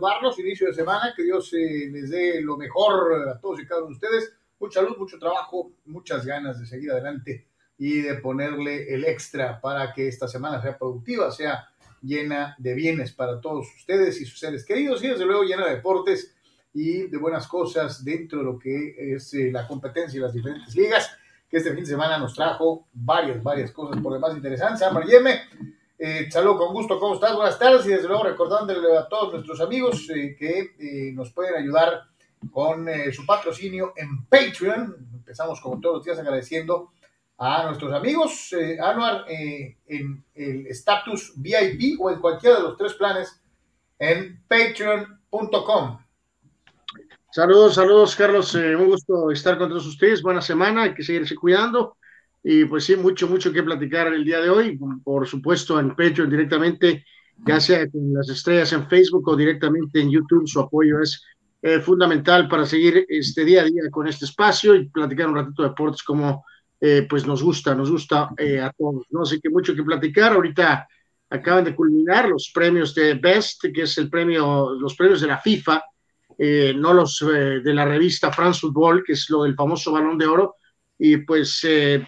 saludarlos. Inicio de semana, que Dios eh, les dé lo mejor a todos y cada uno de ustedes. Mucha luz, mucho trabajo, muchas ganas de seguir adelante y de ponerle el extra para que esta semana sea productiva, sea llena de bienes para todos ustedes y sus seres queridos y desde luego llena de deportes y de buenas cosas dentro de lo que es eh, la competencia y las diferentes ligas, que este fin de semana nos trajo varias, varias cosas por demás interesantes. Amar Yeme, eh, saludo con gusto, ¿cómo estás? Buenas tardes y desde luego recordándole a todos nuestros amigos eh, que eh, nos pueden ayudar con eh, su patrocinio en Patreon. Empezamos como todos los días agradeciendo a nuestros amigos Anuar en el estatus VIP o en cualquiera de los tres planes en patreon.com. Saludos, saludos, Carlos. Un gusto estar con todos ustedes. Buena semana, hay que seguirse cuidando. Y pues sí, mucho, mucho que platicar el día de hoy. Por supuesto, en Patreon directamente, ya sea con las estrellas en Facebook o directamente en YouTube, su apoyo es eh, fundamental para seguir este día a día con este espacio y platicar un ratito de deportes como eh, pues nos gusta, nos gusta eh, a todos. ¿no? Así que mucho que platicar. Ahorita acaban de culminar los premios de Best, que es el premio, los premios de la FIFA eh, no los eh, de la revista France Football, que es lo del famoso balón de oro, y pues, eh,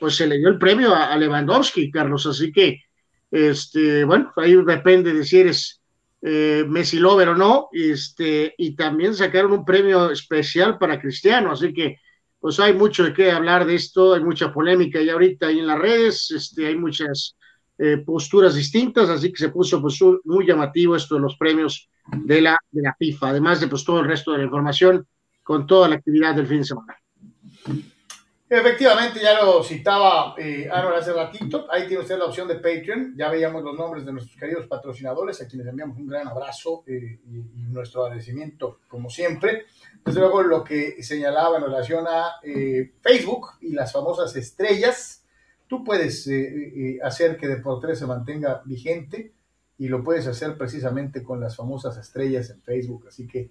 pues se le dio el premio a, Lewandowski, Carlos, así que, este, bueno, ahí depende de si eres eh, Messi Lover o no, este, y también sacaron un premio especial para Cristiano, así que, pues hay mucho de qué hablar de esto, hay mucha polémica y ahorita ahí en las redes, este, hay muchas eh, posturas distintas, así que se puso pues, muy llamativo esto de los premios de la, de la FIFA, además de pues, todo el resto de la información con toda la actividad del fin de semana. Efectivamente, ya lo citaba eh, Aaron hace ratito, ahí tiene usted la opción de Patreon, ya veíamos los nombres de nuestros queridos patrocinadores, a quienes enviamos un gran abrazo eh, y, y, nuestro agradecimiento como siempre. Desde luego lo que señalaba en relación a eh, Facebook y las famosas estrellas, tú puedes eh, eh, hacer que Deportes se mantenga vigente y lo puedes hacer precisamente con las famosas estrellas en Facebook. Así que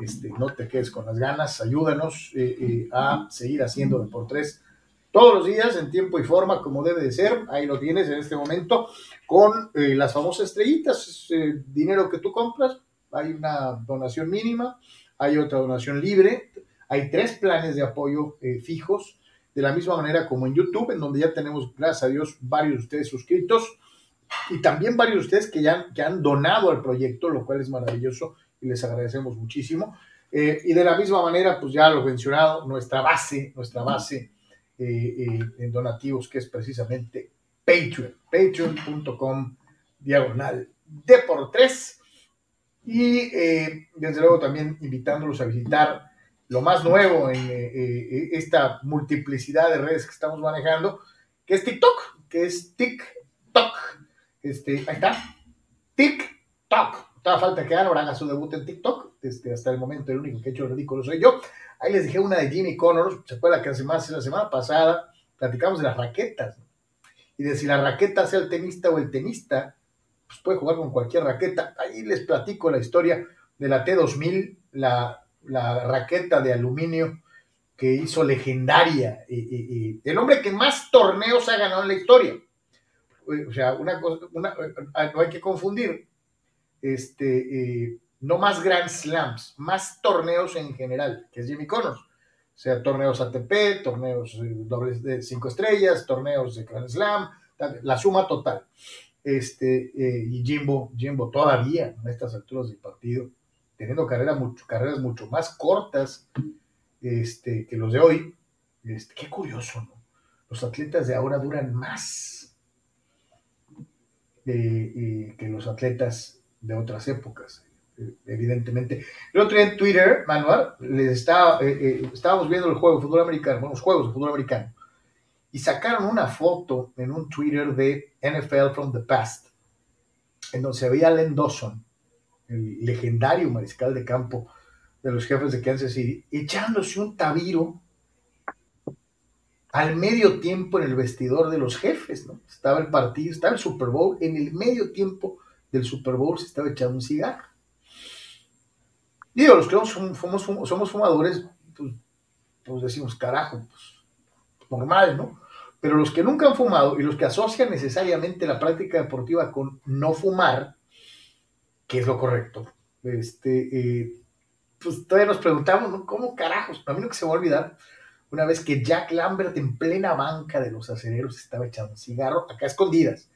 este, no te quedes con las ganas, ayúdanos eh, eh, a seguir haciendo Deportes todos los días en tiempo y forma como debe de ser. Ahí lo tienes en este momento con eh, las famosas estrellitas, es, dinero que tú compras. Hay una donación mínima, hay otra donación libre, hay tres planes de apoyo fijos de la misma manera como en YouTube, en donde ya tenemos, gracias a Dios, varios de ustedes suscritos y también varios de ustedes que ya que han donado al proyecto, lo cual es maravilloso y les agradecemos muchísimo. Eh, y de la misma manera, pues ya lo he mencionado, nuestra base, nuestra base eh, eh, en donativos, que es precisamente Patreon, patreon.com diagonal de por tres. Y desde luego también invitándolos a visitar lo más nuevo en esta multiplicidad de redes que estamos manejando, que es TikTok, que es TikTok. Este, ahí está, TikTok Toda falta que Anor haga su debut en TikTok. Este, hasta el momento, el único que ha hecho ridículo soy yo. Ahí les dije una de Jimmy Connors. ¿Se acuerda que hace más la semana pasada platicamos de las raquetas? Y de si la raqueta sea el tenista o el tenista, pues puede jugar con cualquier raqueta. Ahí les platico la historia de la T2000, la, la raqueta de aluminio que hizo legendaria. Y, el hombre que más torneos ha ganado en la historia. O sea, una cosa, una, no hay que confundir este, eh, no más Grand Slams, más torneos en general, que es Jimmy Connors. O sea, torneos ATP, torneos eh, dobles de cinco estrellas, torneos de Grand Slam, la suma total. Este, eh, y Jimbo, Jimbo todavía en estas alturas del partido, teniendo carrera carreras mucho más cortas este, que los de hoy. Este, qué curioso. Los atletas de ahora duran más que los atletas de otras épocas, evidentemente. El otro día en Twitter, Manuel, les estaba, eh, eh, estábamos viendo el juego de fútbol americano, bueno, los juegos de fútbol americano, y sacaron una foto en un Twitter de NFL from the Past, en donde se veía a Len Dawson, el legendario mariscal de campo de los jefes de Kansas City, echándose un tabiro al medio tiempo en el vestidor de los jefes, ¿no? Estaba el partido, estaba el Super Bowl, en el medio tiempo del Super Bowl se estaba echando un cigarro. Digo, los que somos, somos, fumadores, pues, pues, decimos, carajo, pues normal, ¿no? Pero los que nunca han fumado y los que asocian necesariamente la práctica deportiva con no fumar, que es lo correcto. Este, eh, pues todavía nos preguntamos, ¿no? ¿cómo carajos? A mí no que se va a olvidar, una vez que Jack Lambert en plena banca de los acereros estaba echando un cigarro, acá escondidas,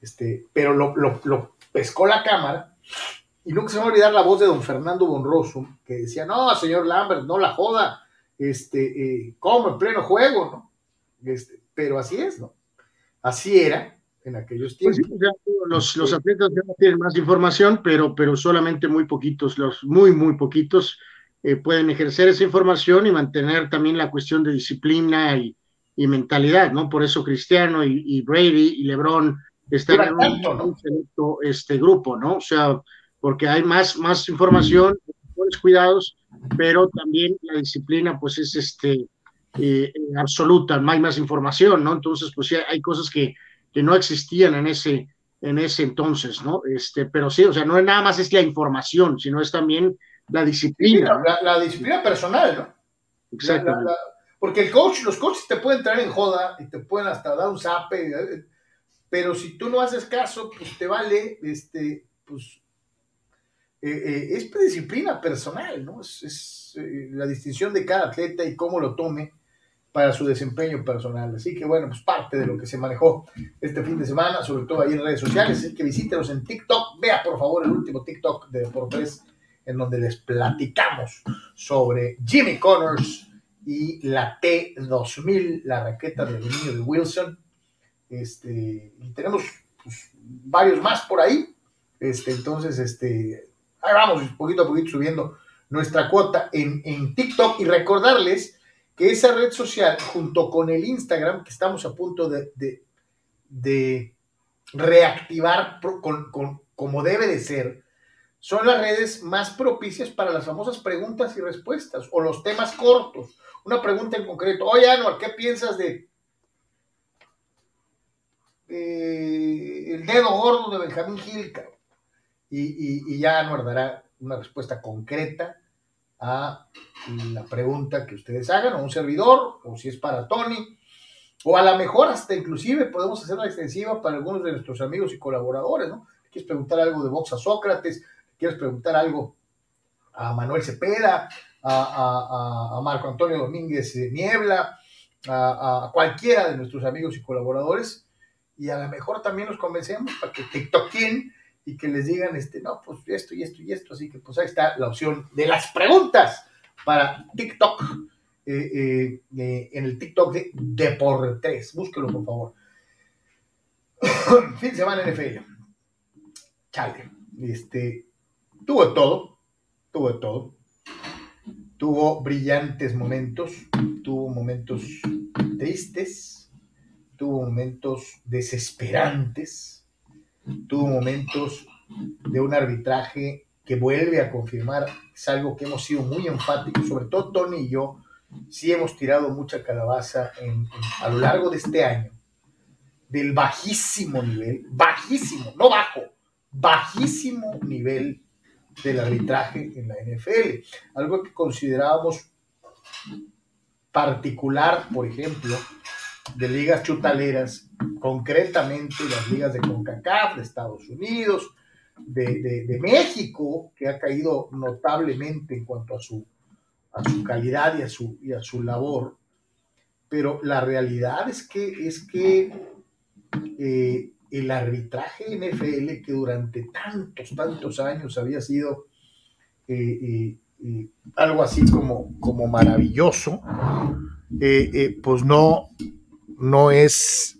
este, pero lo, lo, pescó la cámara, y nunca se me va a olvidar la voz de don Fernando Bonroso, que decía, no, señor Lambert, no la joda, este, eh, ¿cómo en pleno juego, no? Este, pero así es, ¿no? Así era en aquellos pues tiempos. los, los, atletas ya tienen más información, pero, pero solamente muy poquitos, los muy, muy poquitos eh, pueden ejercer esa información y mantener también la cuestión de disciplina y, y mentalidad, ¿no? Por eso Cristiano y, Brady y LeBron están en un, este grupo, ¿no? O sea, porque hay más, más información, mejores cuidados, pero también la disciplina, pues es este eh, absoluta, no hay más información, ¿no? Entonces, pues sí, hay cosas que, que no existían en ese, en ese entonces, ¿no? Este, pero sí, o sea, no es nada más es la información, sino es también la disciplina. la, disciplina personal, ¿no? Exacto. porque el coach, los coaches te pueden traer en joda y te pueden hasta dar un zape, eh, pero si tú no haces caso, pues te vale, este, pues, eh, eh, es disciplina personal, ¿no? Es, es la distinción de cada atleta y cómo lo tome para su desempeño personal. Así que bueno, pues parte de lo que se manejó este fin de semana, sobre todo ahí en redes sociales. Así que visítenos en TikTok. Vea por favor el último TikTok de Deportes en donde les platicamos sobre Jimmy Connors y la T2000, la raqueta del niño de Wilson. Este, y tenemos pues, varios más por ahí. Este, entonces, este, vamos, poquito a poquito subiendo nuestra cuota en, TikTok y recordarles que esa red social, junto con el Instagram, que estamos a punto de, reactivar como debe de ser, son las redes más propicias para las famosas preguntas y respuestas o los temas cortos. Una pregunta en concreto. Oye, Anuar, ¿qué piensas de el dedo gordo de Benjamín Gilca? Y, y, ya Anuar dará una respuesta concreta a la pregunta que ustedes hagan, o un servidor, o si es para Tony, o a lo mejor hasta inclusive podemos hacer una extensiva para algunos de nuestros amigos y colaboradores, ¿no? ¿Quieres preguntar algo de Vox a Sócrates? ¿Quieres preguntar algo a Manuel Cepeda, a, Marco Antonio Domínguez Niebla, a, cualquiera de nuestros amigos y colaboradores? Y a lo mejor también los convencemos para que TikTokien y que les digan, este, no, pues esto y esto y esto. Así que pues ahí está la opción de las preguntas para TikTok, eh, eh, en el TikTok de Deportes. Búsquelo, por favor. fin de semana NFL. Chale. Este, tuvo todo, tuvo todo. Tuvo brillantes momentos, tuvo momentos tristes, tuvo momentos desesperantes, tuvo momentos de un arbitraje que vuelve a confirmar, es algo que hemos sido muy enfáticos, sobre todo Tony y yo, sí hemos tirado mucha calabaza a lo largo de este año, del bajísimo nivel, bajísimo, no bajo, bajísimo nivel del arbitraje en la NFL. Algo que considerábamos particular, por ejemplo, de ligas chutaleras, concretamente las ligas de CONCACAF, de Estados Unidos, de, México, que ha caído notablemente en cuanto a su, a su calidad y a su, y a su labor. Pero la realidad es que, es que eh, el arbitraje NFL, que durante tantos, tantos años había sido eh, eh, algo así como, como maravilloso, pues no, no es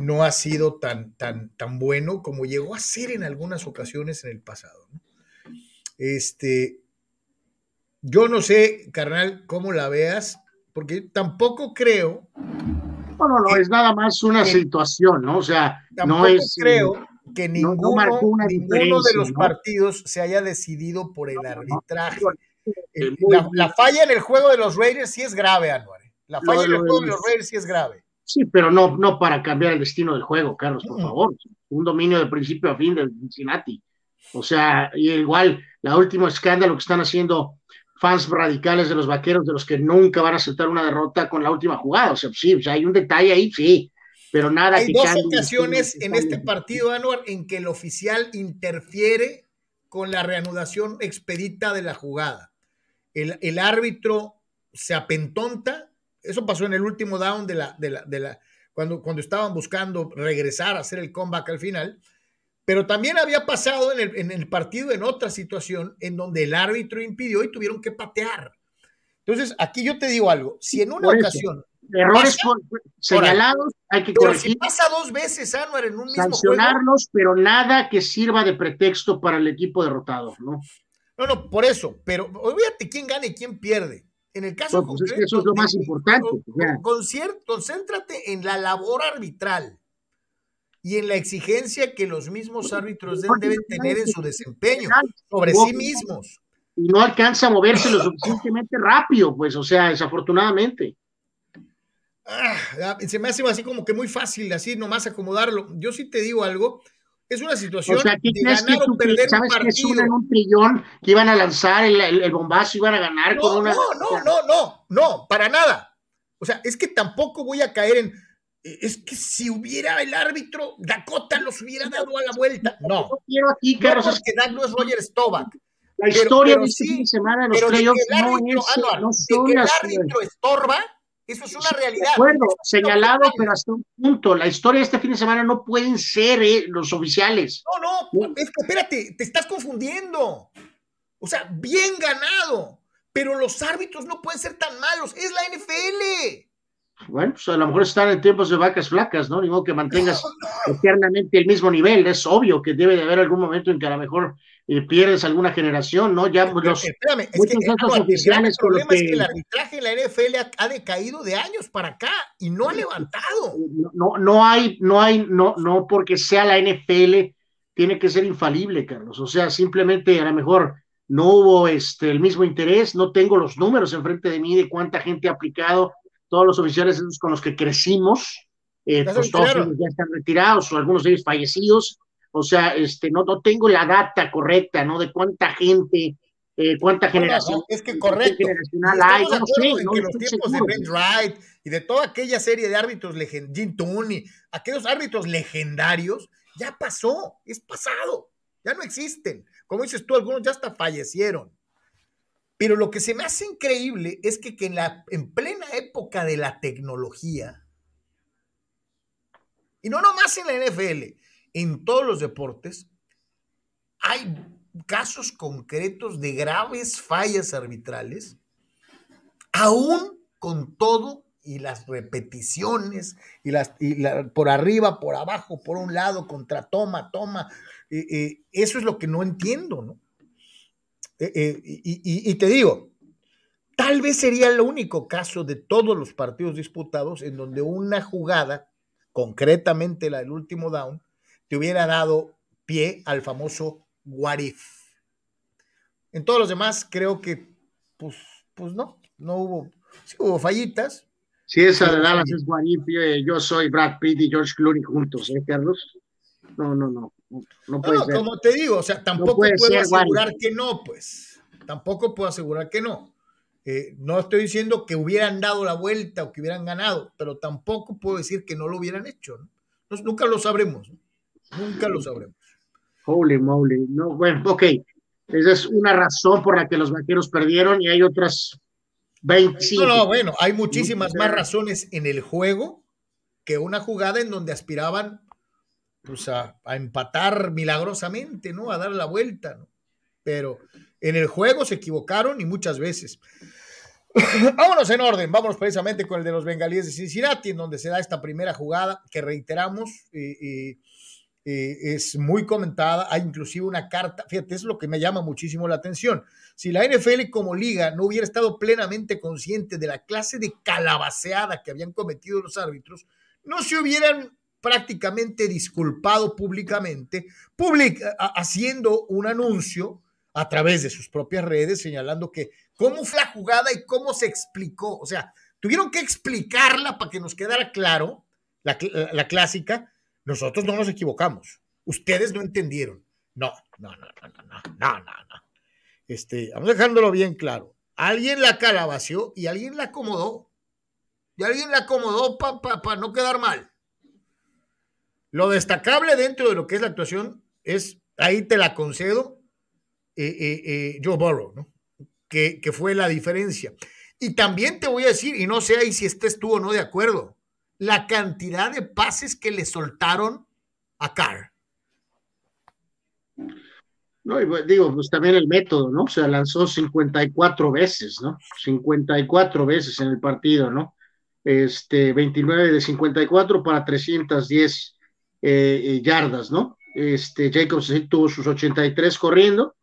no ha sido tan, tan, tan bueno como llegó a ser en algunas ocasiones en el pasado. Este, yo no sé, carnal, cómo la veas, porque tampoco creo. No, no, no, es nada más una situación, ¿no? O sea, no es. creo que ninguno, ninguno de los partidos se haya decidido por el arbitraje. La, falla en el juego de los Raiders sí es grave, Anuar. La falla juego de los Raiders sí es grave. Sí, pero no, no para cambiar el destino del juego, Carlos, por favor. Un dominio de principio a fin de Cincinnati. O sea, y igual, la último escándalo que están haciendo fans radicales de los vaqueros, de los que nunca van a aceptar una derrota con la última jugada. O sea, sí, o sea, hay un detalle ahí, sí. pero nada Hay dos ocasiones en este partido, Anuar, en que el oficial interfiere con la reanudación expedita de la jugada. El, el árbitro se apentonta, eso pasó en el último down de la, de la, de la cuando, cuando estaban buscando regresar a hacer el comeback al final, pero también había pasado en el, en el partido en otra situación en donde el árbitro impidió y tuvieron que patear. Entonces, aquí yo te digo algo, si en una ocasión... Errores señalados, hay que corregir. Si pasa dos veces, Anuar, en un mismo Sancionarlos, pero nada que sirva de pretexto para el equipo derrotado, ¿no? No, no, por eso, pero olvídate quién gana y quién pierde. En el caso pues es que eso es lo más importante. Con, concéntrate en la labor arbitral y en la exigencia que los mismos árbitros deben tener en su desempeño sobre sí mismos. Y no alcanza a moverse lo suficientemente rápido, pues, o sea, desafortunadamente. Ah, se me hace así como que muy fácil, así nomás acomodarlo. Yo sí te digo algo, es una situación o sea, de ganar o perder ¿sabes un partido. Que es un trillón que iban a lanzar el, el, bombazo, iban a ganar no, con una. No, no, no, no, no, para nada. O sea, es que tampoco voy a caer en. Es que si hubiera el árbitro, Dakota los hubiera dado a la vuelta. No. Yo quiero aquí, Carlos. No, porque Dak no es Roger Stovak. La historia pero, de este sí, fin de semana en los playoffs no es. Ah, no, son que el árbitro estorba eso es una realidad. De acuerdo, señalado, pero hasta un punto. La historia de este fin de semana no pueden ser eh, los oficiales. No, no, es que espérate, te estás confundiendo. O sea, bien ganado, pero los árbitros no pueden ser tan malos. Es la NFL. Bueno, pues a lo mejor están en tiempos de vacas flacas, ¿no? Ni modo que mantengas eternamente el mismo nivel. Es obvio que debe de haber algún momento en que a lo mejor eh, pierdes alguna generación, ¿no? Ya los, Espérame, es que, el problema que... es que el arbitraje en la NFL ha, ha, decaído de años para acá y no ha levantado. No, no hay, no hay, no, no porque sea la NFL tiene que ser infalible, Carlos. O sea, simplemente a lo mejor no hubo este, el mismo interés, no tengo los números enfrente de mí de cuánta gente ha aplicado, todos los oficiales con los que crecimos, eh, pues todos ellos ya están retirados o algunos de ellos fallecidos, o sea, este, no, no tengo la data correcta, ¿no? De cuánta gente, eh, cuánta generación. No, es que correcto. Generacional hay, no sé, no, en los tiempos seguro. de Ben Wright y de toda aquella serie de árbitros legendarios, Jim Tooney, aquellos árbitros legendarios, ya pasó, es pasado, ya no existen. Como dices tú, algunos ya hasta fallecieron. Pero lo que se me hace increíble es que, que en, la, en plena época de la tecnología, y no nomás en la NFL, en todos los deportes, hay casos concretos de graves fallas arbitrales, aún con todo y las repeticiones y las por arriba, por abajo, por un lado, contra toma, toma. Eh, eh, eso es lo que no entiendo, ¿no? Eh, y te digo, tal vez sería el único caso de todos los partidos disputados en donde una jugada, concretamente la del último down, te hubiera dado pie al famoso what if. En todos los demás creo que, pues, pues no, no hubo, sí hubo fallitas. Sí, esa de Dallas es what if, yo soy Brad Pitt y George Clooney juntos, ¿eh, Carlos? No, no, no, no puede no, ser. Como te digo, o sea, tampoco no puedo asegurar que no, pues, tampoco puedo asegurar que no. Eh, no estoy diciendo que hubieran dado la vuelta o que hubieran ganado, pero tampoco puedo decir que no lo hubieran hecho. ¿no? nunca lo sabremos. Nunca lo sabremos. Holy moly. No, bueno, ok. Esa es una razón por la que los vaqueros perdieron y hay otras 25. No, no, bueno, hay muchísimas más razones en el juego que una jugada en donde aspiraban pues, a, a, empatar milagrosamente, ¿no? A dar la vuelta, ¿no? Pero en el juego se equivocaron y muchas veces. vámonos en orden, vámonos precisamente con el de los bengalíes de Cincinnati, en donde se da esta primera jugada que reiteramos. Eh, eh, es muy comentada, hay inclusive una carta, fíjate, es lo que me llama muchísimo la atención. Si la NFL como liga no hubiera estado plenamente consciente de la clase de calabaceada que habían cometido los árbitros, no se hubieran prácticamente disculpado públicamente, publica, haciendo un anuncio a través de sus propias redes señalando que cómo fue la jugada y cómo se explicó. O sea, tuvieron que explicarla para que nos quedara claro, la, clásica, nosotros no nos equivocamos. Ustedes no entendieron. No, no, no, no, no, no, no, no. Este, vamos dejándolo bien claro. Alguien la calabació y alguien la acomodó. Y alguien la acomodó para pa, pa no quedar mal. Lo destacable dentro de lo que es la actuación es, ahí te la concedo, eh, eh, eh, Joe Burrow, ¿no? Que, que, fue la diferencia. Y también te voy a decir, y no sé ahí si estés tú o no de acuerdo, la cantidad de pases que le soltaron a Carr. No, digo, pues también el método, ¿no? O sea, lanzó 54 veces, ¿no? 54 veces en el partido, ¿no? Este, 29 de 54 para 310 eh, eh, yardas, ¿no? Este, Jacobs tuvo sus 83 corriendo,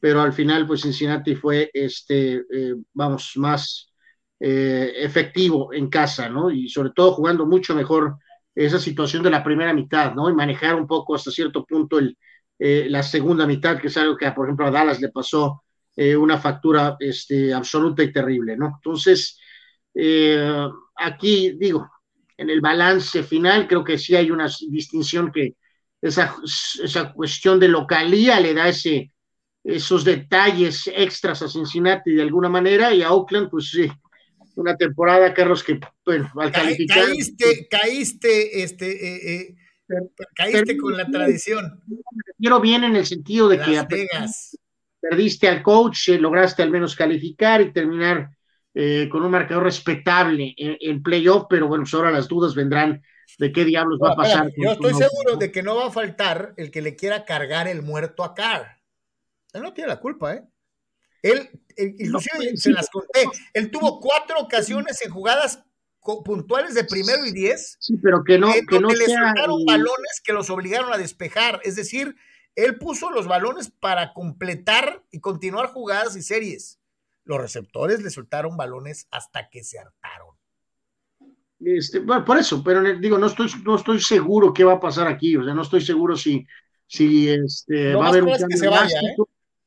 pero al final, pues Cincinnati fue, este, eh, vamos, más efectivo en casa, ¿no? Y sobre todo jugando mucho mejor esa situación de la primera mitad, ¿no? Y manejar un poco hasta cierto punto el, la segunda mitad, que es algo que, por ejemplo, a Dallas le pasó una factura este, absoluta y terrible, ¿no? Entonces, aquí digo, en el balance final, creo que sí hay una distinción que esa, esa cuestión de localía le da ese, esos detalles extras a Cincinnati de alguna manera y a Oakland, pues sí, una temporada, Carlos, que bueno, al calificar. Caíste, caíste, este, eh, eh, caíste con la tradición. Quiero bien en el sentido de que perdiste al coach, eh, lograste al menos calificar y terminar con un marcador respetable en, playoff, pero bueno, pues ahora las dudas vendrán de qué diablos va a pasar. yo estoy seguro de que no va a faltar el que le quiera cargar el muerto a Carr. Él no tiene la culpa, ¿eh? Él, inclusive se las conté, él tuvo cuatro ocasiones en jugadas puntuales de primero y diez. Sí, pero que no, que no le soltaron balones que los obligaron a despejar. Es decir, él puso los balones para completar y continuar jugadas y series los receptores le soltaron balones hasta que se hartaron. Este, bueno, por eso, pero digo, no estoy, no estoy seguro qué va a pasar aquí, o sea, no estoy seguro si, si este, va a haber un cambio ¿eh?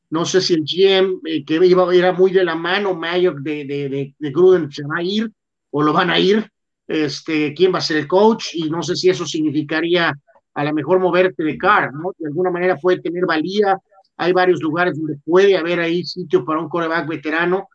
No sé si el GM eh, que iba, era muy de la mano, Mayock de, de, de, Gruden, se va a ir o lo van a ir, este, quién va a ser el coach, y no sé si eso significaría a lo mejor moverte de car, ¿no? De alguna manera puede tener valía hay varios lugares donde puede haber ahí sitio para un coreback veterano.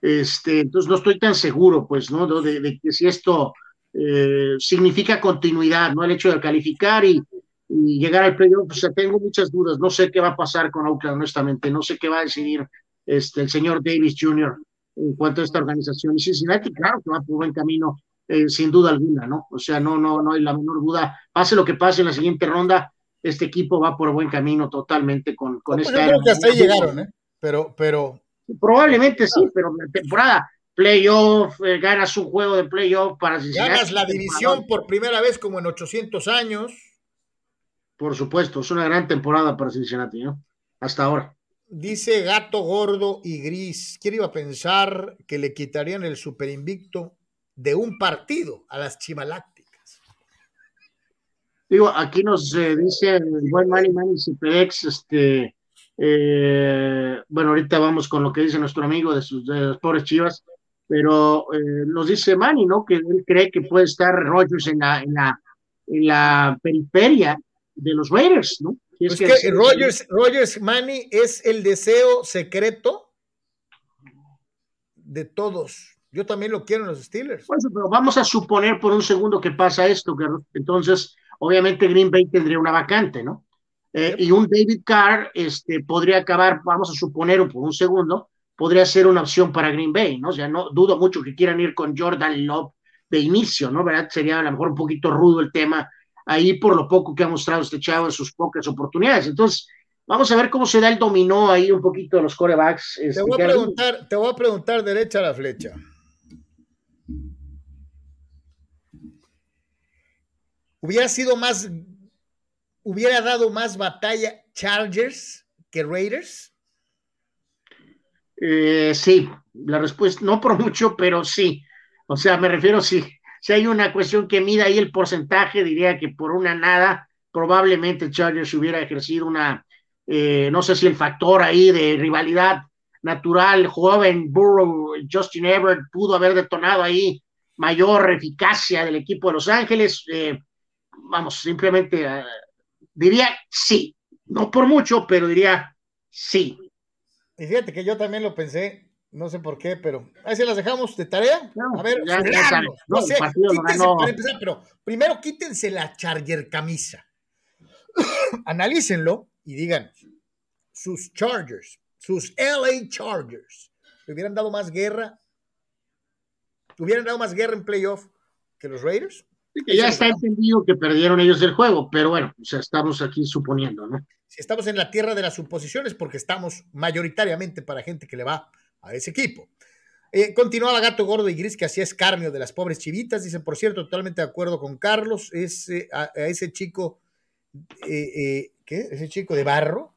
Este, entonces no estoy tan seguro, pues, ¿no? De, que si esto eh, significa continuidad, ¿no? El hecho de calificar y, llegar al playoff, pues tengo muchas dudas. No sé qué va a pasar con Oakland, honestamente. No sé qué va a decidir este, el señor Davis Jr. en cuanto a esta organización. Y Cincinnati, claro que va por buen camino, eh, sin duda alguna, ¿no? O sea, no, no, no hay la menor duda. Pase lo que pase en la siguiente ronda, este equipo va por buen camino totalmente con, con esta. Yo creo que hasta ahí llegaron, ¿eh? Pero, pero. Probablemente sí, pero la temporada, playoff, eh, ganas un juego de playoff para Ganas la división por primera vez como en 800 años. Por supuesto, es una gran temporada para Cincinnati, ¿no? Hasta ahora. Dice Gato Gordo y Gris, ¿quién iba a pensar que le quitarían el super invicto de un partido a las Chimalacas? Digo, aquí nos eh, dice el buen Manny Manny Cipex, este, eh, bueno, ahorita vamos con lo que dice nuestro amigo de sus de las pobres chivas, pero eh, nos dice Manny, ¿no? Que él cree que puede estar Rogers en la, en la, en la periferia de los Raiders, ¿no? Es, pues que, Rogers, Rogers Manny es el deseo secreto de todos. Yo también lo quiero en los Steelers. Pues, pero vamos a suponer por un segundo que pasa esto, que entonces obviamente Green Bay tendría una vacante, ¿no? Eh, y un David Carr este, podría acabar, vamos a suponer por un segundo, podría ser una opción para Green Bay, ¿no? O sea, no dudo mucho que quieran ir con Jordan Love de inicio, ¿no? ¿Verdad? Sería a lo mejor un poquito rudo el tema ahí por lo poco que ha mostrado este chavo en sus pocas oportunidades. Entonces, vamos a ver cómo se da el dominó ahí un poquito de los corebacks. Este, te, voy a preguntar, te voy a preguntar derecha a la flecha. hubiera sido más, hubiera dado más batalla Chargers que Raiders? Eh, sí, la respuesta, no por mucho, pero sí. O sea, me refiero, si, si hay una cuestión que mida ahí el porcentaje, diría que por una nada, probablemente Chargers hubiera ejercido una, eh, no sé si el factor ahí de rivalidad natural, joven, Burrow, Justin Everett pudo haber detonado ahí mayor eficacia del equipo de Los Ángeles. Eh, vamos, simplemente eh, diría sí, no por mucho, pero diría sí. Y fíjate que yo también lo pensé, No sé por qué, pero ahí se las dejamos de tarea. a ver, ya, no, sé, quítense, para empezar, pero primero quítense la Charger camisa. Analícenlo y digan, sus Chargers, sus LA Chargers, ¿le hubieran dado más guerra? ¿Hubieran dado más guerra en playoff que los Raiders? que ya está entendido que perdieron ellos el juego, pero bueno, o sea, estamos aquí suponiendo, ¿no? Si estamos en la tierra de las suposiciones, porque estamos mayoritariamente para gente que le va a ese equipo. Eh, continuaba Gato Gordo y Gris que hacía escarnio de las pobres chivitas. Dicen, por cierto, totalmente de acuerdo con Carlos. Ese, a, ese chico, eh, eh, ¿qué? Ese chico de barro.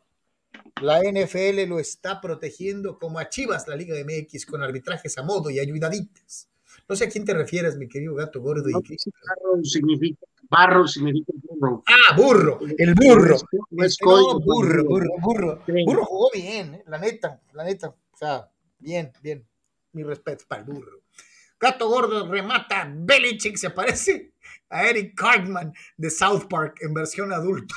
La NFL lo está protegiendo como a Chivas, la Liga MX, con arbitrajes a modo y ayudaditas. No sé a quién te refieres, mi querido gato gordo y Gris. Barro significa, barro significa burro. Ah, burro, el burro. No, burro, burro, burro. Burro jugó bien, la neta, la neta. O sea, Bien, bien. Mi respeto para el burro. Gato Gordo remata. Belichick se parece a Eric Cartman de South Park en versión adulto.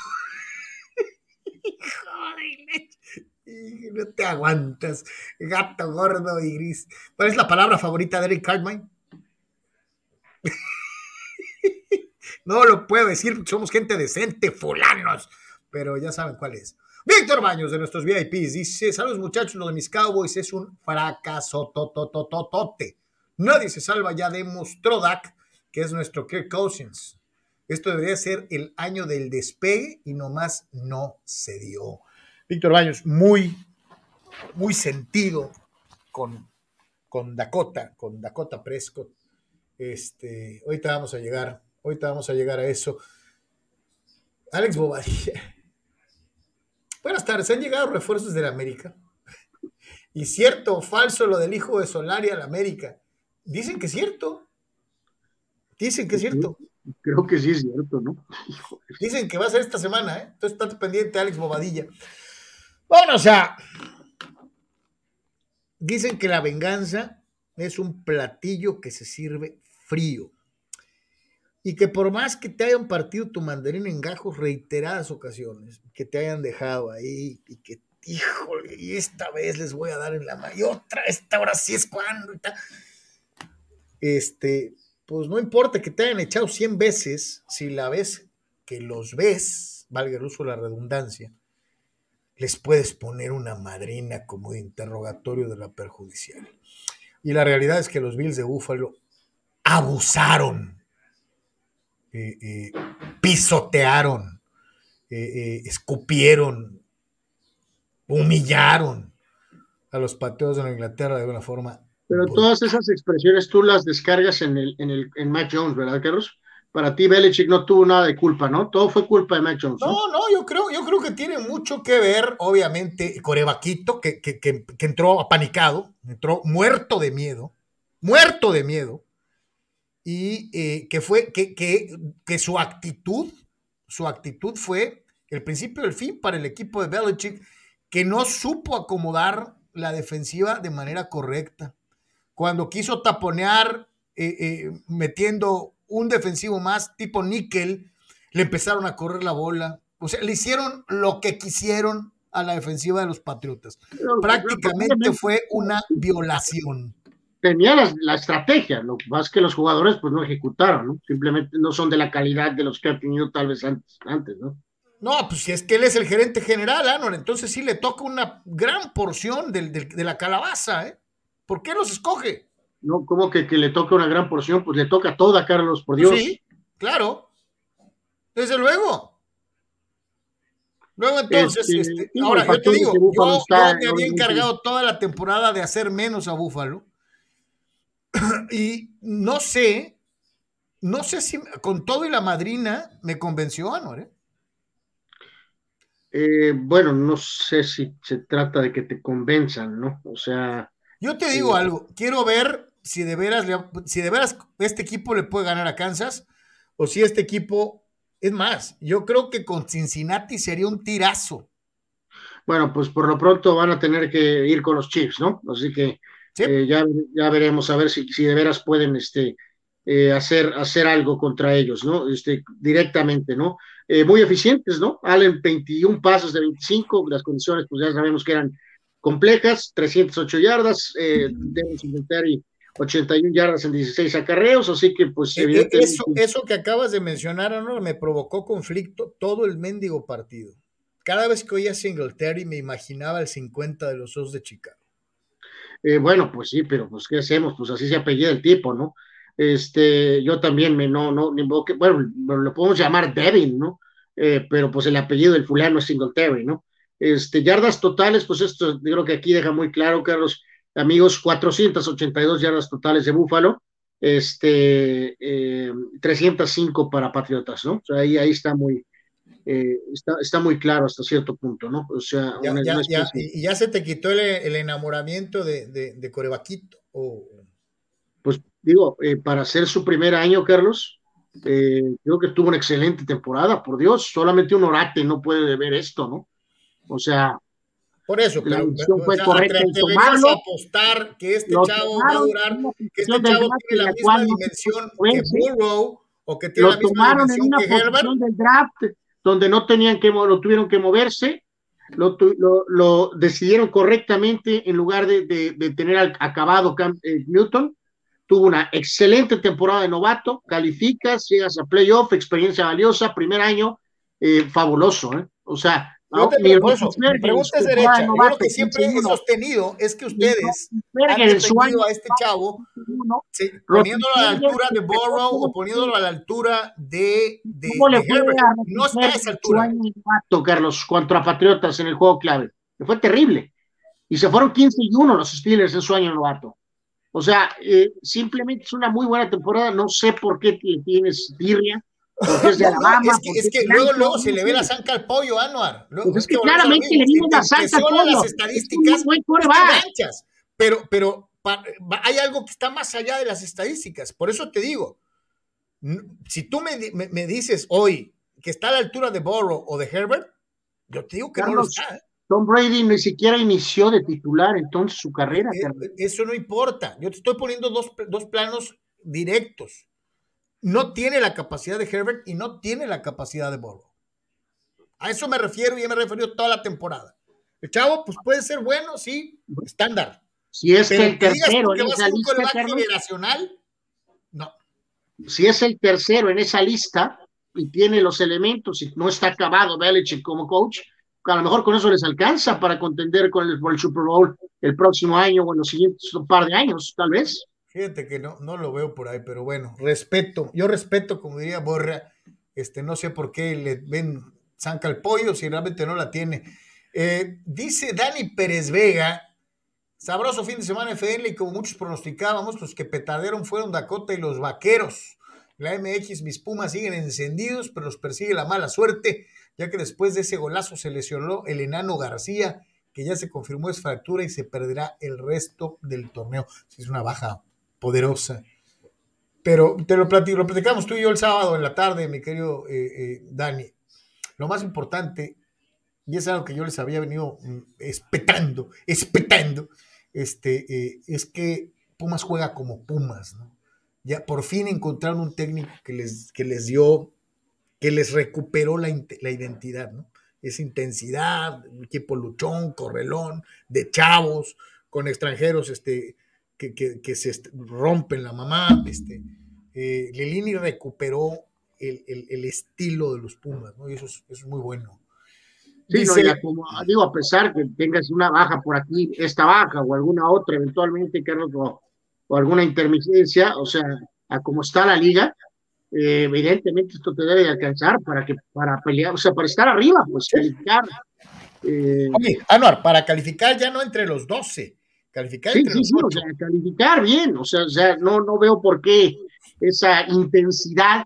no te aguantas. Gato gordo y gris. ¿Cuál es la palabra favorita de Eric Cartman? no lo puedo decir, somos gente decente, fulanos. Pero ya saben cuál es. Víctor Baños de nuestros VIPs dice: Saludos muchachos, lo de mis Cowboys es un fracaso tototototote. Nadie se salva, ya demostró Dak que es nuestro Kirk Cousins. Esto debería ser el año del despegue y nomás no se dio. Víctor Baños, muy, muy sentido con, con Dakota, con Dakota Prescott. Este, ahorita vamos a llegar, ahorita vamos a llegar a eso. Alex Bobadilla Buenas tardes, ¿han llegado refuerzos de la América? Y cierto o falso lo del hijo de Solari a la América. Dicen que es cierto. Dicen que es cierto. Creo que sí es cierto, ¿no? Dicen que va a ser esta semana, ¿eh? Entonces estate pendiente, Alex Bobadilla. Bueno, o sea, dicen que la venganza es un platillo que se sirve frío y que por más que te hayan partido tu mandarín en gajos reiteradas ocasiones, que te hayan dejado ahí y que, híjole, y esta vez les voy a dar en la mano, y otra, esta hora sí es cuando, este, pues no importa que te hayan echado 100 veces, si la vez que los ves, valga el uso de la redundancia, les puedes poner una madrina como de interrogatorio de la perjudicial. Y la realidad es que los Bills de Búfalo abusaron eh, eh, pisotearon, eh, escupieron, humillaron a los pateos de la Inglaterra de alguna forma. Pero todas esas expresiones tú las descargas en el, en el en Mac Jones, ¿verdad, Carlos? Para ti Belichick no tuvo nada de culpa, ¿no? Todo fue culpa de Mac Jones. No, no, yo creo, yo creo que tiene mucho que ver, obviamente, Corevaquito, que, que, que, que entró apanicado, entró muerto de miedo, muerto de miedo, y eh, que fue que, que, su actitud, su actitud fue el principio del fin para el equipo de Belichick, que no supo acomodar la defensiva de manera correcta. Cuando quiso taponear eh, eh, metiendo un defensivo más tipo níquel, le empezaron a correr la bola. O sea, le hicieron lo que quisieron a la defensiva de los Patriotas. Prácticamente fue una violación tenía la, estrategia, lo más que los jugadores pues no ejecutaron, ¿no? Simplemente no son de la calidad de los que ha tenido tal vez antes, antes ¿no? No, pues si es que él es el gerente general, Anor, entonces sí le toca una gran porción de la calabaza, ¿eh? ¿Por qué los escoge? No, como que, que le toca una gran porción? Pues le toca toda, Carlos, por Dios. Sí, claro. Desde luego. Luego entonces, este, este ahora yo te digo, yo, yo me había encargado toda la temporada de hacer menos a Búfalo y no sé, no sé si con todo y la madrina me convenció Anor. ¿eh? Eh, bueno, no sé si se trata de que te convenzan, ¿no? O sea. Yo te digo eh, algo, quiero ver si de veras, si de veras este equipo le puede ganar a Kansas o si este equipo, es más, yo creo que con Cincinnati sería un tirazo. Bueno, pues por lo pronto van a tener que ir con los Chiefs, ¿no? Así que eh, ya, ya veremos a ver si, si de veras pueden este, eh, hacer, hacer algo contra ellos, ¿no? Este, directamente, ¿no? Eh, muy eficientes, ¿no? Allen 21 pasos de 25, las condiciones pues ya sabemos que eran complejas, 308 yardas, eh, Devin Singletary 81 yardas en 16 acarreos, así que pues evidentemente... Eso, eso que acabas de mencionar, ¿no? me provocó conflicto todo el mendigo partido. Cada vez que oía Singletary me imaginaba el 50 de los dos de Chicago. Eh, bueno, pues sí, pero pues ¿qué hacemos? Pues así se apellida el tipo, ¿no? Este, yo también me no, no, bueno, lo podemos llamar Devin, ¿no? Eh, pero pues el apellido del fulano es Singletary, ¿no? Este, yardas totales, pues esto yo creo que aquí deja muy claro, Carlos, amigos, 482 yardas totales de Búfalo, este, 305 eh, para Patriotas, ¿no? O sea, ahí, ahí está muy, eh, está, está, muy claro hasta cierto punto, ¿no? O sea, ya, y ya se te quitó el, enamoramiento de, de, Corevaquito. Pues digo, eh, para hacer su primer año, Carlos, creo que tuvo una excelente temporada, por Dios, solamente un orate no puede ver esto, ¿no? O sea, por eso, pero, fue correcta apostar que este chavo va a durar, que este chavo tiene la misma dimensión que Burrow o que tiene la misma dimensión en una que Herbert. del draft donde no tenían que lo tuvieron que moverse, lo, decidieron correctamente en lugar de, de, de tener acabado eh, Newton. Tuvo una excelente temporada de novato, calificas, llegas a playoff, experiencia valiosa, primer año, eh, fabuloso, ¿eh? O sea, no, te mi pregunta es derecha. Yo lo que siempre he sostenido es que ustedes han defendido a este chavo poniéndolo a la altura de Burrow o poniéndolo a la altura de, de, Herbert. No está a esa altura. Carlos, contra Patriotas en el juego clave. Fue terrible. Y se fueron 15 y 1 los Steelers en su año novato. O sea, eh, simplemente es una muy buena temporada. No sé por qué tienes birria es, que, es que luego, luego se le ve la zanca al pollo, Anuar. Pues es que claramente le vimos la zanca al pollo. Las estadísticas pero, pero hay algo que está más allá de las estadísticas. Por eso te digo, si tú me, me, dices hoy que está a la altura de Burrow o de Herbert, yo te digo que no lo está. ¿eh? Tom Brady ni siquiera inició de titular entonces su carrera. Eh, eso no importa. Yo te estoy poniendo dos, dos planos directos no tiene la capacidad de Herbert y no tiene la capacidad de Burrow. A eso me refiero y ya me refiero toda la temporada. El chavo, pues puede ser bueno, sí, estándar. Si es el tercero en esa lista. no. Si es el tercero en esa lista y tiene los elementos y no está acabado Belichick como coach, a lo mejor con eso les alcanza para contender con el, el Super Bowl el próximo año o en los siguientes par de años, tal vez. Fíjate que no, no lo veo por ahí, pero bueno, respeto. Yo respeto, como diría Borra, este, no sé por qué le ven zanca al pollo si realmente no la tiene. Eh, dice Dani Pérez Vega, sabroso fin de semana FL y como muchos pronosticábamos, los que petardearon fueron Dakota y los vaqueros. La MX, mis Pumas siguen encendidos, pero los persigue la mala suerte, ya que después de ese golazo se lesionó el enano García, que ya se confirmó es fractura y se perderá el resto del torneo. Es una baja poderosa. Pero te lo, lo platicamos tú y yo el sábado en la tarde, mi querido eh, eh, Dani. Lo más importante, y es algo que yo les había venido mm, espetando, espetando, este, eh, es que Pumas juega como Pumas, ¿no? Ya por fin encontraron un técnico que les, que les dio, que les recuperó la, la identidad. Esa intensidad, un equipo luchón, correlón, de chavos, con extranjeros, este, que, se rompen la mamá. Este, eh, Lelini recuperó el, estilo de los Pumas, ¿no? Y eso es, muy bueno. Sí, como digo, a pesar que tengas una baja por aquí, esta baja o alguna otra eventualmente, Carlos, o, o alguna intermitencia, o sea, a como está la liga, eh, evidentemente esto te debe alcanzar para que para pelear, o sea, para estar arriba, pues calificar. Eh, Anuar, para calificar ya no entre los 12, Calificar sí, sí, sí, o sea, calificar bien, o sea, o sea no, no veo por qué esa intensidad,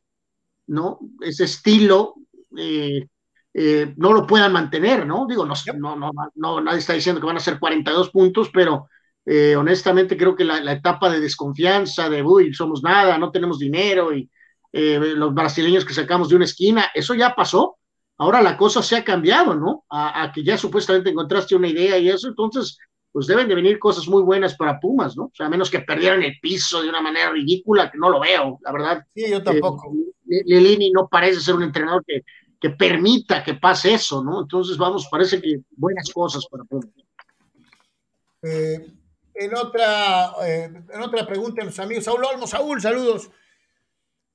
¿no? Ese estilo, eh, eh, no lo puedan mantener, ¿no? Digo, no, no, no, no, nadie está diciendo que van a ser 42 puntos, pero eh, honestamente creo que la, la, etapa de desconfianza, de, uy, somos nada, no tenemos dinero y los brasileños que sacamos de una esquina, eso ya pasó. Ahora la cosa se ha cambiado, ¿no? A, a que ya supuestamente encontraste una idea y eso, entonces pues deben de venir cosas muy buenas para Pumas, ¿no? O sea, a menos que perdieran el piso de una manera ridícula, que no lo veo, la verdad. Sí, yo tampoco. Eh, Lelini no parece ser un entrenador que, que permita que pase eso, ¿no? Entonces, vamos, parece que buenas cosas para Pumas. Eh, en, otra, eh, en otra pregunta, los amigos, Saúl Olmo, Saúl, saludos.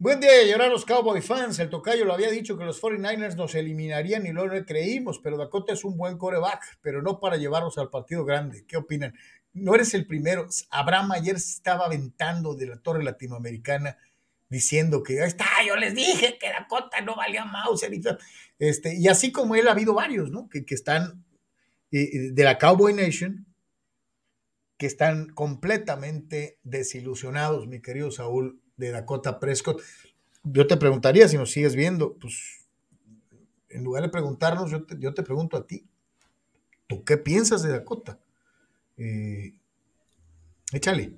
Buen día de llorar los Cowboy fans. El tocayo lo había dicho que los 49ers nos eliminarían y lo creímos, pero Dakota es un buen coreback, pero no para llevarlos al partido grande. ¿Qué opinan? No eres el primero. Abraham ayer estaba aventando de la torre latinoamericana diciendo que ahí está, yo les dije que Dakota no valía mouse Este, y así como él ha habido varios, ¿no? Que, que están eh, eh, de la Cowboy Nation, que están completamente desilusionados, mi querido Saúl, de Dakota Prescott. Yo te preguntaría si nos sigues viendo, pues en lugar de preguntarnos, yo te, yo te pregunto a ti, ¿tú qué piensas de Dakota? Eh, échale.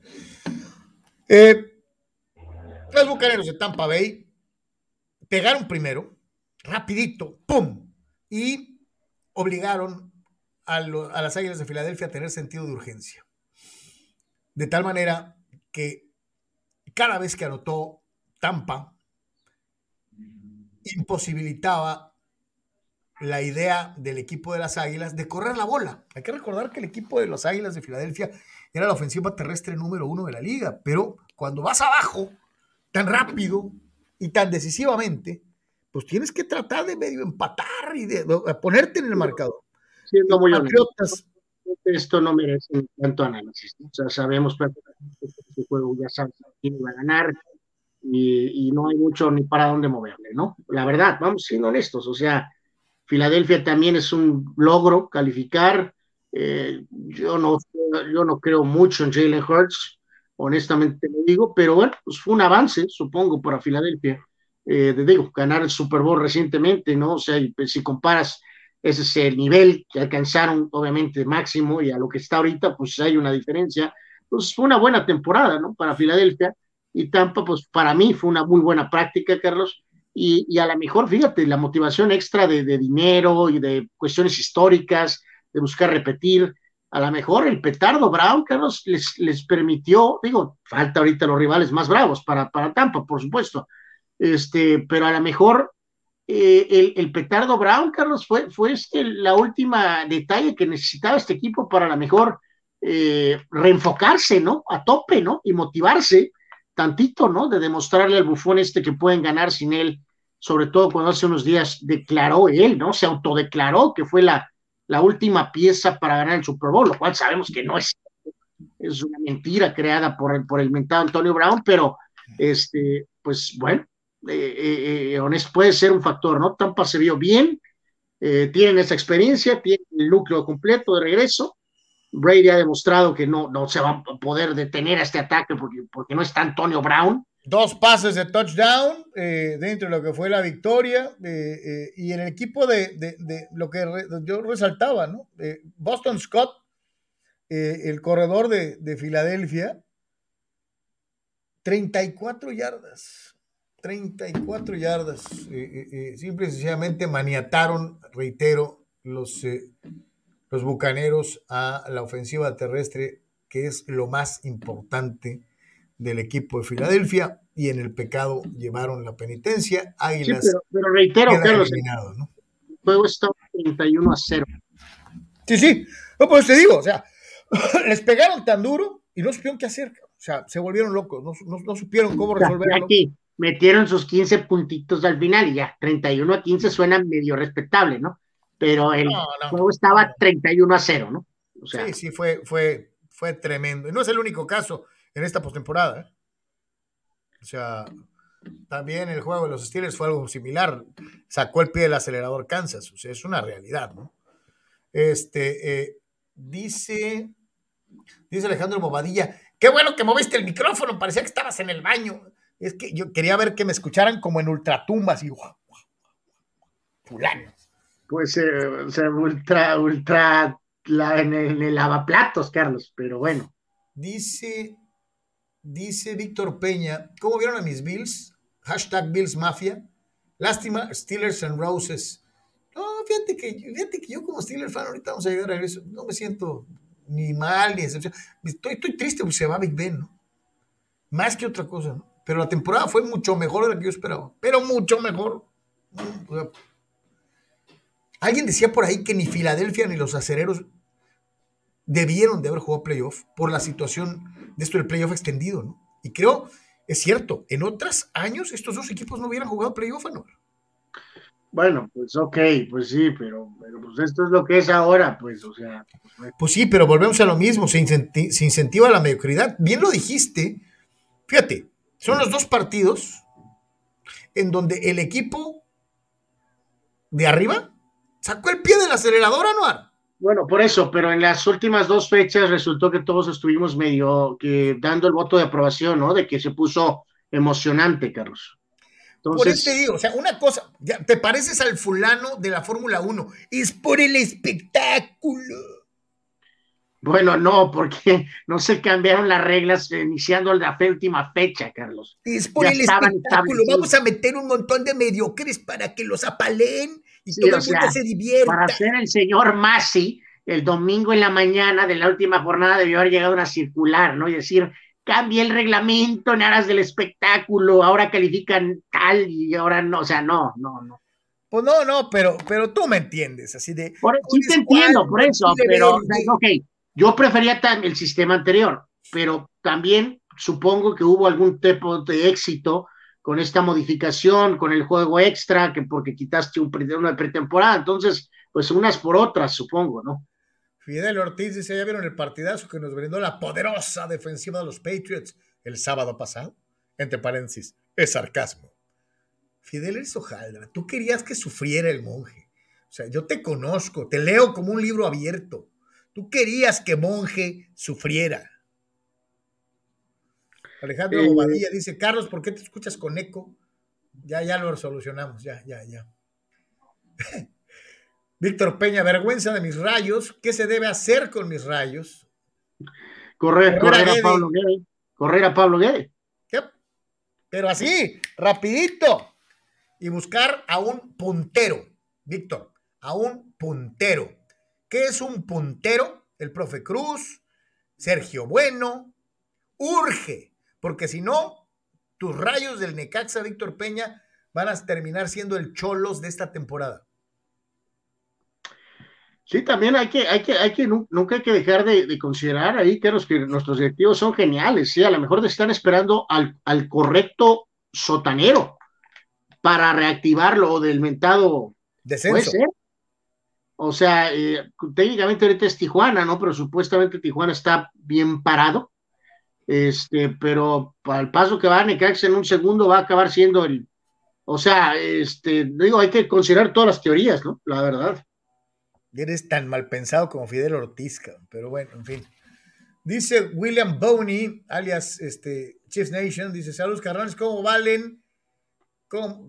Eh, los bucaneros de Tampa Bay pegaron primero, rapidito, ¡pum! Y obligaron a, a las Águilas de Filadelfia a tener sentido de urgencia. De tal manera que cada vez que anotó Tampa, imposibilitaba la idea del equipo de las Águilas de correr la bola. Hay que recordar que el equipo de las Águilas de Filadelfia era la ofensiva terrestre número uno de la liga, pero cuando vas abajo tan rápido y tan decisivamente, pues tienes que tratar de medio empatar y de, ponerte en el marcador. Patriotas, esto no merece tanto análisis. O sea, sabemos perfectamente que este juego ya sabes quién va a ganar y, y, no hay mucho ni para dónde moverle, ¿no? La verdad, vamos siendo honestos. O sea, Filadelfia también es un logro calificar. Eh, yo, no, yo no creo mucho en Jalen Hurts honestamente lo digo, pero bueno, pues fue un avance, supongo, para Filadelfia. Eh, digo, ganar el Super Bowl recientemente, ¿no? O sea, pues, si comparas ese es el nivel que alcanzaron, obviamente, máximo y a lo que está ahorita, pues hay una diferencia. Pues fue una buena temporada, ¿no? Para Filadelfia y Tampa, pues para mí fue una muy buena práctica, Carlos. Y, y a lo mejor, fíjate, la motivación extra de, de dinero y de cuestiones históricas, de buscar repetir, a lo mejor el petardo Brown, Carlos, les, les permitió, digo, falta ahorita los rivales más bravos para, para Tampa, por supuesto, este, pero a lo mejor eh, el, petardo Brown, Carlos, fue, fue este la última detalle que necesitaba este equipo para a lo mejor eh, reenfocarse, ¿no? A tope, ¿no? Y motivarse tantito, ¿no? De demostrarle al bufón este que pueden ganar sin él, sobre todo cuando hace unos días declaró él, ¿no? Se autodeclaró que fue la, la última pieza para ganar el Super Bowl, lo cual sabemos que no es, es una mentira creada por el, por el mentado Antonio Brown, pero este, pues bueno, eh, eh, puede ser un factor, ¿no? Tampa se vio bien, eh, tienen esa experiencia, tienen el núcleo completo de regreso. Brady ha demostrado que no, no se va a poder detener a este ataque porque, porque no está Antonio Brown. Dos pases de touchdown eh, dentro de lo que fue la victoria eh, y en el equipo de, de, lo que yo resaltaba, ¿no? Boston Scott, el corredor de, de, Filadelfia, 34 yardas, 34 yardas. simple y sencillamente maniataron, reitero, los, los bucaneros a la ofensiva terrestre, que es lo más importante del equipo de Filadelfia y en el pecado llevaron la penitencia. Águilas. Sí, pero, pero, reitero, Carlos, ¿no? el juego está 31 a 0. Sí, sí, no, pues te digo, o sea, les pegaron tan duro y no supieron qué hacer, o sea, se volvieron locos, no, no, no supieron cómo resolverlo. Aquí metieron sus 15 puntitos al final y ya, 31 a 15 suena medio respetable, ¿no? Pero el no, no, juego estaba 31 a 0, ¿no? O sea, sí, sí, fue, fue, fue tremendo. Y no es el único caso en esta postemporada. ¿eh? O sea, también el juego de los Steelers fue algo similar. Sacó el pie del acelerador Kansas. O sea, es una realidad, ¿no? Este, eh, dice, dice Alejandro Movadilla, qué bueno que moviste el micrófono, parecía que estabas en el baño. Es que yo quería ver que me escucharan como en ultratumbas y fulano. Pues, eh, o sea, ultra, ultra, la, en, el, en el lavaplatos, Carlos, pero bueno. Dice Dice Víctor Peña, ¿cómo vieron a mis Bills? Hashtag Bills Mafia. Lástima, Steelers and Roses. No, fíjate que, fíjate que yo como Steelers fan ahorita vamos a llegar a eso. No me siento ni mal ni excepción. Estoy, estoy triste porque se va Big Ben, ¿no? Más que otra cosa, ¿no? Pero la temporada fue mucho mejor de la que yo esperaba. Pero mucho mejor. O sea, alguien decía por ahí que ni Filadelfia ni los acereros debieron de haber jugado playoff por la situación de esto del playoff extendido, ¿no? Y creo, es cierto, en otros años estos dos equipos no hubieran jugado playoff, ¿no? Bueno, pues ok, pues sí, pero, pues esto es lo que es ahora, pues, o sea. Pues, pues sí, pero volvemos a lo mismo, se, se incentiva la mediocridad. Bien lo dijiste, fíjate, son los dos partidos en donde el equipo de arriba sacó el pie del acelerador, Anuar. Bueno, por eso, pero en las últimas dos fechas resultó que todos estuvimos medio que dando el voto de aprobación, ¿no? De que se puso emocionante, Carlos. Entonces, por eso te digo, o sea, una cosa, ya, te pareces al fulano de la Fórmula 1, es por el espectáculo. Bueno, no, porque no se cambiaron las reglas iniciando la última fecha, Carlos. Es por el espectáculo. Vamos a meter un montón de mediocres para que los apaleen y todo el mundo se divierta. Para ser el señor Masi, el domingo en la mañana de la última jornada debió haber llegado una circular, ¿no? Y decir, cambie el reglamento en aras del espectáculo, ahora califican tal y ahora no, o sea, no, no, no. Pues no, no, pero, pero tú me entiendes, así de. sí te entiendo, por eso, pero, ok yo prefería el sistema anterior, pero también supongo que hubo algún tipo de éxito con esta modificación, con el juego extra, que porque quitaste un, una pretemporada. Entonces, pues unas por otras, supongo, ¿no? Fidel Ortiz dice, ¿ya vieron el partidazo que nos brindó la poderosa defensiva de los Patriots el sábado pasado? Entre paréntesis, es sarcasmo. Fidel es hojaldra, tú querías que sufriera el monje. O sea, yo te conozco, te leo como un libro abierto. Tú querías que Monje sufriera. Alejandro eh, dice, Carlos, ¿por qué te escuchas con eco? Ya, ya lo solucionamos, ya, ya, ya. Víctor Peña, vergüenza de mis rayos. ¿Qué se debe hacer con mis rayos? Correr, correr, a, Pablo Guede. Correr a Pablo Guede. Pero así, rapidito. Y buscar a un puntero, Víctor, a un puntero ¿Qué es un puntero? El profe Cruz, Sergio Bueno, urge, porque si no, tus rayos del Necaxa, Víctor Peña, van a terminar siendo el cholos de esta temporada. Sí, también hay que, hay que, hay que, nunca hay que dejar de, considerar ahí que, los, que nuestros directivos son geniales, sí, a lo mejor están esperando al, al correcto sotanero para reactivarlo del mentado descenso. O sea, eh, técnicamente ahorita es Tijuana, ¿no? Pero supuestamente Tijuana está bien parado. Este, pero al paso que va Necaxa en un segundo va a acabar siendo el. O sea, este, digo, hay que considerar todas las teorías, ¿no? La verdad. Eres tan mal pensado como Fidel Ortiz, pero bueno, en fin. Dice William Boney, alias este, Chiefs Nation, dice: Saludos, carnales, ¿cómo valen?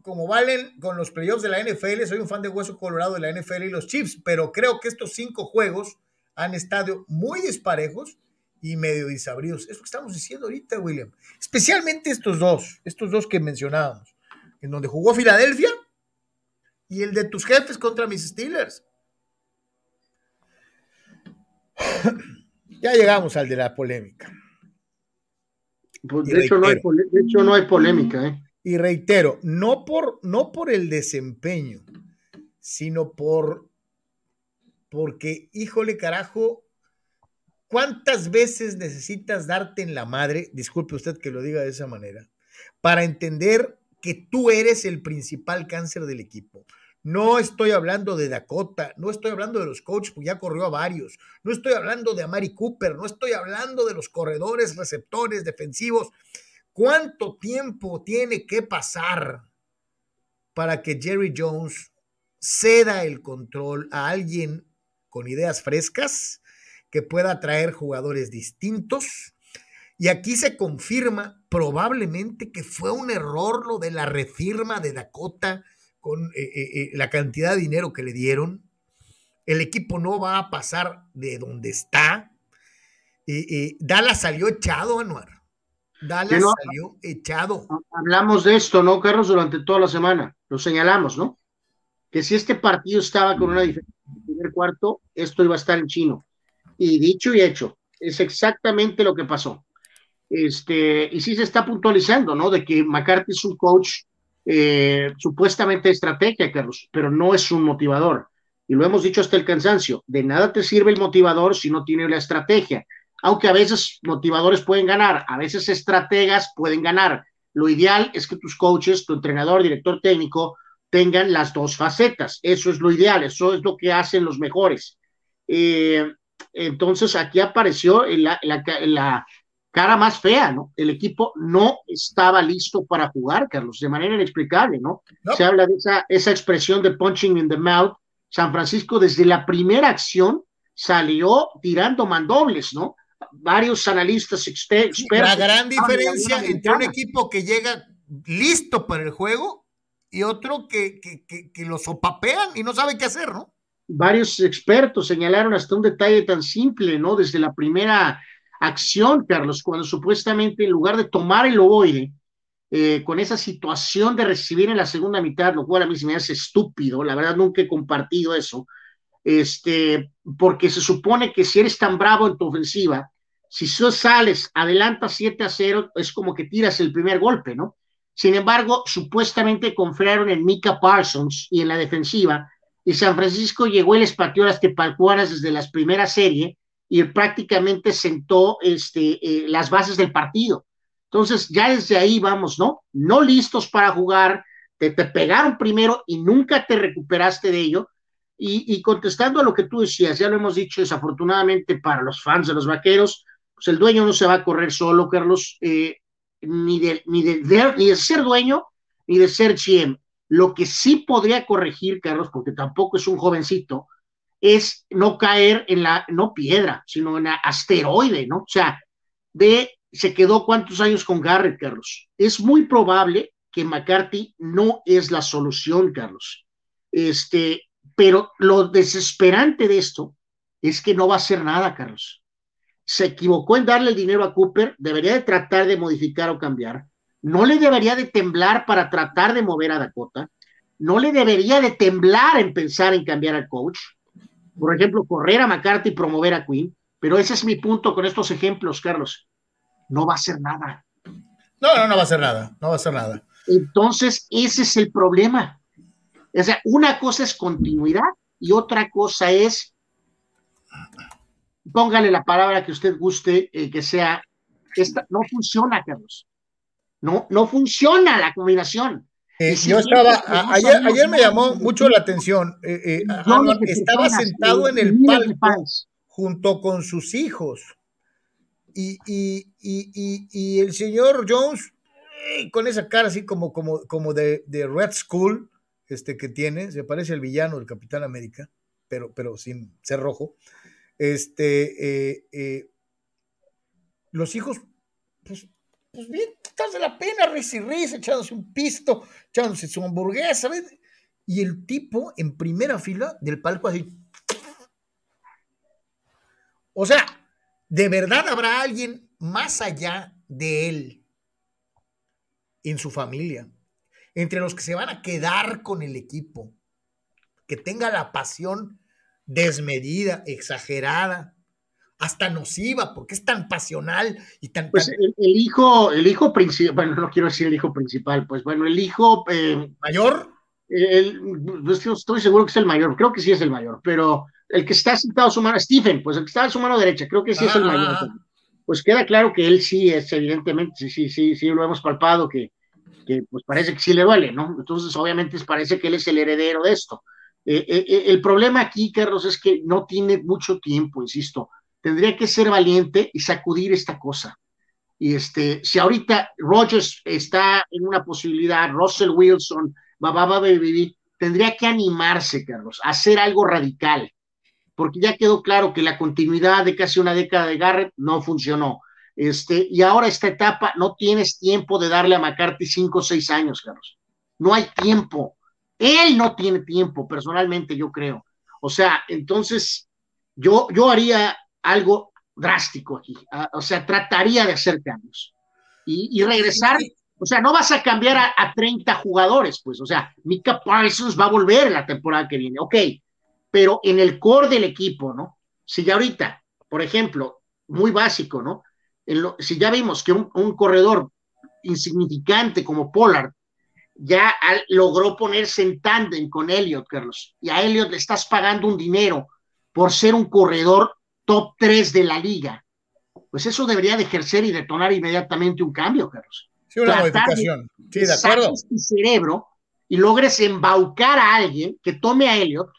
Como, valen con los playoffs de la NFL. Soy un fan de Hueso Colorado de la NFL y los Chiefs, pero creo que estos cinco juegos han estado muy disparejos y medio desabridos. Es lo que estamos diciendo ahorita, William. Especialmente estos dos, estos dos que mencionábamos, en donde jugó Filadelfia y el de tus jefes contra mis Steelers. ya llegamos al de la polémica. Pues, de, hecho, no hay, de hecho, no hay polémica, ¿eh? Y reitero, no por, no por el desempeño, sino por, porque, híjole carajo, ¿cuántas veces necesitas darte en la madre, disculpe usted que lo diga de esa manera, para entender que tú eres el principal cáncer del equipo? No estoy hablando de Dakota, no estoy hablando de los coaches, porque ya corrió a varios, no estoy hablando de Amari Cooper, no estoy hablando de los corredores, receptores, defensivos. ¿Cuánto tiempo tiene que pasar para que Jerry Jones ceda el control a alguien con ideas frescas que pueda traer jugadores distintos? Y aquí se confirma probablemente que fue un error lo de la refirma de Dakota con eh, eh, eh, la cantidad de dinero que le dieron. El equipo no va a pasar de donde está. Dallas salió echado, Anuar. Dallas salió echado. Hablamos de esto, ¿no, Carlos? Durante toda la semana. Lo señalamos, ¿no? Que si este partido estaba con una diferencia en el primer cuarto, esto iba a estar en chino. Y dicho y hecho, es exactamente lo que pasó. Este, y sí se está puntualizando, ¿no? De que McCarthy es un coach eh, supuestamente de estrategia, Carlos, pero no es un motivador. y lo hemos dicho hasta el cansancio, de nada te sirve el motivador si no tiene la estrategia. Aunque a veces motivadores pueden ganar, a veces estrategas pueden ganar. Lo ideal es que tus coaches, tu entrenador, director técnico, tengan las dos facetas. Eso es lo ideal, eso es lo que hacen los mejores. Eh, entonces aquí apareció la, la, cara más fea, ¿no? El equipo no estaba listo para jugar, Carlos, de manera inexplicable, ¿no? Se habla de esa, esa expresión de punching in the mouth. San Francisco desde la primera acción salió tirando mandobles, ¿no? Varios analistas expertos. La gran diferencia entre un equipo que llega listo para el juego y otro que, que, que, que lo sopapean y no sabe qué hacer, ¿no? varios expertos señalaron hasta un detalle tan simple, ¿no? Desde la primera acción, Carlos, cuando supuestamente en lugar de tomar el ovoide, eh, con esa situación de recibir en la segunda mitad, lo cual a mí se me hace estúpido, la verdad nunca he compartido eso, este, porque se supone que si eres tan bravo en tu ofensiva, si sales, adelanta 7 a 0, es como que tiras el primer golpe, ¿no? Sin embargo, supuestamente confiaron en Mika Parsons y en la defensiva, y San Francisco llegó y les pateó las tepalcuaras desde la primera serie y prácticamente sentó este, eh, las bases del partido. Entonces, ya desde ahí vamos, ¿no? No listos para jugar, te, te pegaron primero y nunca te recuperaste de ello. Y, contestando a lo que tú decías, ya lo hemos dicho desafortunadamente para los fans de los vaqueros, pues el dueño no se va a correr solo, Carlos, eh, ni, de, ni, de, ni de ser dueño, ni de ser GM. Lo que sí podría corregir, Carlos, porque tampoco es un jovencito, es no caer en la, no piedra, sino en la asteroide, ¿no? O sea, de, se quedó cuántos años con Garrett, Carlos. Es muy probable que McCarthy no es la solución, Carlos. Este, pero lo desesperante de esto es que no va a hacer nada, Carlos. Se equivocó en darle el dinero a Cooper, debería de tratar de modificar o cambiar no le debería de temblar para tratar de mover a Dakota, no le debería de temblar en pensar en cambiar al coach, por ejemplo, correr a McCarthy y promover a Quinn, pero ese es mi punto con estos ejemplos, Carlos. No va a hacer nada. No, no, no va a hacer nada, no va a hacer nada. Entonces, ese es el problema. O sea, una cosa es continuidad y otra cosa es, póngale la palabra que usted guste, eh, que sea, esta, no funciona, Carlos. No, no funciona la combinación. Eh, yo estaba, ayer, ayer me llamó mucho la atención. Eh, eh, estaba sentado en el palco junto con sus hijos. Y, y, y, y, el señor Jones, con esa cara así como, como, como de, de, Red School, este que tiene, se parece al villano del Capitán América, pero, pero sin ser rojo. Este, los hijos, pues pues bien, de la pena, risa y risa, echándose un pisto, echándose su hamburguesa. Y el tipo en primera fila del palco así. O sea, ¿de verdad habrá alguien más allá de él en su familia? Entre los que se van a quedar con el equipo, que tenga la pasión desmedida, exagerada, hasta nociva, porque es tan pasional y tan... Pues El, hijo, el hijo principal, bueno, no quiero decir el hijo principal, pues bueno, el hijo... Eh, ¿Mayor? El, pues, estoy seguro que es el mayor, creo que sí es el mayor, pero el que está sentado a su mano, Stephen, pues el que está a su mano derecha, creo que sí es el mayor. Ah. Pues queda claro que él sí es, evidentemente, sí, sí, sí, sí lo hemos palpado, que, que pues parece que sí le duele, ¿no? Entonces, obviamente, parece que él es el heredero de esto. Eh, eh, el problema aquí, Carlos, es que no tiene mucho tiempo, insisto tendría que ser valiente y sacudir esta cosa. Y este, si ahorita Rogers está en una posibilidad, Russell Wilson, bababa baby, tendría que animarse, Carlos, a hacer algo radical, porque ya quedó claro que la continuidad de casi una década de Garrett no funcionó. Este, y ahora esta etapa no tienes tiempo de darle a McCarthy cinco o seis años, Carlos. No hay tiempo. Él no tiene tiempo, personalmente, yo creo. O sea, entonces yo, yo haría algo drástico aquí. Ah, o sea, trataría de hacer cambios y, regresar. O sea, no vas a cambiar a, 30 jugadores, pues. O sea, Mika Parsons va a volver la temporada que viene, ok. Pero en el core del equipo, ¿no? Si ya ahorita, por ejemplo, muy básico, ¿no? Si ya vimos que un, corredor insignificante como Pollard ya logró ponerse en tándem con Elliot, Carlos. Y a Elliot le estás pagando un dinero por ser un corredor top 3 de la liga. Pues eso debería de ejercer y detonar inmediatamente un cambio, Carlos. Sí, una modificación. Sí, de acuerdo. tu cerebro y logres embaucar a alguien que tome a Elliot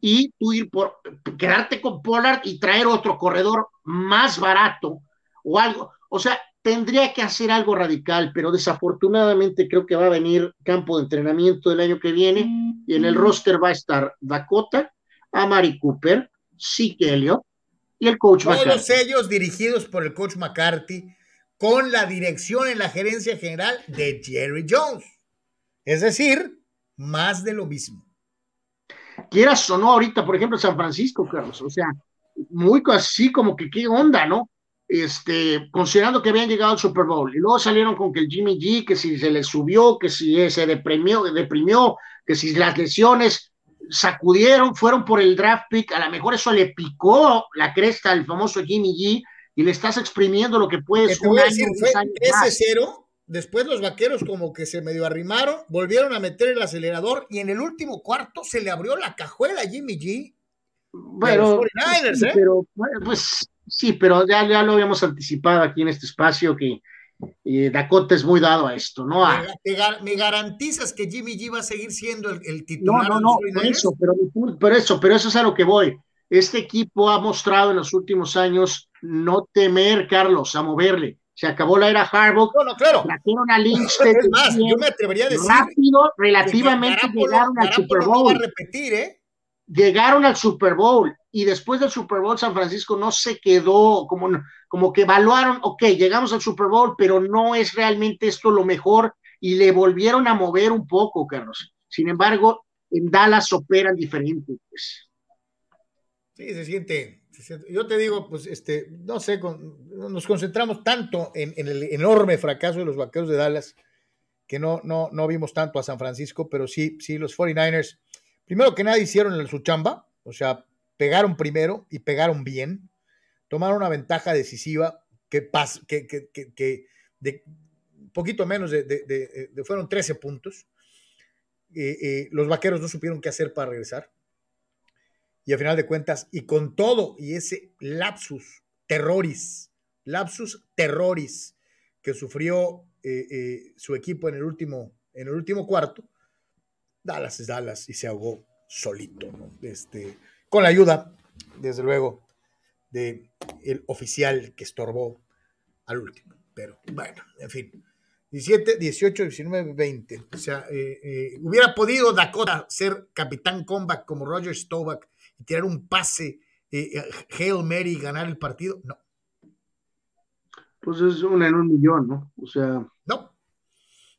y tú ir por quedarte con Pollard y traer otro corredor más barato o algo. O sea, tendría que hacer algo radical, pero desafortunadamente creo que va a venir campo de entrenamiento el año que viene y en el roster va a estar Dakota, Amari Cooper, Zeke Elliott y el coach McCarthy. Todos ellos dirigidos por el coach McCarthy con la dirección en la gerencia general de Jerry Jones. Es decir, más de lo mismo. Quieras o no, ahorita, por ejemplo, San Francisco, Carlos, o sea, muy así como que qué onda, ¿no? Este, considerando que habían llegado al Super Bowl y luego salieron con que el Jimmy G, que si se le subió, que si se deprimió, deprimió, que si las lesiones sacudieron, fueron por el draft pick, a lo mejor eso le picó la cresta al famoso Jimmy G y le estás exprimiendo lo que puedes. cero, después los vaqueros como que se medio arrimaron, volvieron a meter el acelerador y en el último cuarto se le abrió la cajuela a Jimmy G. Bueno, ¿eh? pero pues sí, pero ya, ya lo habíamos anticipado aquí en este espacio que Dakota es muy dado a esto, ¿no? ¿Me, garantizas que Jimmy G va a seguir siendo el, titular? No, no, no, eso, pero, pero, eso, pero eso es a lo que voy. Este equipo ha mostrado en los últimos años no temer, Carlos, a moverle. Se acabó la era Harbaugh. No, no, claro. Trajeron a Lynch. es más, yo me atrevería a decir. Rápido, relativamente llegaron al Super Bowl. No va a repetir, ¿eh? Llegaron al Super Bowl y después del Super Bowl San Francisco no se quedó como, como que evaluaron, ok, llegamos al Super Bowl, pero no es realmente esto lo mejor y le volvieron a mover un poco, Carlos. Sin embargo, en Dallas operan diferente, pues. Sí, se siente, Yo te digo, pues, este, no sé, nos concentramos tanto en, el enorme fracaso de los vaqueros de Dallas que no, no, no vimos tanto a San Francisco, pero sí, sí, los 49ers, primero que nada, hicieron su chamba, o sea, pegaron primero y pegaron bien, tomaron una ventaja decisiva que, que, que, que de poquito menos de, fueron 13 puntos. Eh, eh, los vaqueros no supieron qué hacer para regresar. Y al final de cuentas, y con todo, y ese lapsus terroris, lapsus terroris que sufrió eh, su equipo en el último, en el último cuarto, Dallas es Dallas y se ahogó solito, ¿no? Este, con la ayuda, desde luego, de el oficial que estorbó al último. Pero bueno, en fin. 17, 18, 19, 20. O sea, eh, eh, hubiera podido Dakota ser capitán comeback como Roger Staubach y tirar un pase eh, Hail Mary y ganar el partido. No. Pues es una en un millón, ¿no? O sea. No.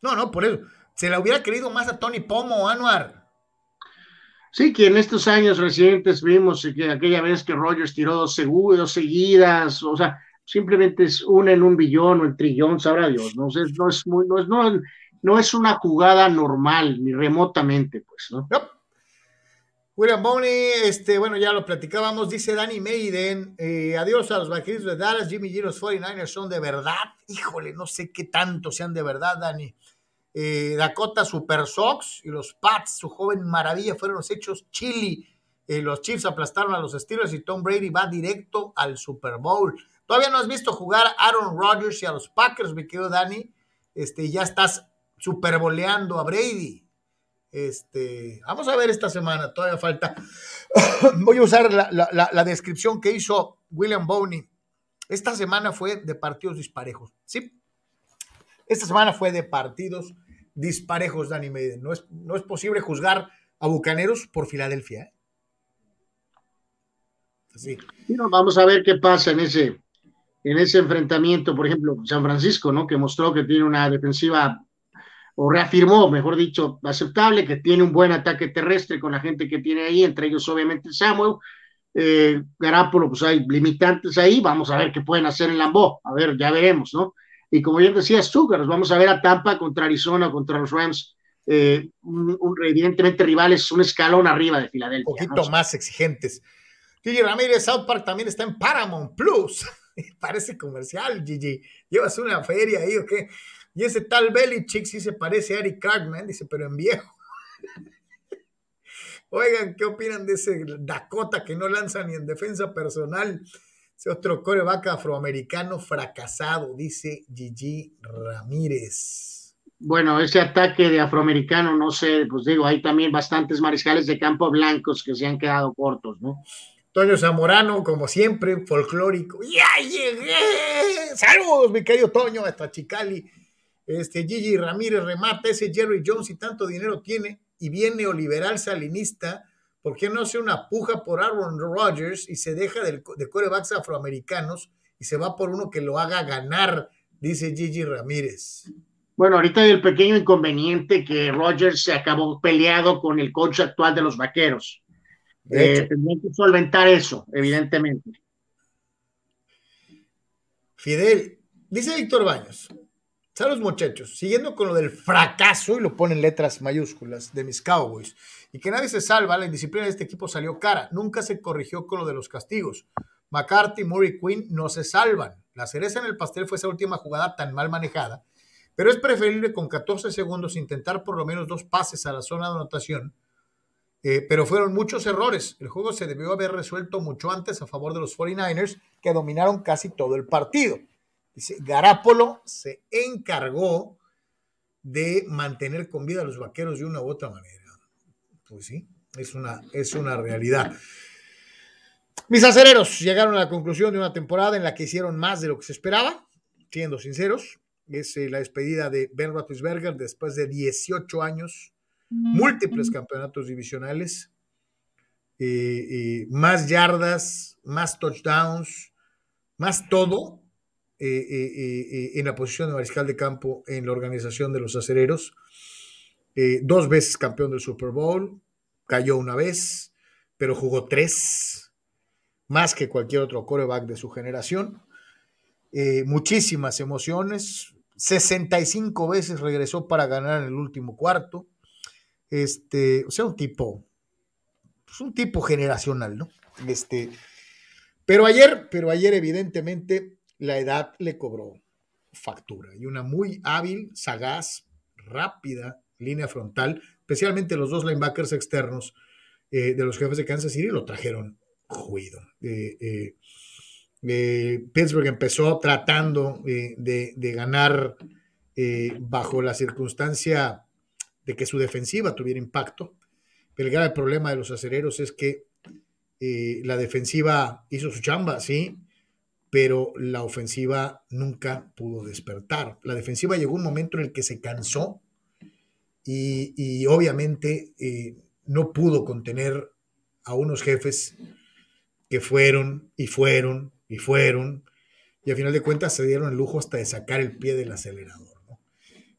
No, no, por eso. Se la hubiera querido más a Tony Pomo, Anuar. Sí, que en estos años recientes vimos que aquella vez que Rogers tiró dos, seguidos, seguidas, o sea, simplemente es una en un billón o en trillón, sabrá Dios, ¿no? no, es muy, no, es, no, es una jugada normal, ni remotamente, pues, ¿no? William Boney, este, bueno, ya lo platicábamos, dice Danny Maiden, eh, adiós a los vaqueros de Dallas, Jimmy G, los 49ers son de verdad, híjole, no sé qué tanto sean de verdad, Danny. Eh, Dakota Super Sox y los Pats, su joven maravilla, fueron los hechos chili. Eh, los Chiefs aplastaron a los Steelers y Tom Brady va directo al Super Bowl. Todavía no has visto jugar a Aaron Rodgers y a los Packers, me quedo Dani. Este, ya estás superboleando a Brady. Este, vamos a ver esta semana, todavía falta. Voy a usar la, la descripción que hizo William Boney. Esta semana fue de partidos disparejos. Sí, esta semana fue de partidos disparejos, Dani Maiden. No es, no es posible juzgar a Bucaneros por Filadelfia. ¿eh? Así. vamos a ver qué pasa en ese, en ese enfrentamiento, por ejemplo, San Francisco, ¿no? Que mostró que tiene una defensiva, o reafirmó, mejor dicho, aceptable, que tiene un buen ataque terrestre con la gente que tiene ahí, entre ellos obviamente Samuel. Eh, Garapolo, pues hay limitantes ahí, vamos a ver qué pueden hacer en Lambeau, a ver, ya veremos, ¿no? Y como bien decías tú, nos vamos a ver a Tampa contra Arizona, contra los Rams. Eh, un, evidentemente rivales un escalón arriba de Filadelfia. Un poquito más exigentes. Gigi Ramírez, South Park también está en Paramount Plus. Parece comercial, Gigi. ¿Llevas una feria ahí o qué? Y ese tal Belichick sí se parece a Eric Cartman, dice, pero en viejo. Oigan, ¿qué opinan de ese Dakota que no lanza ni en defensa personal? Ese otro coreback afroamericano fracasado, dice Gigi Ramírez. Bueno, ese ataque de afroamericano, no sé, pues digo, hay también bastantes mariscales de campo blancos que se han quedado cortos, ¿no? Toño Zamorano, como siempre, folclórico. ¡Ya llegué! ¡Saludos, mi querido Toño, hasta Chicali! Este Gigi Ramírez remata ese Jerry Jones y tanto dinero tiene y viene neoliberal salinista, ¿por qué no hace una puja por Aaron Rodgers y se deja de corebacks afroamericanos y se va por uno que lo haga ganar? Dice Gigi Ramírez. Bueno, ahorita hay el pequeño inconveniente que Rodgers se acabó peleado con el coach actual de los vaqueros. Eh, tendrían que solventar eso, evidentemente. Fidel, dice Víctor Baños, Saludos muchachos, siguiendo con lo del fracaso, y lo ponen letras mayúsculas, de mis Cowboys, y que nadie se salva, la indisciplina de este equipo salió cara, nunca se corrigió con lo de los castigos. McCarthy, Murray Quinn no se salvan. La cereza en el pastel fue esa última jugada tan mal manejada, pero es preferible con 14 segundos intentar por lo menos dos pases a la zona de anotación, eh, pero fueron muchos errores. El juego se debió haber resuelto mucho antes a favor de los 49ers, que dominaron casi todo el partido. Dice, Garapolo se encargó de mantener con vida a los vaqueros de una u otra manera. Pues sí, es una, es una realidad. Mis acereros llegaron a la conclusión de una temporada en la que hicieron más de lo que se esperaba, siendo sinceros. Es eh, la despedida de Ben Roethlisberger después de 18 años, múltiples campeonatos divisionales, eh, eh, más yardas, más touchdowns, más todo en la posición de mariscal de campo en la organización de los acereros. Dos veces campeón del Super Bowl, cayó una vez, pero jugó tres, más que cualquier otro coreback de su generación. muchísimas emociones, 65 veces regresó para ganar en el último cuarto. Este, o sea, un tipo, pues un tipo generacional, ¿no? Este, pero ayer, pero ayer evidentemente la edad le cobró factura y una muy hábil, sagaz, rápida línea frontal, especialmente los dos linebackers externos eh, de los jefes de Kansas City lo trajeron juido. Eh, eh, Pittsburgh empezó tratando de, de, ganar bajo la circunstancia de que su defensiva tuviera impacto, el grave problema de los acereros es que la defensiva hizo su chamba, sí, pero la ofensiva nunca pudo despertar. La defensiva llegó un momento en el que se cansó y, obviamente eh, no pudo contener a unos jefes que fueron y fueron y fueron y al final de cuentas se dieron el lujo hasta de sacar el pie del acelerador.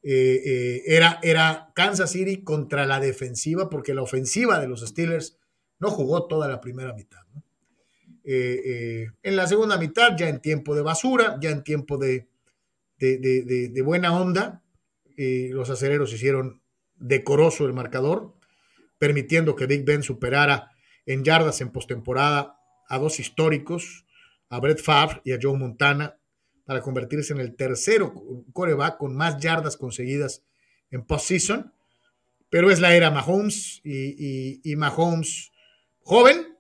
Eh, eh, era, era Kansas City contra la defensiva porque la ofensiva de los Steelers no jugó toda la primera mitad. en la segunda mitad, ya en tiempo de basura, ya en tiempo de, de, buena onda, los aceleros hicieron decoroso el marcador, permitiendo que Big Ben superara en yardas en postemporada a dos históricos, a Brett Favre y a Joe Montana, para convertirse en el tercero coreback con más yardas conseguidas en postseason. Pero es la era Mahomes y, y Mahomes joven,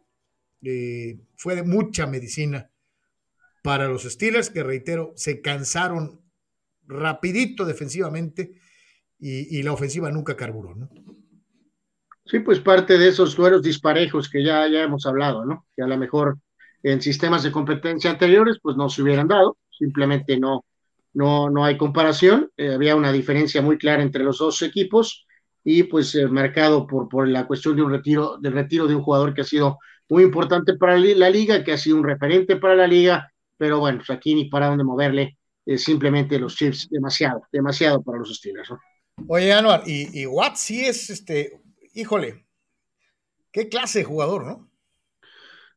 fue de mucha medicina para los Steelers, que reitero, se cansaron rapidito defensivamente y, la ofensiva nunca carburó, ¿no? Sí, pues parte de esos duelos disparejos que ya, ya hemos hablado, ¿no? Que a lo mejor en sistemas de competencia anteriores, pues no se hubieran dado, simplemente no, no, no hay comparación, eh, había una diferencia muy clara entre los dos equipos y pues eh, marcado por, por la cuestión de un retiro, del retiro de un jugador que ha sido muy importante para la liga, que ha sido un referente para la liga, pero bueno, pues aquí ni para dónde moverle, simplemente los Chiefs demasiado, demasiado para los Steelers. ¿no? Oye, Anuar, y, y Watt sí es, este, híjole, qué clase de jugador, ¿no?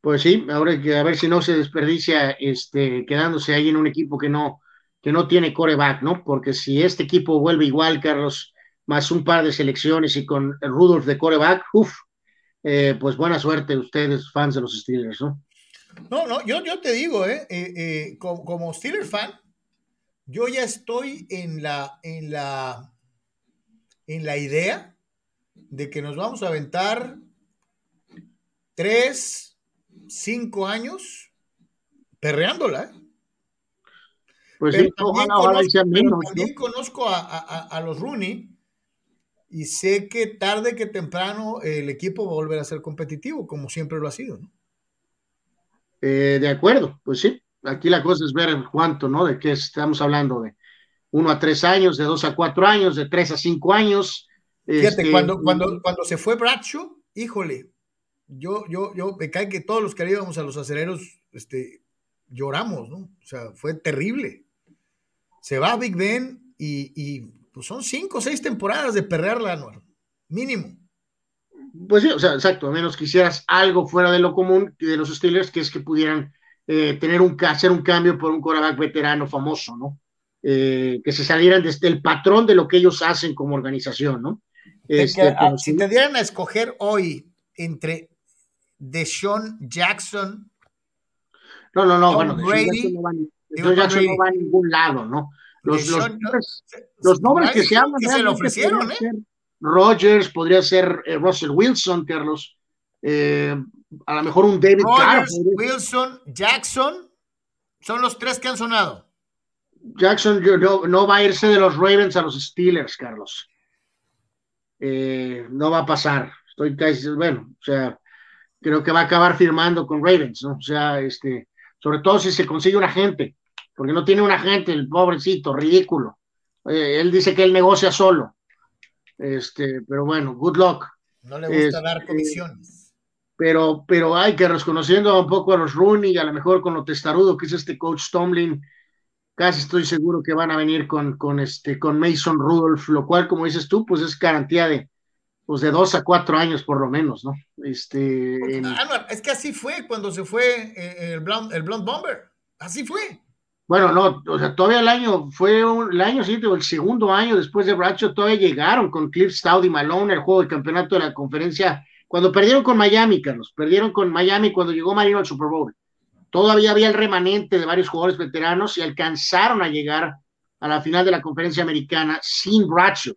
Pues sí, ahora que a ver si no se desperdicia este, quedándose ahí en un equipo que no, que no tiene coreback, ¿no? Porque si este equipo vuelve igual, Carlos, más un par de selecciones y con Rudolph de coreback, uff, eh, pues buena suerte ustedes, fans de los Steelers, ¿no? No, no, yo, yo te digo, eh, eh, como, como Steelers fan, Yo ya estoy en la, en la, en la idea de que nos vamos a aventar tres, cinco años perreándola. ¿eh? Pues pero también, conozco, a, los Rooney y sé que tarde que temprano el equipo va a volver a ser competitivo, como siempre lo ha sido. ¿no? Eh, de acuerdo, pues sí. Aquí la cosa es ver cuánto, ¿no? De qué estamos hablando, de uno a tres años, de dos a cuatro años, de tres a cinco años. Fíjate, este, cuando, cuando, cuando se fue Bradshaw, híjole, yo, yo, yo, me cae que todos los que íbamos a los aceleros, este, lloramos, ¿no? O sea, fue terrible. Se va Big Ben y, y pues son cinco o seis temporadas de perderla, anual, mínimo. Pues sí, o sea, exacto, a menos que hicieras algo fuera de lo común de los Steelers, que es que pudieran eh, tener un, hacer un cambio por un quarterback veterano famoso, ¿no? Eh, que se salieran desde el patrón de lo que ellos hacen como organización, ¿no? Este, si te dieran a escoger hoy entre Deshaun Jackson. No, no, no, bueno, Brady, Jackson, Jackson no va a ningún lado, ¿no? Los, los, nombres que se hablan. Que se le ofrecieron, ¿eh? Rogers, podría ser eh, Russell Wilson, Carlos. Eh, a lo mejor un David Rogers, Wilson, Jackson, son los tres que han sonado. Jackson no, va a irse de los Ravens a los Steelers, Carlos. Eh, no va a pasar. Estoy casi, bueno, o sea, creo que va a acabar firmando con Ravens, ¿no? O sea, este, sobre todo si se consigue un agente, porque no tiene un agente, el pobrecito, ridículo. él dice que él negocia solo. Este, pero bueno, good luck. No le gusta dar este, comisiones. Pero, pero hay que reconociendo un poco a los Rooney, a lo mejor con lo testarudo que es este coach Tomlin, casi estoy seguro que van a venir con, con, este, con Mason Rudolph, lo cual, como dices tú, pues es garantía de, pues de dos a cuatro años por lo menos, ¿no? Este, es que así fue cuando se fue eh, el Blonde, el Blonde Bomber, así fue. Bueno, no, o sea, todavía el año, fue el año siguiente o el segundo año después de Bradshaw, todavía llegaron con Cliff Stout y Malone el juego del campeonato de la conferencia, cuando perdieron con Miami, Carlos, perdieron con Miami cuando llegó Marino al Super Bowl. Todavía había el remanente de varios jugadores veteranos y alcanzaron a llegar a la final de la conferencia americana sin Bradshaw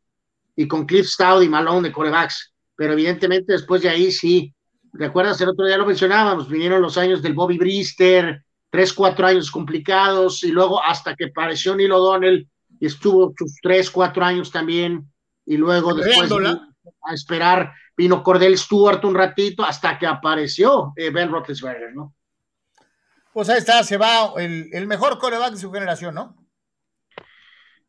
y con Cliff Stout y Malone de corebacks. Pero evidentemente después de ahí sí, ¿recuerdas? El otro día lo mencionábamos, vinieron los años del Bobby Brister, tres, cuatro años complicados y luego hasta que apareció Neil O'Donnell y estuvo sus tres, cuatro años también y luego después a esperar vino Cordell Stewart un ratito hasta que apareció eh, Ben Roethlisberger, ¿no? Pues ahí está, se va el, el mejor coreback de su generación, ¿no?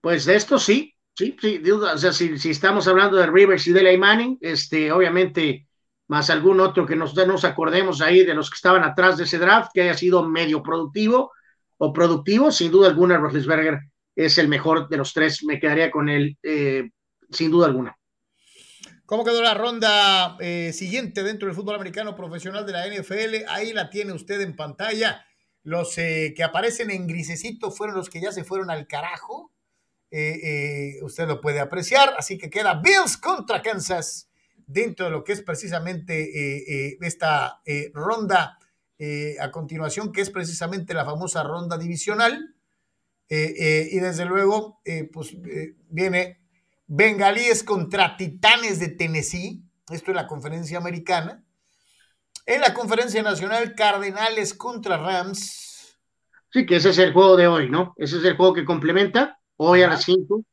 Pues de esto sí, sí, sí, o sea, si, si estamos hablando de Rivers y de Manning, este, obviamente más algún otro que nos, nos acordemos ahí de los que estaban atrás de ese draft, que haya sido medio productivo o productivo, sin duda alguna, Roethlisberger es el mejor de los tres, me quedaría con él, eh, sin duda alguna. ¿Cómo quedó la ronda eh, siguiente dentro del fútbol americano profesional de la NFL? Ahí la tiene usted en pantalla. Los eh, que aparecen en grisecito fueron los que ya se fueron al carajo. usted lo puede apreciar. Así que queda Bills contra Kansas dentro de lo que es precisamente eh, eh, esta eh, ronda a continuación, que es precisamente la famosa ronda divisional. y desde luego, pues viene Bengalíes contra Titanes de Tennessee. Esto es la conferencia americana. En la conferencia nacional, Cardenales contra Rams. Sí, que ese es el juego de hoy, ¿no? Ese es el juego que complementa hoy a las 5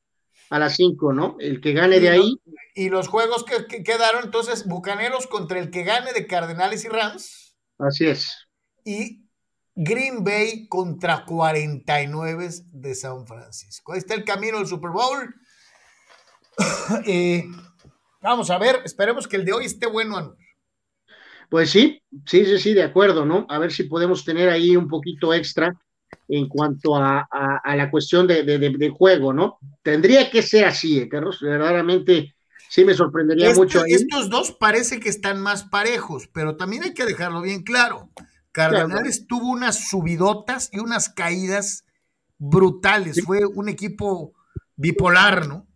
a las 5, ¿no? El que gane de ahí. Y los juegos que, quedaron, entonces, Bucaneros contra el que gane de Cardenales y Rams. Así es. Y Green Bay contra 49 de San Francisco. Ahí está el camino del Super Bowl. Eh, vamos a ver, esperemos que el de hoy esté bueno. Pues sí, sí, sí, sí, de acuerdo, ¿no? A ver si podemos tener ahí un poquito extra en cuanto a, la cuestión de, juego, ¿no? Tendría que ser así, ¿eh, Carlos, verdaderamente sí me sorprendería mucho. Estos dos parece que están más parejos, pero también hay que dejarlo bien claro. Cardenales tuvo unas subidotas y unas caídas brutales, fue un equipo bipolar, ¿no?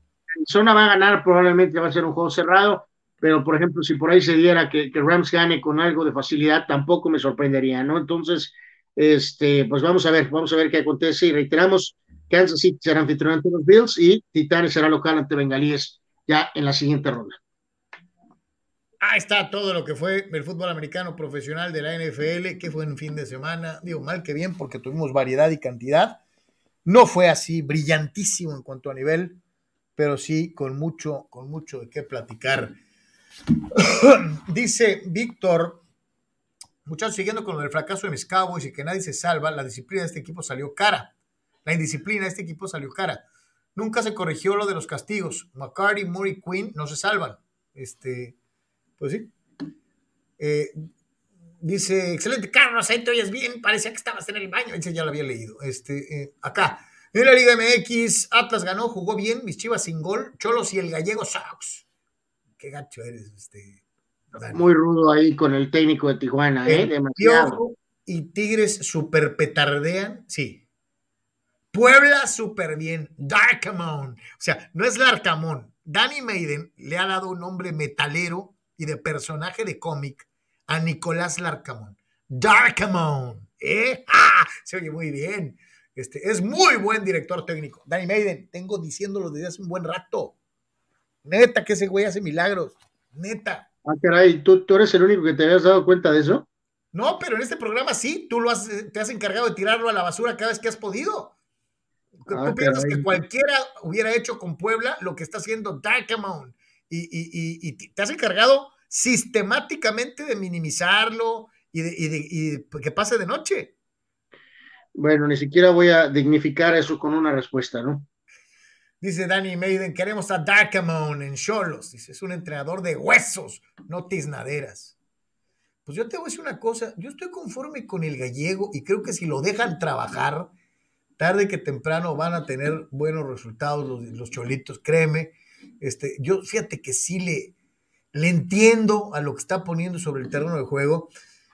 Zona va a ganar, probablemente va a ser un juego cerrado, pero por ejemplo, si por ahí se diera que, que Rams gane con algo de facilidad, tampoco me sorprendería, ¿no? Entonces, este, pues vamos a ver, vamos a ver qué acontece y reiteramos, Kansas City será anfitrión ante los Bills y Titanes será local ante Bengalíes ya en la siguiente ronda. Ahí está todo lo que fue el fútbol americano profesional de la NFL, que fue en fin de semana. Digo, mal que bien, porque tuvimos variedad y cantidad. No fue así brillantísimo en cuanto a nivel, pero sí con mucho, con mucho de qué platicar. Dice Víctor, muchachos, siguiendo con el fracaso de mis Cowboys y que nadie se salva, la disciplina de este equipo salió cara. La indisciplina de este equipo salió cara. Nunca se corrigió lo de los castigos. McCarty, Murray, Quinn no se salvan. Este, pues sí. Eh, dice, excelente, Carlos, ahí te oyes bien, parecía que estabas en el baño. Ese ya lo había leído. Este, eh, acá, en la Liga MX, Atlas ganó, jugó bien, mis chivas sin gol, Cholos y el gallego Sox. Qué gacho eres, este. Muy rudo ahí con el técnico de Tijuana, ¿eh? Demasiado. Y Tigres super petardean, sí. Puebla súper bien, Darkamon. O sea, no es Larcamón. Danny Maiden le ha dado un nombre metalero y de personaje de cómic a Nicolás Larcamón. Darkamon. ¿Eh? ¡Ah! Se oye muy bien. Este, es muy buen director técnico. Danny Maiden, tengo diciéndolo desde hace un buen rato. Neta, que ese güey hace milagros. Neta. Ah, caray, ¿tú, ¿tú eres el único que te habías dado cuenta de eso? No, pero en este programa sí, tú lo has, te has encargado de tirarlo a la basura cada vez que has podido. Ah, ¿Tú piensas que cualquiera hubiera hecho con Puebla lo que está haciendo Darkamon? Y, y, y, te has encargado sistemáticamente de minimizarlo y de, que pase de noche. Bueno, ni siquiera voy a dignificar eso con una respuesta, ¿no? Dice Danny Maiden, queremos a Darkamon en Cholos. Dice, es un entrenador de huesos, no tiznaderas. Pues yo te voy a decir una cosa, yo estoy conforme con el gallego y creo que si lo dejan trabajar, tarde que temprano van a tener buenos resultados los, cholitos, créeme. Este, yo fíjate que sí le, le entiendo a lo que está poniendo sobre el terreno de juego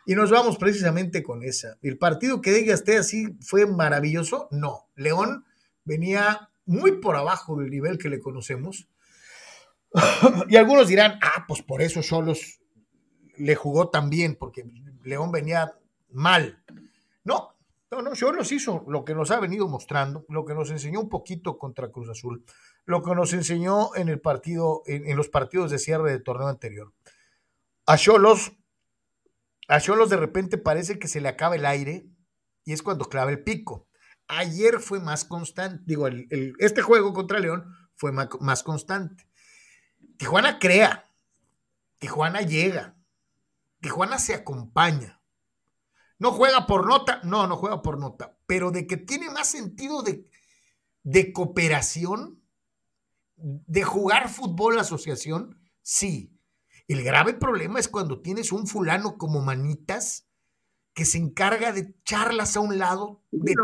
y nos vamos precisamente con esa. El partido que diga esté así fue maravilloso, no. León venía muy por abajo del nivel que le conocemos. y algunos dirán, ah, pues por eso Cholos le jugó tan bien, porque León venía mal. No, no, no, nos hizo lo que nos ha venido mostrando, lo que nos enseñó un poquito contra Cruz Azul, lo que nos enseñó en el partido, en, los partidos de cierre del torneo anterior. A Cholos, a Cholos de repente parece que se le acaba el aire y es cuando clava el pico. Ayer fue más constante, digo, este juego contra León fue más, más constante. Tijuana crea, Tijuana llega, Tijuana se acompaña. ¿No juega por nota? No, no juega por nota. Pero de que tiene más sentido de, de cooperación, de jugar fútbol asociación, sí. El grave problema es cuando tienes un fulano como Manitas que se encarga de echarlas a un lado de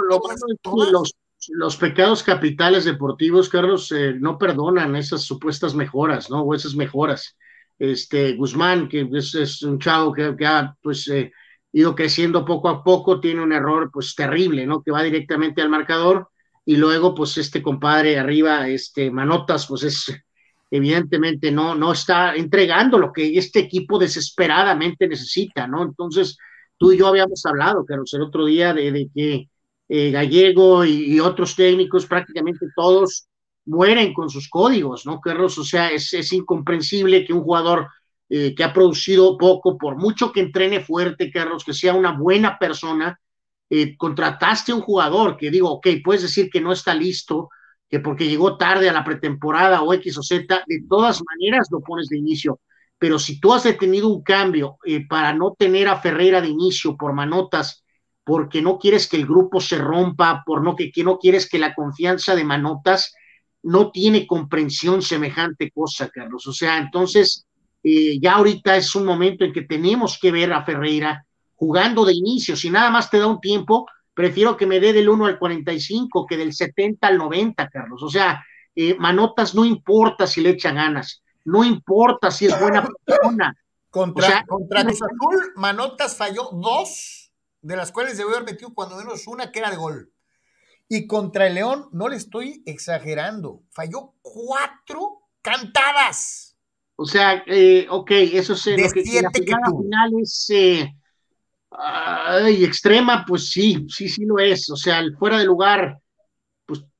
Los, los, pecados capitales deportivos, Carlos, eh, no perdonan esas supuestas mejoras, ¿no? O esas mejoras. Este, Guzmán, que es, un chavo que, que ha, pues, eh, ido creciendo poco a poco, tiene un error pues terrible, ¿no? Que va directamente al marcador y luego pues este compadre arriba, este Manotas, pues es evidentemente no, no está entregando lo que este equipo desesperadamente necesita, ¿no? Entonces, tú y yo habíamos hablado, Carlos, el otro día de, que eh, Gallego y, otros técnicos, prácticamente todos mueren con sus códigos, ¿no, Carlos? O sea, es, es incomprensible que un jugador eh, que ha producido poco, por mucho que entrene fuerte, Carlos, que sea una buena persona, eh, contrataste a un jugador que digo, ok, puedes decir que no está listo, que porque llegó tarde a la pretemporada o X o Z, de todas maneras lo pones de inicio. Pero si tú has detenido un cambio eh, para no tener a Ferreira de inicio por manotas, porque no quieres que el grupo se rompa, por no que, que no quieres que la confianza de manotas no tiene comprensión semejante cosa, Carlos. O sea, entonces eh, ya ahorita es un momento en que tenemos que ver a Ferreira jugando de inicio. Si nada más te da un tiempo, prefiero que me dé del 1 al 45 que del 70 al 90, Carlos. O sea, eh, Manotas no importa si le echan ganas, no importa si es buena persona. Contra, contra Cruz Azul, Manotas falló dos, de las cuales debió haber metido cuando menos una que era de gol. Y contra el León, no le estoy exagerando, falló cuatro cantadas. O sea, eh, ok, eso es lo que, la final es eh, extrema, pues sí, sí, sí lo es. O sea, fuera de lugar,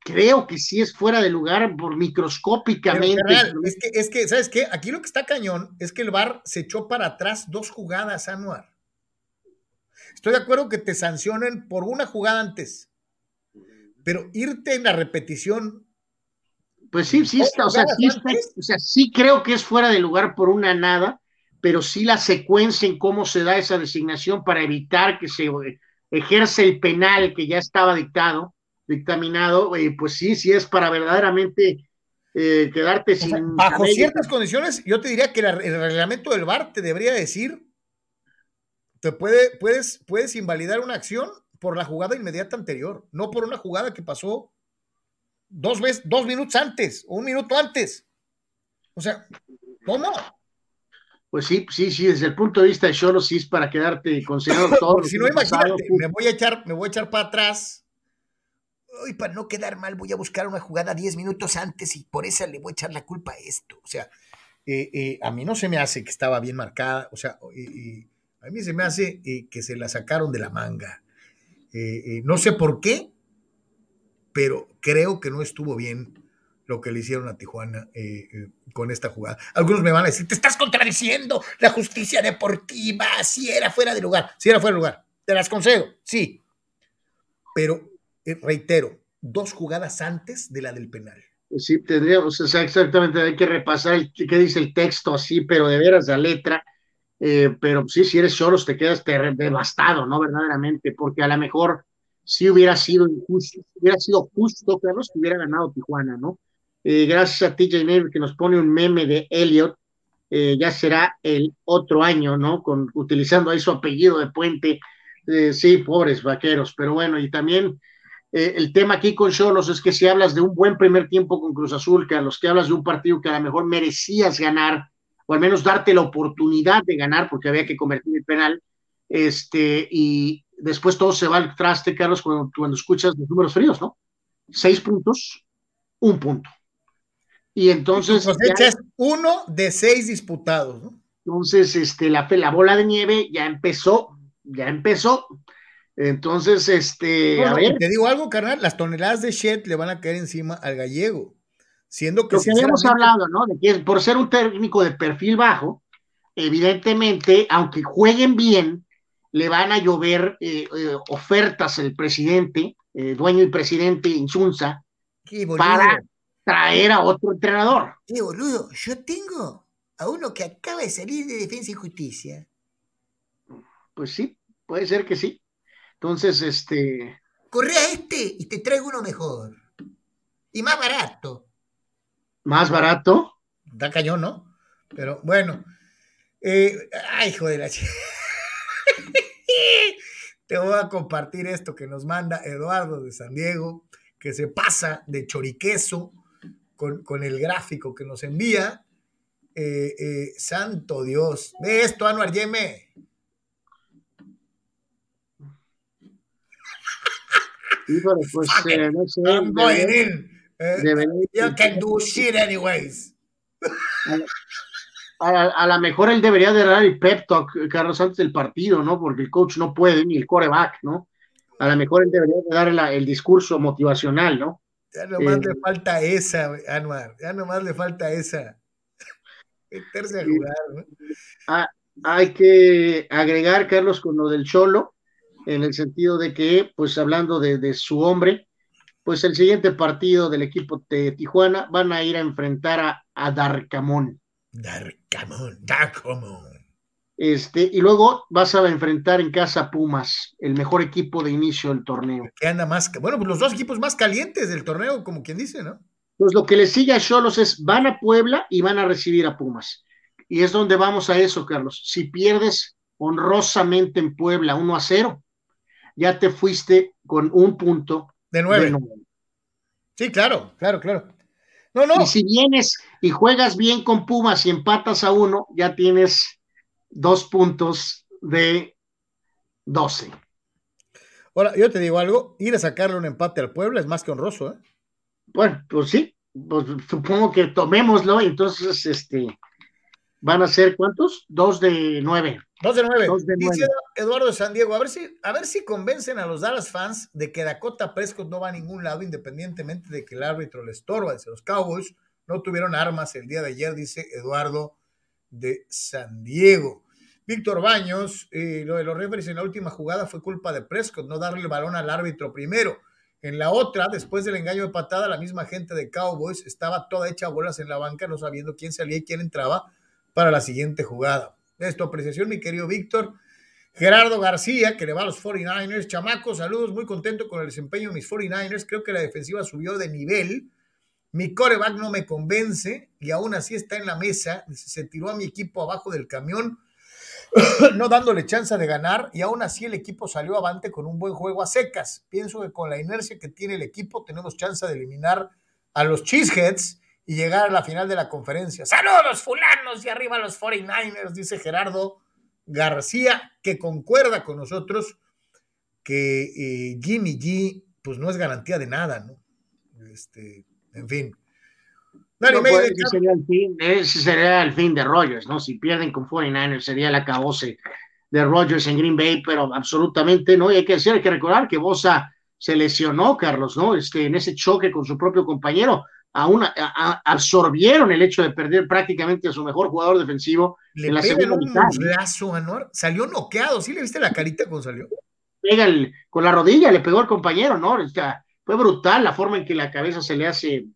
creo que sí es fuera de lugar por microscópicamente. es, que, es que, ¿sabes qué? Aquí lo que está cañón es que el VAR se echó para atrás dos jugadas, Anuar. Estoy de acuerdo que te sancionen por una jugada antes, pero irte en la repetición. Pues sí, sí está, o sea, sí, o sea, sí creo que es fuera de lugar por una nada, pero sí la secuencia en cómo se da esa designación para evitar que se ejerce el penal que ya estaba dictado dictaminado, eh, pues sí, sí es para verdaderamente eh, quedarte sin. bajo ciertas condiciones, yo te diría que el reglamento del VAR te debería decir, te puede, puedes, puedes invalidar una acción por la jugada inmediata anterior, no por una jugada que pasó dos veces, dos minutos antes o un minuto antes. O sea, ¿cómo? Pues sí, sí, sí, desde el punto de vista de Cholo, sí es para quedarte considerado todo. si no, imagínate, me voy a echar, me voy a echar para atrás Hoy para no quedar mal voy a buscar una jugada 10 minutos antes y por esa le voy a echar la culpa a esto. O sea, eh, eh, a mí no se me hace que estaba bien marcada, o sea, a mí se me hace eh, que se la sacaron de la manga. no sé por qué, pero creo que no estuvo bien lo que le hicieron a Tijuana con esta jugada. Algunos me van a decir, te estás contradiciendo la justicia deportiva, si era fuera de lugar, si era fuera de lugar, te las concedo, sí, pero eh, reitero, dos jugadas antes de la del penal. Pues sí, tendríamos, o sea, exactamente, hay que repasar qué dice el texto así, pero de veras la letra. Eh, pero sí, si eres Soros te quedas devastado, ¿no? Verdaderamente, porque a lo mejor sí hubiera sido injusto, hubiera sido justo, Carlos, que hubiera ganado Tijuana, ¿no? Eh, gracias a TJ Neville que nos pone un meme de Elliot, ya será el otro año, ¿no? Con, utilizando ahí su apellido de puente. sí, pobres vaqueros, pero bueno, y también eh, el tema aquí con Cholos es que si hablas de un buen primer tiempo con Cruz Azul, que a los que hablas de un partido que a lo mejor merecías ganar, o al menos darte la oportunidad de ganar, porque había que convertir el penal, este, y después todo se va al traste, Carlos, cuando, cuando escuchas los números fríos, ¿no? Seis puntos, un punto. Y entonces. es uno de seis disputados, ¿no? Entonces, este, la, la bola de nieve ya empezó, ya empezó. Entonces, este, a ver. Te digo algo, carnal, las toneladas de Shed le van a caer encima al gallego. Siendo que. Lo que habíamos hablado, ¿no? De que por ser un técnico de perfil bajo, evidentemente, aunque jueguen bien, le van a llover eh, eh, ofertas el presidente, eh, dueño y presidente Insunza, para traer a otro entrenador. Qué boludo, yo tengo a uno que acaba de salir de Defensa y Justicia. Pues sí, puede ser que sí. Entonces, este. Corre a este y te traigo uno mejor. Y más barato. ¿Más barato? Da cañón, ¿no? Pero bueno. Eh, ay, joder. te voy a compartir esto que nos manda Eduardo de San Diego, que se pasa de choriqueso con, el gráfico que nos envía. Eh, eh, santo Dios. Ve esto, Anuar Yeme. Pues eh, no sé. I'm going in. Uh, you can do shit anyways. A, lo mejor él debería de dar el pep talk, Carlos, antes del partido, ¿no? Porque el coach no puede, ni el coreback, ¿no? A lo mejor él debería de dar el discurso motivacional, ¿no? Ya nomás le eh, falta esa, Anuar, ya nomás le falta esa. Meterse a jugar, ¿no? Hay que agregar, Carlos, con lo del Cholo, en el sentido de que, pues hablando de, su hombre, pues el siguiente partido del equipo de Tijuana van a ir a enfrentar a, a Darcamón. Darcamón, Darcamón. Este, y luego vas a enfrentar en casa Pumas, el mejor equipo de inicio del torneo. Que anda más, bueno, pues los dos equipos más calientes del torneo, como quien dice, ¿no? Pues lo que le sigue a Cholos es van a Puebla y van a recibir a Pumas. Y es donde vamos a eso, Carlos. Si pierdes honrosamente en Puebla 1 a 0, ya te fuiste con un punto de nueve. Sí, claro, claro, claro. No, no. Y si vienes y juegas bien con Pumas y empatas a uno, ya tienes dos puntos de doce. Ahora, yo te digo algo, ir a sacarle un empate al pueblo es más que honroso, ¿eh? Bueno, pues sí, pues supongo que tomémoslo, entonces, este, van a ser ¿cuántos? Dos de nueve. Dos de nueve. Dice Eduardo San Diego, a ver, si, a ver si convencen a los Dallas fans de que Dakota Prescott no va a ningún lado, independientemente de que el árbitro le estorba. Dice, los Cowboys no tuvieron armas el día de ayer, dice Eduardo de San Diego. Víctor Baños, eh, lo de los referees en la última jugada fue culpa de Prescott, no darle el balón al árbitro primero. En la otra, después del engaño de patada, la misma gente de Cowboys estaba toda hecha bolas en la banca, no sabiendo quién salía y quién entraba para la siguiente jugada. Es tu apreciación, mi querido Víctor. Gerardo García, que le va a los 49ers. Chamaco, saludos, muy contento con el desempeño de mis 49ers. Creo que la defensiva subió de nivel. Mi coreback no me convence y aún así está en la mesa. Se tiró a mi equipo abajo del camión no dándole chance de ganar y aún así el equipo salió avante con un buen juego a secas. Pienso que con la inercia que tiene el equipo tenemos chance de eliminar a los Cheeseheads y llegar a la final de la conferencia. Saludos fulanos y arriba los 49ers, dice Gerardo García, que concuerda con nosotros que eh, Jimmy G pues no es garantía de nada, ¿no? Este, en fin. Pues, ese, sería el fin, ese sería el fin de Rogers, ¿no? Si pierden con 49ers sería el acabose de Rogers en Green Bay, pero absolutamente no. Y hay que decir, hay que recordar que Bosa se lesionó, Carlos, ¿no? Este, en ese choque con su propio compañero, aún absorbieron el hecho de perder prácticamente a su mejor jugador defensivo en la segunda mitad. salió noqueado, ¿sí le viste la carita cuando salió? Pega con la rodilla, le pegó al compañero, ¿no? O fue brutal la forma en que la cabeza se le hace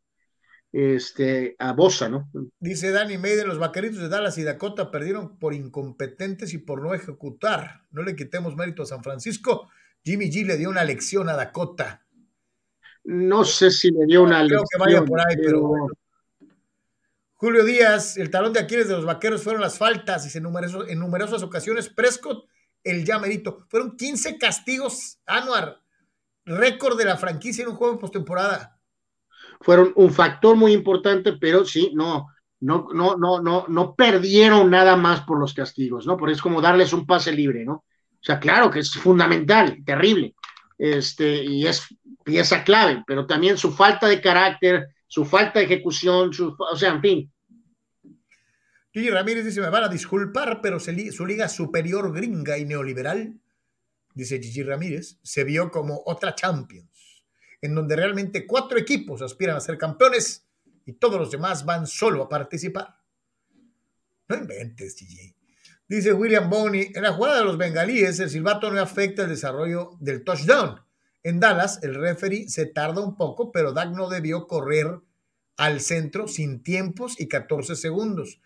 este, a Bosa, ¿no? Dice Danny Maiden, los vaqueritos de Dallas y Dakota perdieron por incompetentes y por no ejecutar. No le quitemos mérito a San Francisco. Jimmy G le dio una lección a Dakota. No sé si le dio una. Creo que vaya por ahí, pero, Julio Díaz, el talón de Aquiles de los vaqueros fueron las faltas y en, en numerosas ocasiones Prescott, el ya mérito. Fueron 15 castigos, Anuar, récord de la franquicia en un juego de postemporada fueron un factor muy importante, pero sí, no, no, no, no, no, no perdieron nada más por los castigos, ¿no? Porque es como darles un pase libre, ¿no? O sea, claro que es fundamental, terrible, este, y es pieza clave, pero también su falta de carácter, su falta de ejecución, su, o sea, en fin. Gigi Ramírez dice, me van a disculpar, pero su liga superior gringa y neoliberal, dice Gigi Ramírez, se vio como otra champion en donde realmente cuatro equipos aspiran a ser campeones y todos los demás van solo a participar. No inventes, Gigi. Dice William Boney, en la jugada de los bengalíes el silbato no afecta el desarrollo del touchdown. En Dallas el referee se tarda un poco, pero Dak no debió correr al centro sin tiempos y 14 segundos.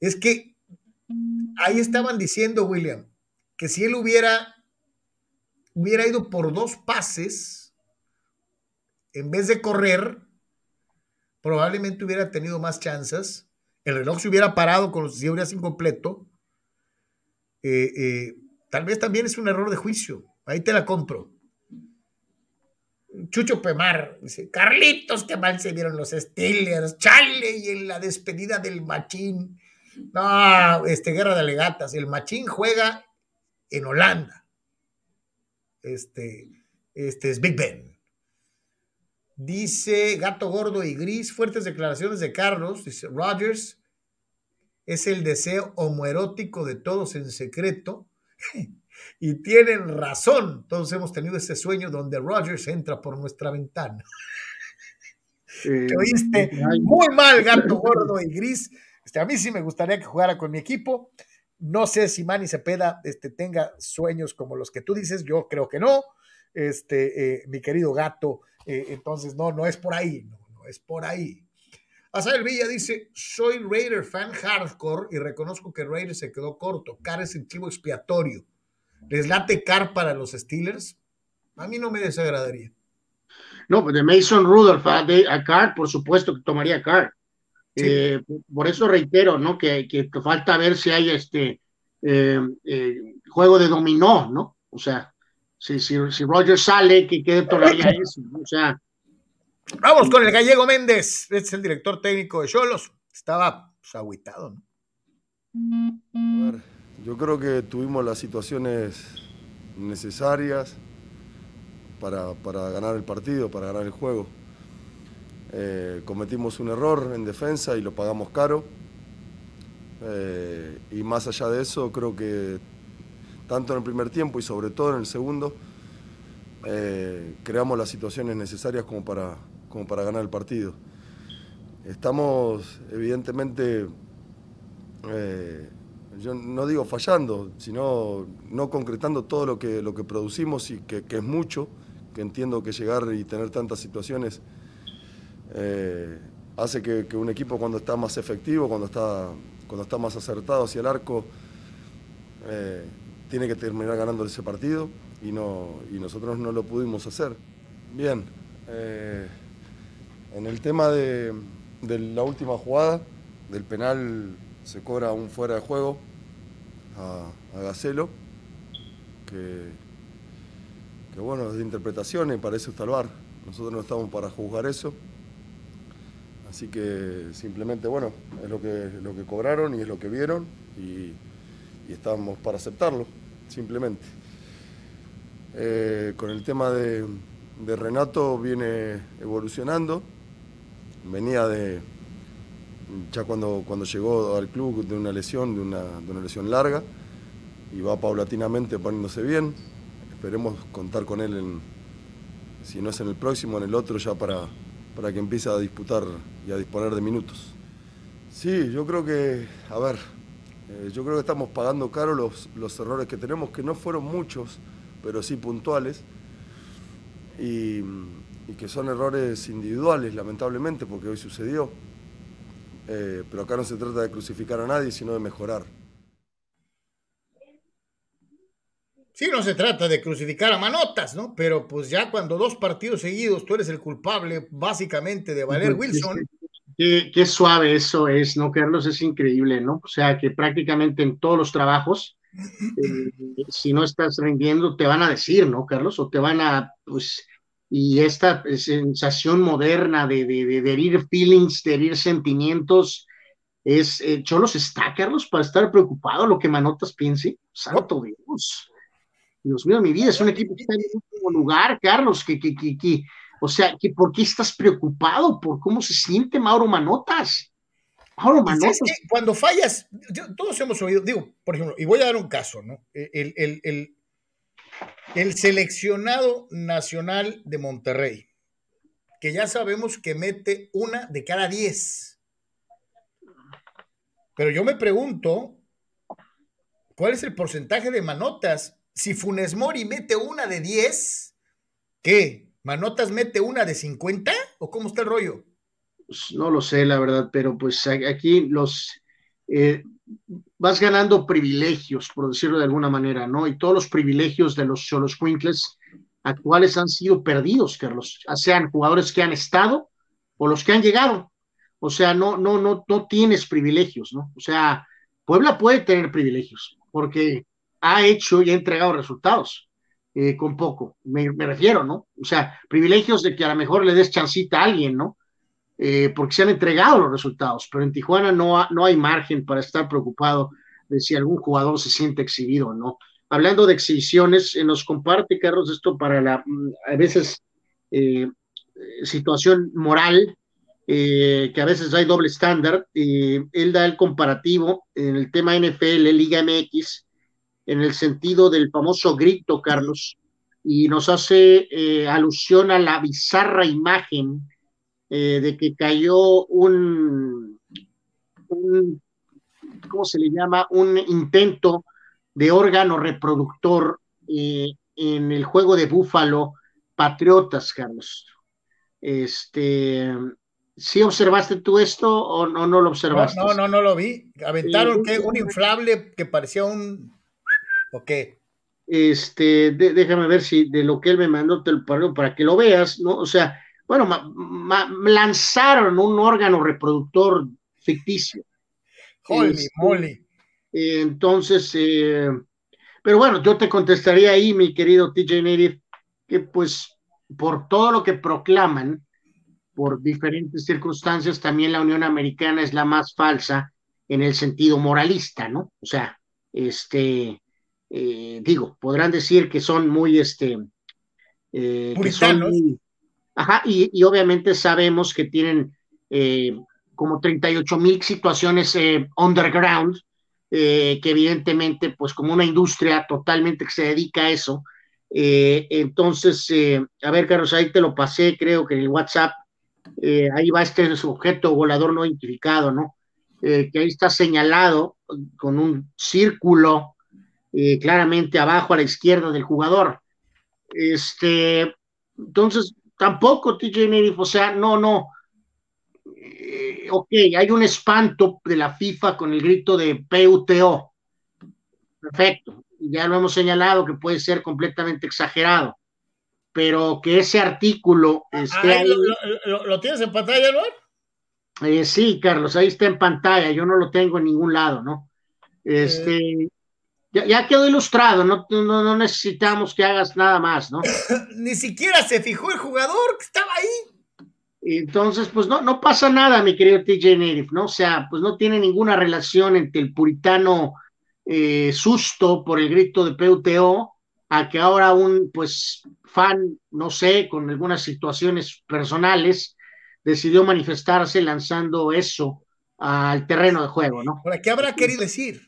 Es que ahí estaban diciendo, William, que si él hubiera, hubiera ido por dos pases, en vez de correr, probablemente hubiera tenido más chances. El reloj se hubiera parado con los días incompleto. Eh, eh, tal vez también es un error de juicio. Ahí te la compro. Chucho Pemar dice: Carlitos, qué mal se vieron los Steelers. Chale, y en la despedida del Machín. No, este, guerra de alegatas. El Machín juega en Holanda. Este, este es Big Ben. Dice Gato Gordo y Gris, fuertes declaraciones de Carlos, dice Rogers, es el deseo homoerótico de todos en secreto. y tienen razón, todos hemos tenido ese sueño donde Rogers entra por nuestra ventana. Te oíste muy mal, Gato Gordo y Gris. Este, a mí sí me gustaría que jugara con mi equipo. No sé si Manny Cepeda este, tenga sueños como los que tú dices, yo creo que no. Este, eh, mi querido gato eh, entonces, no, no es por ahí, no, no es por ahí. Asael Villa dice, soy Raider fan hardcore y reconozco que Raider se quedó corto. Car es el chivo expiatorio. ¿Les late Car para los Steelers? A mí no me desagradaría. No, pues de Mason Rudolph a, a Carr, por supuesto que tomaría Car. Eh, por eso reitero, ¿no? Que, que, falta ver si hay este eh, juego de dominó, ¿no? O sea, si, si, si Roger sale, que quede todavía eso. O sea. Vamos con el gallego Méndez. Este es el director técnico de Cholos. Estaba pues, ¿no? Yo creo que tuvimos las situaciones necesarias para, para ganar el partido, para ganar el juego. Eh, cometimos un error en defensa y lo pagamos caro. Eh, y más allá de eso, creo que tanto en el primer tiempo y sobre todo en el segundo, eh, creamos las situaciones necesarias como para, como para ganar el partido. Estamos evidentemente, yo no digo fallando, sino no concretando todo lo que, lo que producimos y que, es mucho, que entiendo que llegar y tener tantas situaciones eh, hace que, un equipo cuando está más efectivo, cuando está, cuando está más acertado hacia el arco, tiene que terminar ganando ese partido y, no, y nosotros no lo pudimos hacer. Bien, eh, en el tema de, la última jugada, del penal se cobra un fuera de juego a, Gacelo, que, bueno, es de interpretación y parece salvar. Nosotros no estamos para juzgar eso. Así que simplemente, bueno, es lo que, lo que cobraron y es lo que vieron y, y estamos para aceptarlo, simplemente. Eh, con el tema de, Renato viene evolucionando. Venía de, ya cuando, cuando llegó al club de una lesión, de una, lesión larga, y va paulatinamente poniéndose bien. Esperemos contar con él, en, si no es en el próximo, en el otro, ya para, para que empiece a disputar y a disponer de minutos. Sí, yo creo que, a ver, eh, yo creo que estamos pagando caro los, los errores que tenemos, que no fueron muchos pero sí puntuales, y, que son errores individuales, lamentablemente, porque hoy sucedió. Eh, pero acá no se trata de crucificar a nadie, sino de mejorar. Sí, no se trata de crucificar a manotas, ¿no? Pero pues ya cuando dos partidos seguidos tú eres el culpable básicamente de Valer Wilson. Qué, qué, suave eso es, ¿no, Carlos? Es increíble, ¿no? O sea, que prácticamente en todos los trabajos eh, si no estás rindiendo, te van a decir, ¿no, Carlos? O te van a, pues, y esta sensación moderna de, de, herir feelings, de herir sentimientos, es, eh, Cholos está, Carlos, para estar preocupado lo que Manotas piense. Santo Dios. Dios mío, mi vida, es un equipo que está en el último lugar, Carlos, que, que, que, que, o sea, que ¿por qué estás preocupado por cómo se siente Mauro Manotas? Es que cuando fallas, todos hemos oído, digo, por ejemplo, y voy a dar un caso, ¿no? El, el, el, seleccionado nacional de Monterrey, que ya sabemos que mete una de cada diez. Pero yo me pregunto, ¿cuál es el porcentaje de manotas? Si Funes Mori mete una de diez, ¿qué? ¿Manotas mete una de cincuenta? ¿O cómo está el rollo? Pues, no lo sé, la verdad, pero pues aquí los eh, vas ganando privilegios, por decirlo de alguna manera, ¿no? Y todos los privilegios de los Cholos Quinkles actuales han sido perdidos, Carlos, sean jugadores que han estado o los que han llegado. O sea, no, no, no, no tienes privilegios, ¿no? O sea, Puebla puede tener privilegios porque ha hecho y ha entregado resultados eh, con poco, me, me, refiero, ¿no? O sea, privilegios de que a lo mejor le des chancita a alguien, ¿no? Eh, porque se han entregado los resultados, pero en Tijuana no, no hay margen para estar preocupado de si algún jugador se siente exhibido o no. Hablando de exhibiciones, eh, nos comparte, Carlos, esto para la, mm, a veces, eh, situación moral, que a veces hay doble estándar. él da el comparativo en el tema NFL, Liga MX, en el sentido del famoso grito, Carlos, y nos hace alusión a la bizarra imagen eh, de que cayó un, ¿cómo se le llama? Un intento de órgano reproductor eh, en el juego de Búfalo Patriotas, Carlos. Este, ¿Sí observaste tú esto o no, no lo observaste? No, no, no, lo vi. Aventaron que un inflable que parecía un... ¿O qué? Este, déjame ver si de lo que él me mandó te lo para que lo veas, ¿no? O sea, bueno, lanzaron un órgano reproductor ficticio. Holy este, moly. entonces, eh, pero bueno, yo te contestaría ahí, mi querido TJ Native, que pues por todo lo que proclaman, por diferentes circunstancias, también la Unión Americana es la más falsa en el sentido moralista, ¿no? O sea, este, eh, digo, podrán decir que son muy, este, eh, que son Ajá, y, obviamente sabemos que tienen eh, como 38 mil situaciones eh, underground, que evidentemente, pues como una industria totalmente que se dedica a eso. entonces, a ver, Carlos, ahí te lo pasé, creo que en el WhatsApp, ahí va este sujeto volador no identificado, ¿no? que ahí está señalado con un círculo claramente abajo a la izquierda del jugador. Este, entonces, tampoco TJ Native, o sea, no, no. Eh, ok, hay un espanto de la FIFA con el grito de PUTO. Perfecto. Ya lo hemos señalado que puede ser completamente exagerado. Pero que ese artículo esté ahí. ¿Lo, tienes en pantalla? Eh, sí, Carlos, ahí está en pantalla. Yo no lo tengo en ningún lado, ¿no? Este. Ya, quedó ilustrado, no, no, necesitamos que hagas nada más, ¿no? Ni siquiera se fijó el jugador que estaba ahí. Entonces, pues no, no pasa nada, mi querido TJ Native, ¿no? O sea, pues no tiene ninguna relación entre el puritano eh, susto por el grito de PUTO a que ahora un, pues, fan, no sé, con algunas situaciones personales, decidió manifestarse lanzando eso al terreno de juego, ¿no? ¿Para qué habrá querido decir?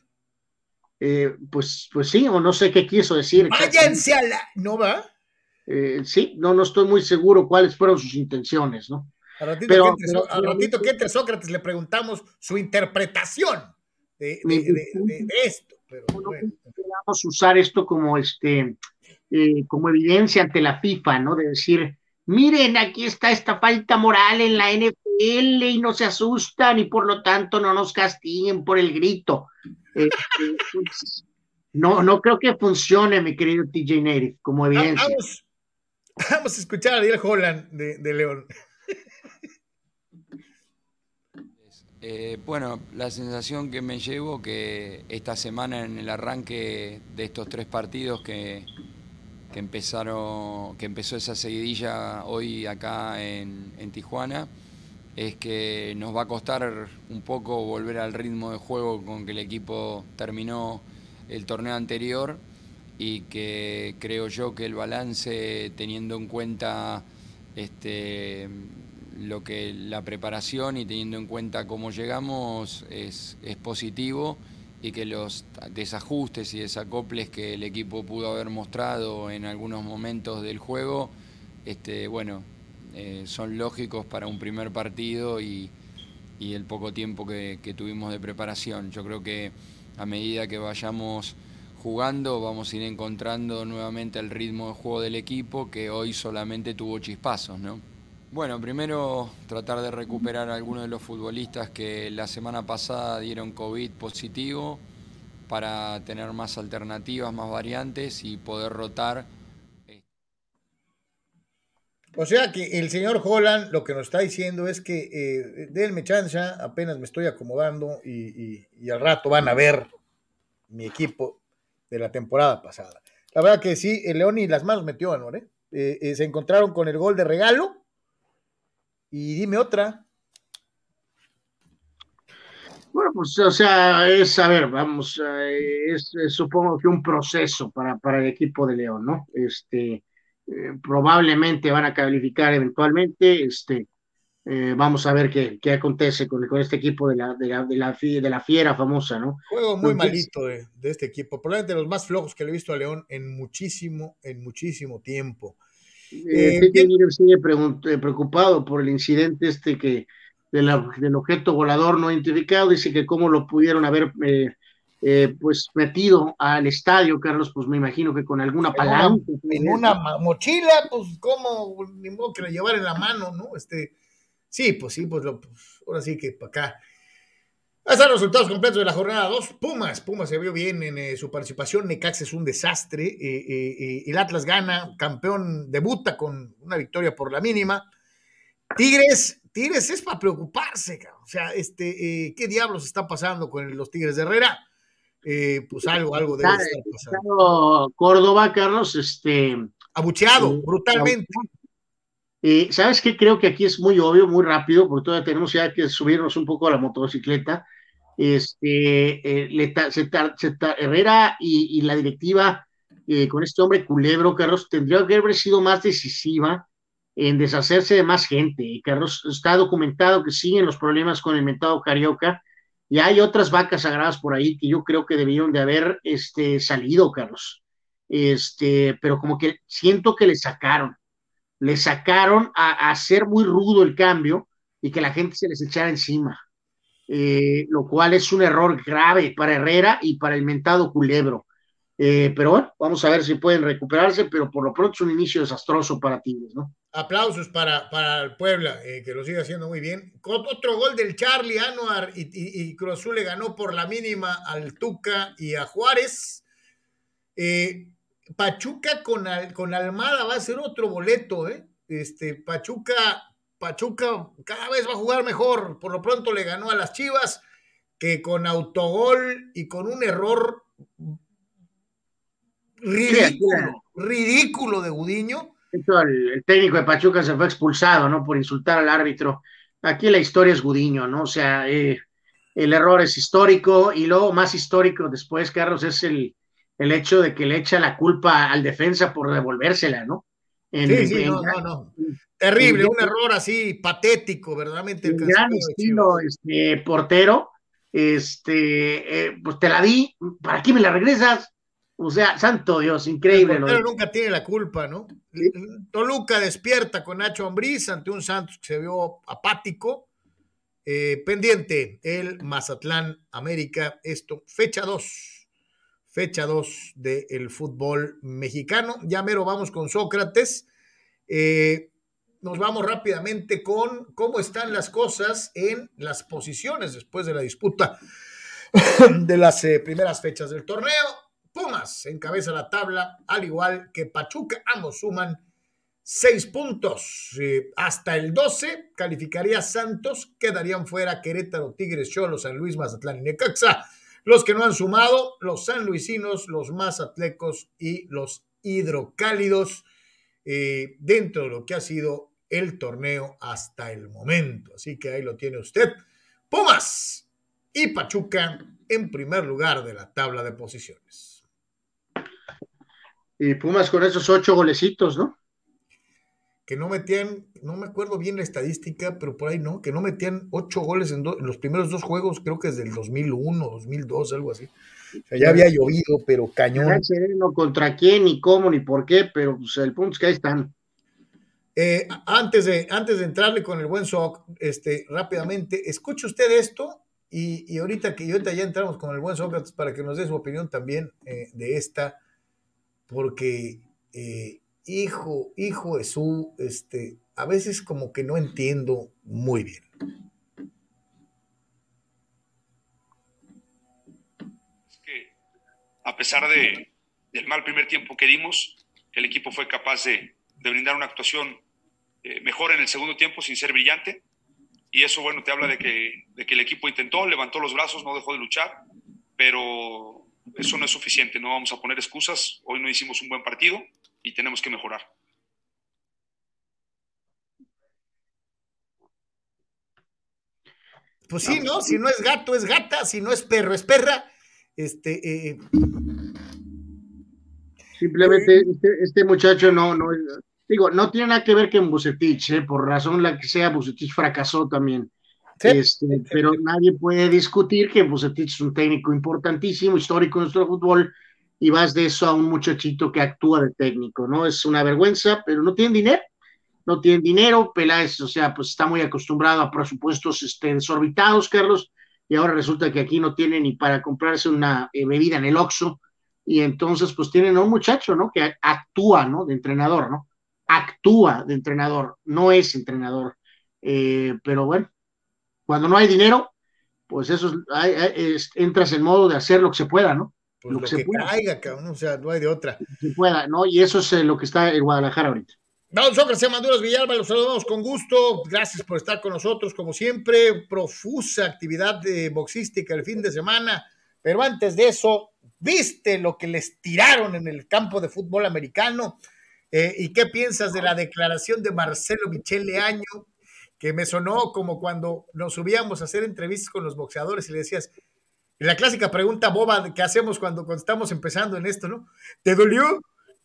Eh, pues, pues sí, o no sé qué quiso decir. Váyanse a la. ¿No va? Eh, sí, no, no estoy muy seguro cuáles fueron sus intenciones, ¿no? A ratito, pero, que, entre, a ratito que entre Sócrates le preguntamos su interpretación de, esto. Pero bueno. Vamos a usar esto como, este, eh, como evidencia ante la FIFA, ¿no? De decir, miren, aquí está esta falta moral en la NFL y no se asustan y por lo tanto no nos castiguen por el grito. Pues, no, no creo que funcione, mi querido TJ Native, como evidencia. Vamos, a escuchar a Ariel Holland de, León. Eh, bueno, la sensación que me llevo que esta semana en el arranque de estos tres partidos que, que empezaron, que empezó esa seguidilla hoy acá en, en Tijuana, es que nos va a costar un poco volver al ritmo de juego con que el equipo terminó el torneo anterior y que creo yo que el balance teniendo en cuenta este lo que la preparación y teniendo en cuenta cómo llegamos es, es positivo y que los desajustes y desacoples que el equipo pudo haber mostrado en algunos momentos del juego este bueno eh, son lógicos para un primer partido y, el poco tiempo que, tuvimos de preparación. Yo creo que a medida que vayamos jugando vamos a ir encontrando nuevamente el ritmo de juego del equipo que hoy solamente tuvo chispazos, ¿no? Bueno, primero tratar de recuperar a algunos de los futbolistas que la semana pasada dieron COVID positivo para tener más alternativas, más variantes y poder rotar o sea que el señor Holland lo que nos está diciendo es que eh, denme chance, apenas me estoy acomodando y, al rato van a ver mi equipo de la temporada pasada. La verdad que sí, el León y las manos metió, ¿no? Eh, eh, se encontraron con el gol de regalo. Y dime otra. Bueno, pues, o sea, es, a ver, vamos, es, supongo que un proceso para, para el equipo de León, ¿no? Este, eh, probablemente van a calificar eventualmente. Este, eh, vamos a ver qué, qué acontece con, con, este equipo de la, de, la, de, la, de la fiera famosa, ¿no? Juego muy malito de, de, este equipo, probablemente los más flojos que le he visto a León en muchísimo, en muchísimo tiempo. Eh, eh sigue preocupado por el incidente este que del objeto volador no identificado, dice que cómo lo pudieron haber eh, pues metido al estadio, Carlos, pues me imagino que con alguna palanca. En una, mochila, pues como, ni modo que la llevar en la mano, ¿no? Este, sí, pues sí, pues, lo, pues ahora sí que para acá. Ahí están los resultados completos de la jornada 2. Pumas, Pumas se vio bien en eh, su participación. Necax es un desastre. Eh, el Atlas gana, campeón debuta con una victoria por la mínima. Tigres, Tigres es para preocuparse, o sea, este, ¿qué diablos está pasando con los Tigres de Herrera? Eh, pues algo, algo debe estar pasando. Córdoba, Carlos, este. Abucheado, eh, brutalmente. Eh, ¿Sabes qué? Creo que aquí es muy obvio, muy rápido, porque todavía tenemos ya que subirnos un poco a la motocicleta. Este, le Herrera y, la directiva con este hombre culebro, Carlos, tendría que haber sido más decisiva en deshacerse de más gente. Carlos, está documentado que siguen los problemas con el mentado Carioca y hay otras vacas sagradas por ahí que yo creo que debieron de haber este, salido, Carlos. Este, pero como que siento que le sacaron, le sacaron a, hacer muy rudo el cambio y que la gente se les echara encima, eh, lo cual es un error grave para Herrera y para el mentado Culebro. Eh, pero bueno, vamos a ver si pueden recuperarse, pero por lo pronto es un inicio desastroso para Tigres, ¿no? Aplausos para, para el Puebla, eh, que lo sigue haciendo muy bien. Otro gol del Charlie Anuar y, y, le ganó por la mínima al Tuca y a Juárez. Eh, Pachuca con, con Almada va a ser otro boleto, ¿eh? Este, Pachuca, Pachuca cada vez va a jugar mejor. Por lo pronto le ganó a las Chivas, que con autogol y con un error ridículo, ridículo de Gudiño. El, técnico de Pachuca se fue expulsado, ¿no? Por insultar al árbitro. Aquí la historia es Gudiño, ¿no? O sea, eh, el error es histórico y luego más histórico después, Carlos, es el, el hecho de que le echa la culpa al defensa por devolvérsela, ¿no? sí, sí, no, no, no. Terrible, un error así patético, verdaderamente. El gran estilo este, portero, este, eh, pues te la di, ¿para qué me la regresas? O sea, santo Dios, increíble. Pero nunca tiene la culpa, ¿no? Toluca despierta con Nacho Ambriz ante un Santos que se vio apático. Eh, pendiente, el Mazatlán América, esto, fecha 2, fecha 2 del fútbol mexicano. Ya mero vamos con Sócrates. Eh, nos vamos rápidamente con cómo están las cosas en las posiciones después de la disputa de las eh, primeras fechas del torneo. Pumas encabeza la tabla, al igual que Pachuca. Ambos suman seis puntos. Hasta el 12 calificaría Santos, quedarían fuera Querétaro, Tigres, Cholo, San Luis, Mazatlán y Necaxa. Los que no han sumado, los sanluisinos, los mazatlecos y los hidrocálidos eh, dentro de lo que ha sido el torneo hasta el momento. Así que ahí lo tiene usted. Pumas y Pachuca en primer lugar de la tabla de posiciones. Y Pumas con esos ocho golecitos, ¿no? Que no metían, no me acuerdo bien la estadística, pero por ahí no, que no metían ocho goles en, los primeros dos juegos, creo que es del 2001, 2002, algo así. O sea, ya había llovido, pero cañón. No contra quién, ni cómo, ni por qué, pero pues, el punto es que ahí están. Eh, antes, de, antes de entrarle con el buen Soc, este, rápidamente, escuche usted esto y, y ahorita que ahorita ya entramos con el buen Sócrates para que nos dé su opinión también eh, de esta porque eh, hijo, hijo Jesús, este, a veces como que no entiendo muy bien. Es que a pesar de, del mal primer tiempo que dimos, el equipo fue capaz de, brindar una actuación eh, mejor en el segundo tiempo sin ser brillante. Y eso, bueno, te habla de que, de que el equipo intentó, levantó los brazos, no dejó de luchar, pero eso no es suficiente, no vamos a poner excusas, hoy no hicimos un buen partido y tenemos que mejorar. Pues sí, ¿no? Si no es gato, es gata, si no es perro, es perra. Este, eh, Simplemente eh, este, este, muchacho no, no, digo, no tiene nada que ver con Bucetich, ¿eh? por razón la que sea, Bucetich fracasó también. Este, pero nadie puede discutir que Bucetich es un técnico importantísimo, histórico en nuestro fútbol, y vas de eso a un muchachito que actúa de técnico, ¿no? Es una vergüenza, pero no tienen dinero, no tienen dinero, Peláez, o sea, pues está muy acostumbrado a presupuestos este, desorbitados, Carlos, y ahora resulta que aquí no tiene ni para comprarse una eh, bebida en el Oxxo, y entonces pues tienen a un muchacho, ¿no? Que actúa, ¿no? De entrenador, ¿no? Actúa de entrenador, no es entrenador, eh, pero bueno, cuando no hay dinero, pues eso es, entras en modo de hacer lo que se pueda, ¿no? Pues lo, que, se caiga, cabrón, o sea, no hay de otra. Se pueda, ¿no? Y eso es eh, lo que está en Guadalajara ahorita. Vamos, Sócrates Maduros Villalba, los saludamos con gusto. Gracias por estar con nosotros, como siempre. Profusa actividad de boxística el fin de semana. Pero antes de eso, ¿viste lo que les tiraron en el campo de fútbol americano? Eh, ¿Y qué piensas de la declaración de Marcelo Michele Año? Que me sonó como cuando nos subíamos a hacer entrevistas con los boxeadores y le decías, la clásica pregunta boba que hacemos cuando, cuando estamos empezando en esto, ¿no? ¿Te dolió?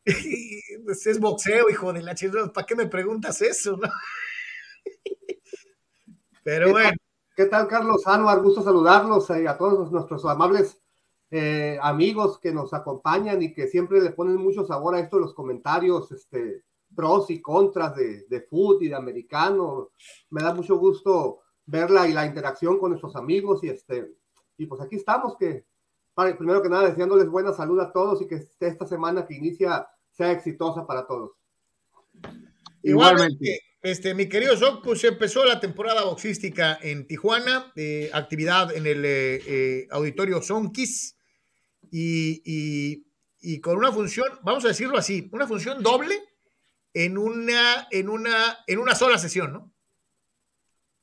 Pues, es boxeo, hijo de la chingada. ¿Para qué me preguntas eso? Pero bueno. ¿Qué tal, Carlos Anuar? Gusto saludarlos eh, a todos nuestros amables eh, amigos que nos acompañan y que siempre le ponen mucho sabor a esto los comentarios, este, pros y contras de, de fútbol y de americano. Me da mucho gusto verla y la interacción con nuestros amigos y este, y pues aquí estamos que primero que nada deseándoles buena salud a todos y que esta semana que inicia sea exitosa para todos. Igualmente, este, mi querido Zoc, pues empezó la temporada boxística en Tijuana, eh, actividad en el eh, eh, auditorio Sonkis y, y, y, con una función, vamos a decirlo así, una función doble en una, en una, en una sola sesión, ¿no?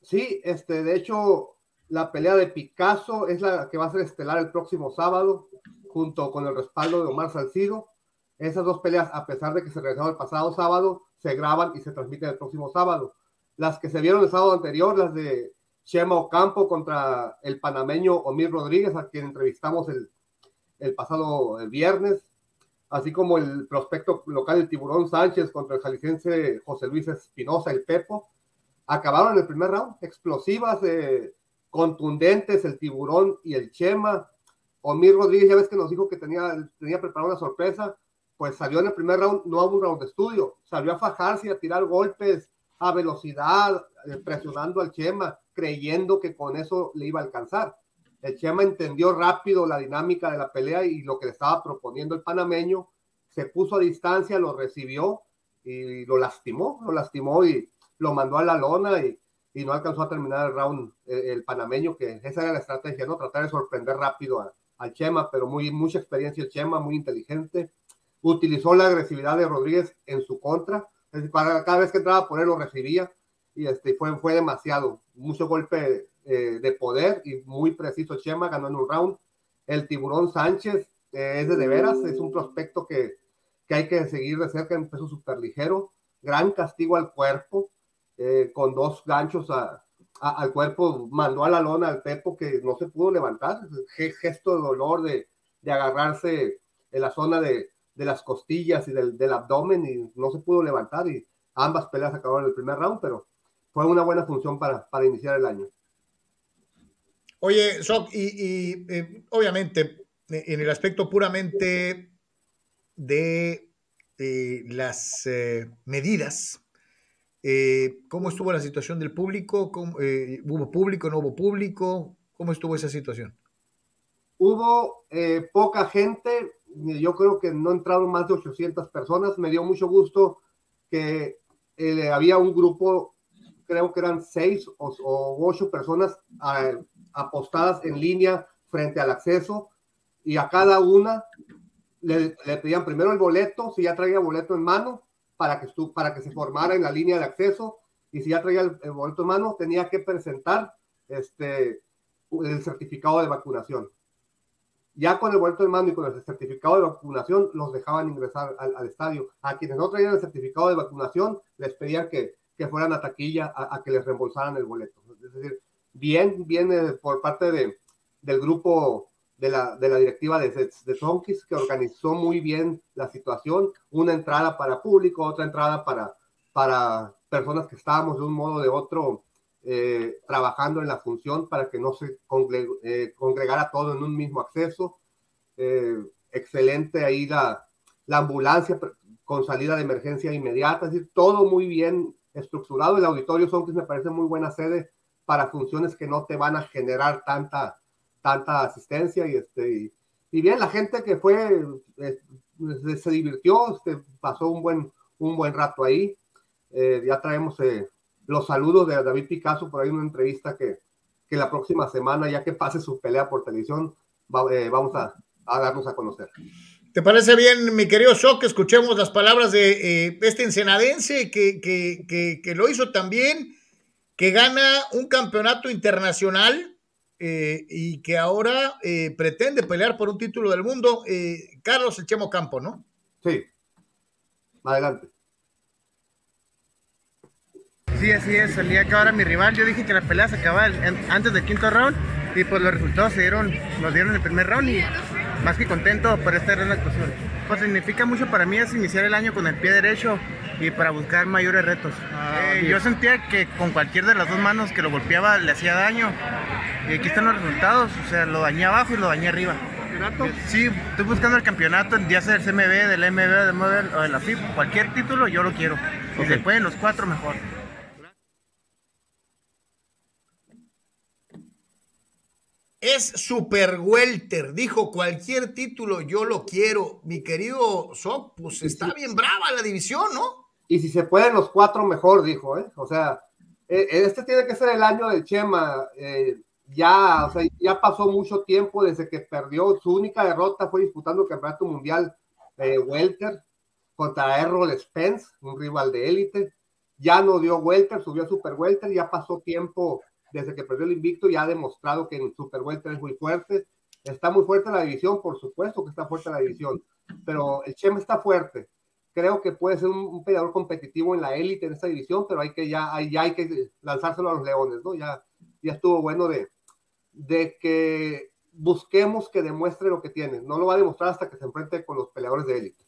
Sí, este, de hecho, la pelea de Picasso es la que va a ser estelar el próximo sábado, junto con el respaldo de Omar Salcido. Esas dos peleas, a pesar de que se realizaron el pasado sábado, se graban y se transmiten el próximo sábado. Las que se vieron el sábado anterior, las de Chema Ocampo contra el panameño Omir Rodríguez, a quien entrevistamos el, el pasado viernes, así como el prospecto local del Tiburón Sánchez contra el jalisciense José Luis Espinosa, el Pepo, acabaron en el primer round, explosivas, eh, contundentes, el Tiburón y el Chema. Omir Rodríguez, ya ves que nos dijo que tenía, tenía preparada una sorpresa, pues salió en el primer round, no a un round de estudio, salió a fajarse a tirar golpes a velocidad, eh, presionando al Chema, creyendo que con eso le iba a alcanzar. El Chema entendió rápido la dinámica de la pelea y lo que le estaba proponiendo el panameño, se puso a distancia, lo recibió y lo lastimó, lo lastimó y lo mandó a la lona y, no alcanzó a terminar el round el, panameño, que esa era la estrategia, ¿no? Tratar de sorprender rápido al Chema, pero muy, mucha experiencia el Chema, muy inteligente utilizó la agresividad de Rodríguez en su contra. para cada vez que entraba por él lo recibía y este, fue, fue demasiado. Mucho golpe eh, de poder y muy preciso. Chema ganó en un round. El tiburón Sánchez eh, es de, de veras, es un prospecto que, que hay que seguir de cerca en peso súper ligero. Gran castigo al cuerpo, eh, con dos ganchos al cuerpo. Mandó a la lona al Pepo que no se pudo levantar. Gesto de dolor de, de agarrarse en la zona de, de las costillas y del, del, abdomen y no se pudo levantar y ambas peleas acabaron en el primer round, pero fue una buena función para, para iniciar el año. Oye, Sok, y, eh, obviamente en el aspecto puramente de eh, las eh, medidas, eh, ¿cómo estuvo la situación del público? ¿Cómo, eh, ¿Hubo público, no hubo público? ¿Cómo estuvo esa situación? Hubo poca gente, yo creo que no entraron más de 800 personas. Me dio mucho gusto que eh, había un grupo, creo que eran seis o, o ocho personas eh, apostadas en línea frente al acceso y a cada una le, le, pedían primero el boleto, si ya traía boleto en mano, para que, para que se formara en la línea de acceso y si ya traía el, el boleto en mano, tenía que presentar este, el certificado de vacunación ya con el vuelto de mando y con el certificado de vacunación los dejaban ingresar al, al, estadio. A quienes no traían el certificado de vacunación les pedían que, que fueran a taquilla a, a, que les reembolsaran el boleto. Es decir, bien, bien eh, por parte de, del grupo de la, de la directiva de, de, de Tonkis, que organizó muy bien la situación, una entrada para público, otra entrada para, para personas que estábamos de un modo o de otro eh, trabajando en la función para que no se congre eh, congregara todo en un mismo acceso. Eh, excelente ahí la, la, ambulancia con salida de emergencia inmediata, es decir, todo muy bien estructurado. El auditorio son que me parece muy buena sede para funciones que no te van a generar tanta, tanta asistencia y este y, bien la gente que fue eh, se divirtió, este, pasó un buen un buen rato ahí. Eh, ya traemos eh, los saludos de David Picasso, por ahí una entrevista que, que la próxima semana, ya que pase su pelea por televisión, va, vamos a, a, darnos a conocer. ¿Te parece bien, mi querido Shock, que escuchemos las palabras de este ensenadense que, que, que, que, lo hizo también, que gana un campeonato internacional eh, y que ahora eh, pretende pelear por un título del mundo? Eh, Carlos El Chemo Campo, ¿no? Sí. Adelante. Sí, así es. El día que ahora mi rival, yo dije que la pelea se acababa antes del quinto round y pues los resultados se dieron, nos dieron el primer round y más que contento por esta gran actuación. Pues significa mucho para mí es iniciar el año con el pie derecho y para buscar mayores retos. Ah, Eh, yo sentía que con cualquier de las dos manos que lo golpeaba le hacía daño. Y aquí están los resultados, o sea, lo dañé abajo y lo dañé arriba. ¿Campeonato? Sí, estoy buscando el campeonato, ya sea del CMB, del MB, del Model o de la FIP. Cualquier título yo lo quiero. Si Ok. se pueden los cuatro, mejor. Es super welter, dijo cualquier título yo lo quiero. Mi querido Soc, pues está bien brava la división, ¿no? Y si se pueden los cuatro, mejor, dijo, ¿eh? O sea, eh, este tiene que ser el año de Chema. eh, ya, o sea, ya pasó mucho tiempo desde que perdió. Su única derrota fue disputando el campeonato mundial eh, Welter contra Errol Spence, un rival de élite. Ya no dio Welter, subió a Super Welter, ya pasó tiempo desde que perdió el invicto y ha demostrado que en Super Welter es muy fuerte. Está muy fuerte la división, por supuesto que está fuerte la división, pero el Chema está fuerte creo que puede ser un, un peleador competitivo en la élite en esta división, pero hay que ya, hay, ya hay que lanzárselo a los leones, ¿no? Ya, ya estuvo bueno de, de que busquemos que demuestre lo que tiene. No lo va a demostrar hasta que se enfrente con los peleadores de élite.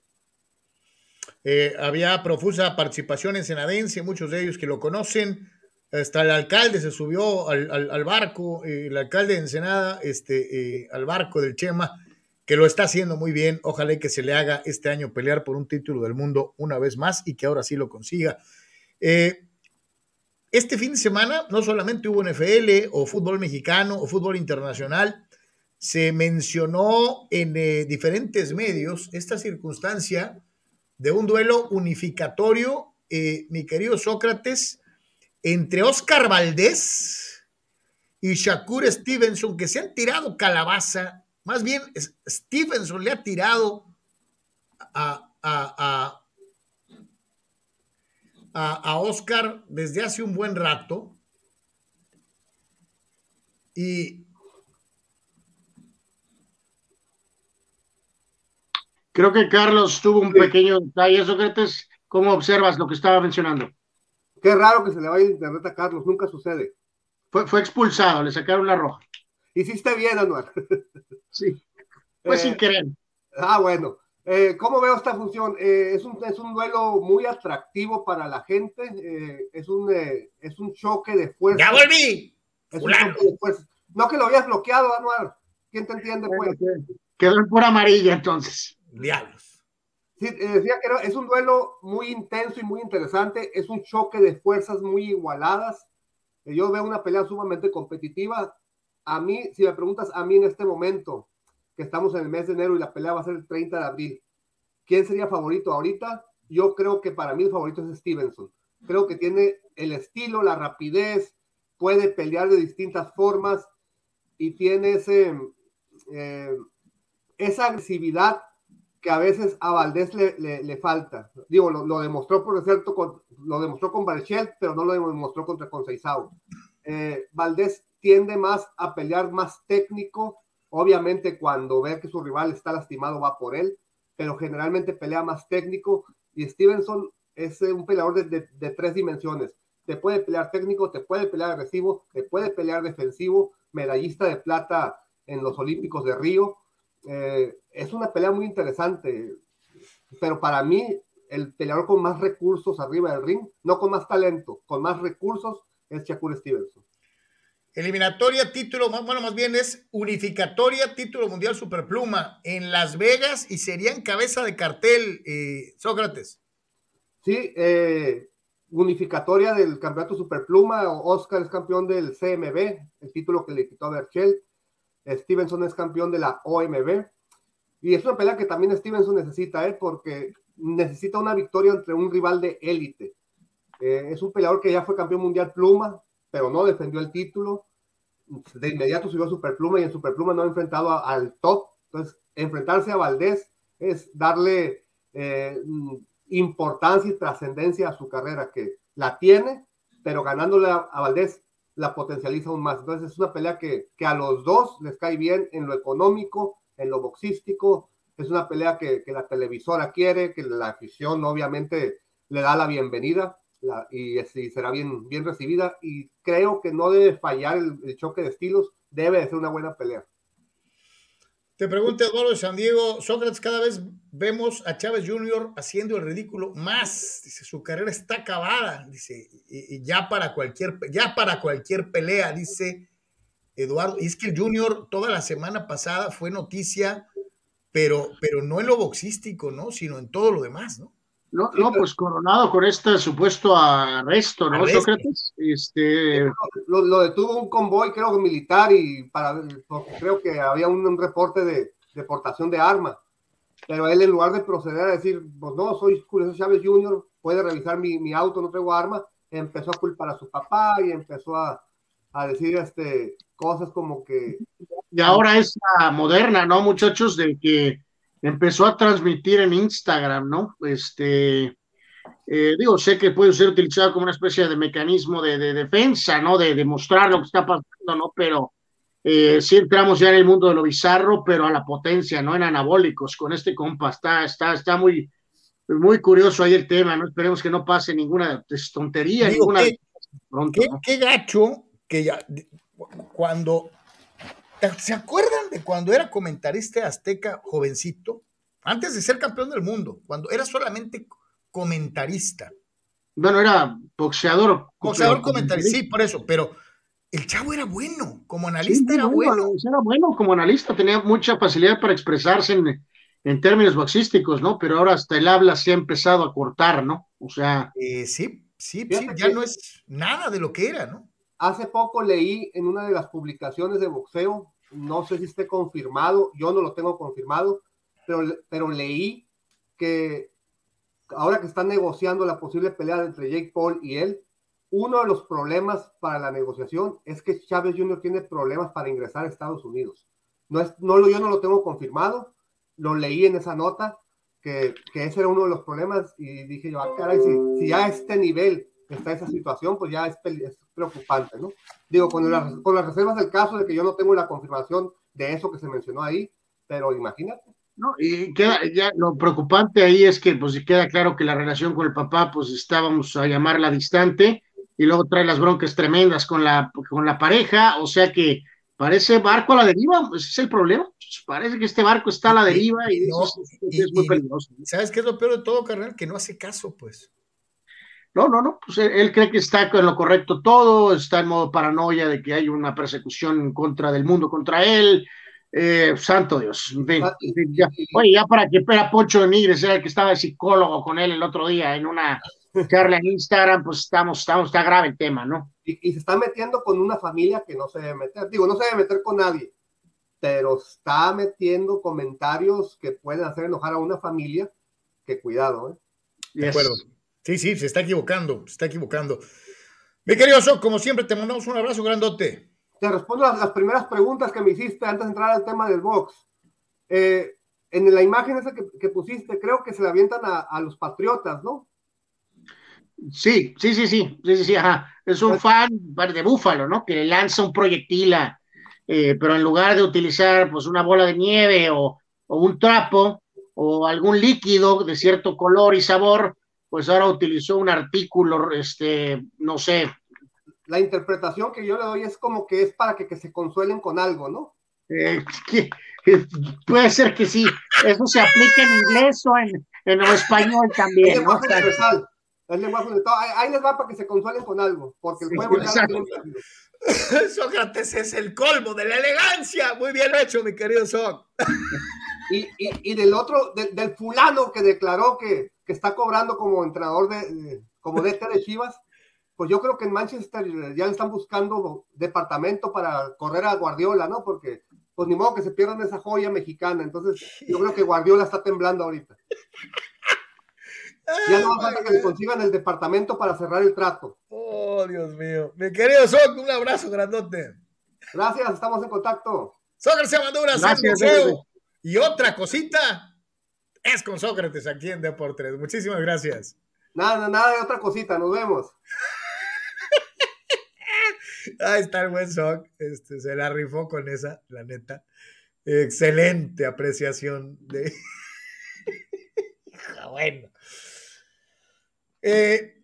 Eh, había profusa participación en Senadense, muchos de ellos que lo conocen. Hasta el alcalde se subió al, al- al barco, eh, el alcalde de Ensenada, este, eh, al barco del Chema, que lo está haciendo muy bien. Ojalá que se le haga este año pelear por un título del mundo una vez más y que ahora sí lo consiga. Eh, este fin de semana no solamente hubo NFL o fútbol mexicano o fútbol internacional, se mencionó en diferentes medios esta circunstancia de un duelo unificatorio, mi querido Sócrates, entre Oscar Valdés y Shakur Stevenson, que se han tirado calabaza, más bien Stevenson le ha tirado a, a, a, a, a Oscar desde hace un buen rato. Y Creo que Carlos tuvo un pequeño detalle. Sócrates, ¿cómo observas lo que estaba mencionando? Qué raro que se le vaya el internet a Carlos, nunca sucede. Fue, fue expulsado, le sacaron la roja. Hiciste bien, Anuar. Sí, fue Eh, sin querer. Ah, bueno. Eh, ¿Cómo veo esta función? Eh, es, un, es un duelo muy atractivo para la gente. eh, es, un, eh, es un choque de fuerza. ¡Ya volví! Es un choque de fuerza. No que lo habías bloqueado, Anuar. ¿Quién te entiende, pues? Quedó en pura amarilla entonces. Diablos. Sí, decía que es un duelo muy intenso y muy interesante. Es un choque de fuerzas muy igualadas. Eh, Yo veo una pelea sumamente competitiva. A mí, si me preguntas a mí en este momento, que estamos en el mes de enero y la pelea va a ser el 30 de abril, ¿quién sería favorito ahorita? Yo creo que para mí el favorito es Stevenson. Creo que tiene el estilo, la rapidez, puede pelear de distintas formas y tiene eh, esa agresividad que a veces a Valdés le, le, falta. Digo, lo, demostró, por cierto, con, lo demostró con Barchel, pero no lo demostró contra Conceizao. Eh, Valdés tiende más a pelear más técnico. Obviamente, cuando ve que su rival está lastimado, va por él, pero generalmente pelea más técnico. Y Stevenson es un peleador de, de, de tres dimensiones. Te puede pelear técnico, te puede pelear agresivo, te puede pelear defensivo, medallista de plata en los Olímpicos de Río. Eh, es una pelea muy interesante, pero para mí el peleador con más recursos arriba del ring, no con más talento, con más recursos, es Shakur Stevenson. Eliminatoria, título, bueno, más bien es unificatoria, título mundial superpluma en Las Vegas y serían cabeza de cartel, eh, Sócrates. Sí, eh, unificatoria del campeonato superpluma, Oscar es campeón del CMB, el título que le quitó a Berchel, Stevenson es campeón de la OMB, y es una pelea que también Stevenson necesita, ¿eh? porque necesita una victoria entre un rival de élite. Eh, es un peleador que ya fue campeón mundial pluma, pero no defendió el título. De inmediato subió a Superpluma y en Superpluma no ha enfrentado al top. Entonces, enfrentarse a Valdés es darle eh, importancia y trascendencia a su carrera, que la tiene, pero ganándole a, a, Valdés la potencializa aún más. Entonces, es una pelea que, que a los dos les cae bien en lo económico, en lo boxístico. Es una pelea que, que la televisora quiere, que la afición obviamente le da la bienvenida y, y, será bien, bien recibida. Y creo que no debe fallar el, choque de estilos, debe de ser una buena pelea. Te pregunta Eduardo de San Diego, Sócrates, cada vez vemos a Chávez Jr. haciendo el ridículo más. Dice, su carrera está acabada. Dice, y, ya para cualquier, ya para cualquier pelea, dice Eduardo. Y es que el Junior toda la semana pasada fue noticia, pero, pero no en lo boxístico, ¿no? Sino en todo lo demás, ¿no? No, no, pues coronado con este supuesto arresto, ¿no, Sócrates? Este... Lo, detuvo un convoy, creo, militar, y para, creo que había un, reporte de deportación de armas. Pero él, en lugar de proceder a decir, pues no, soy Julio Chávez Jr., puede revisar mi, mi, auto, no traigo arma, empezó a culpar a su papá y empezó a, a decir este, cosas como que... Y ahora es moderna, ¿no, muchachos? De que empezó a transmitir en Instagram, ¿no? Este, eh, digo, sé que puede ser utilizado como una especie de mecanismo de, defensa, ¿no? De demostrar lo que está pasando, ¿no? Pero eh, sí entramos ya en el mundo de lo bizarro, pero a la potencia, ¿no? En anabólicos, con este compa, está, está, está muy, muy curioso ahí el tema, ¿no? Esperemos que no pase ninguna tontería, ninguna... Qué, qué gacho que ya, cuando ¿Se acuerdan de cuando era comentarista azteca jovencito? Antes de ser campeón del mundo, cuando era solamente comentarista. Bueno, era boxeador. Boxeador comentarista, sí, por eso, pero el chavo era bueno, como analista era bueno. Era bueno como analista, tenía mucha facilidad para expresarse en, términos boxísticos, ¿no? Pero ahora hasta el habla se ha empezado a cortar, ¿no? O sea. Eh, sí, sí, sí, ya no es nada de lo que era, ¿no? Hace poco leí en una de las publicaciones de boxeo, no sé si esté confirmado, yo no lo tengo confirmado, pero, pero leí que ahora que están negociando la posible pelea entre Jake Paul y él, uno de los problemas para la negociación es que Chávez Jr. tiene problemas para ingresar a Estados Unidos. No es, no lo, yo no lo tengo confirmado, lo leí en esa nota, que, que ese era uno de los problemas y dije yo, ah, caray, si, si a este nivel está esa situación, pues ya es, preocupante, ¿no? Digo, con, con las reservas del caso de que yo no tengo la confirmación de eso que se mencionó ahí, pero imagínate. No, y queda, ya lo preocupante ahí es que pues queda claro que la relación con el papá pues estábamos a llamarla distante y luego trae las broncas tremendas con la, con la pareja, o sea que parece barco a la deriva, ese es el problema, parece que este barco está a la deriva y, es, muy peligroso. ¿Sabes qué es lo peor de todo, carnal? Que no hace caso, pues. No, no, no, pues él, cree que está en lo correcto todo, está en modo paranoia de que hay una persecución en contra del mundo contra él. Eh, santo Dios, en fin, ah, ya, oye, ya para que espera Poncho de Nigres, era el que estaba de psicólogo con él el otro día en una charla en Instagram, pues estamos, estamos, está grave el tema, ¿no? Y, se está metiendo con una familia que no se debe meter, digo, no se debe meter con nadie, pero está metiendo comentarios que pueden hacer enojar a una familia, que cuidado, ¿eh? De acuerdo. Sí, sí, se está equivocando, se está equivocando. Mi querido Sok, como siempre, te mandamos un abrazo grandote. Te respondo a las primeras preguntas que me hiciste antes de entrar al tema del box. Eh, en la imagen esa que, pusiste, creo que se la avientan a, los patriotas, ¿no? Sí, sí, sí, sí, sí, sí, ajá. Es un pues fan de Búfalo, ¿no? Que le lanza un proyectil, eh, pero en lugar de utilizar pues una bola de nieve o, o un trapo o algún líquido de cierto color y sabor, pues ahora utilizó un artículo, este, no sé. La interpretación que yo le doy es como que es para que, se consuelen con algo, ¿no? Eh, puede ser que sí. Eso se aplica en inglés o en, en español también. ¿no? Es lenguaje todo. Ahí, les va para que se consuelen con algo, porque el juego ya Sócrates es el colmo de la elegancia. Muy bien hecho, mi querido Soc. y, y, del otro, del fulano que declaró que, que está cobrando como entrenador de, como DT de Chivas, pues yo creo que en Manchester ya le están buscando departamento para correr a Guardiola, ¿no? Porque pues ni modo que se pierdan esa joya mexicana. Entonces, yo creo que Guardiola está temblando ahorita. Ya no falta que le consigan el departamento para cerrar el trato. Oh, Dios mío. Mi querido Sok, un abrazo grandote. Gracias, estamos en contacto. Sócrates Amanduras, Y otra cosita, es con Sócrates aquí en Deportes. Muchísimas gracias. Nada, nada de otra cosita, nos vemos. Ahí está el buen Soc, este, se la rifó con esa, la neta. Excelente apreciación de. bueno. Eh,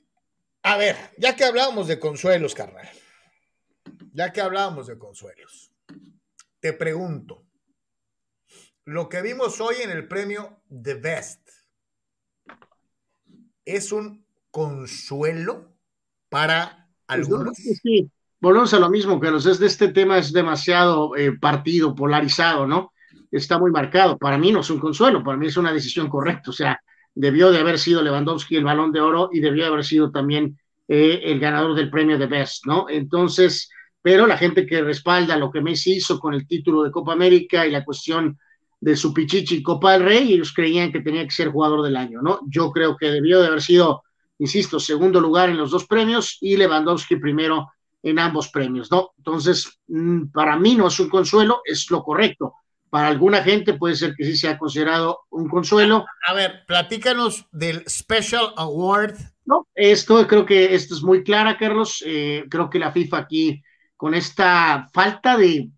a ver, ya que hablábamos de consuelos, carnal. Ya que hablábamos de consuelos, te pregunto, lo que vimos hoy en el premio The Best es un consuelo para Pues algunos. Sí, volvemos a lo mismo, Carlos. Es de este tema es demasiado eh, partido, polarizado, ¿no? Está muy marcado. Para mí no es un consuelo, para mí es una decisión correcta. O sea, debió de haber sido Lewandowski el balón de oro y debió de haber sido también eh, el ganador del premio de Best, ¿no? Entonces, pero la gente que respalda lo que Messi hizo con el título de Copa América y la cuestión de su Pichichi Copa del Rey, ellos creían que tenía que ser jugador del año, ¿no? Yo creo que debió de haber sido, insisto, segundo lugar en los dos premios y Lewandowski primero en ambos premios, ¿no? Entonces, mm, para mí no es un consuelo, es lo correcto. Para alguna gente puede ser que sí sea considerado un consuelo. A ver, platícanos del Special Award. No, esto creo que esto es muy clara, Carlos. Eh, creo que la FIFA aquí, con esta falta de,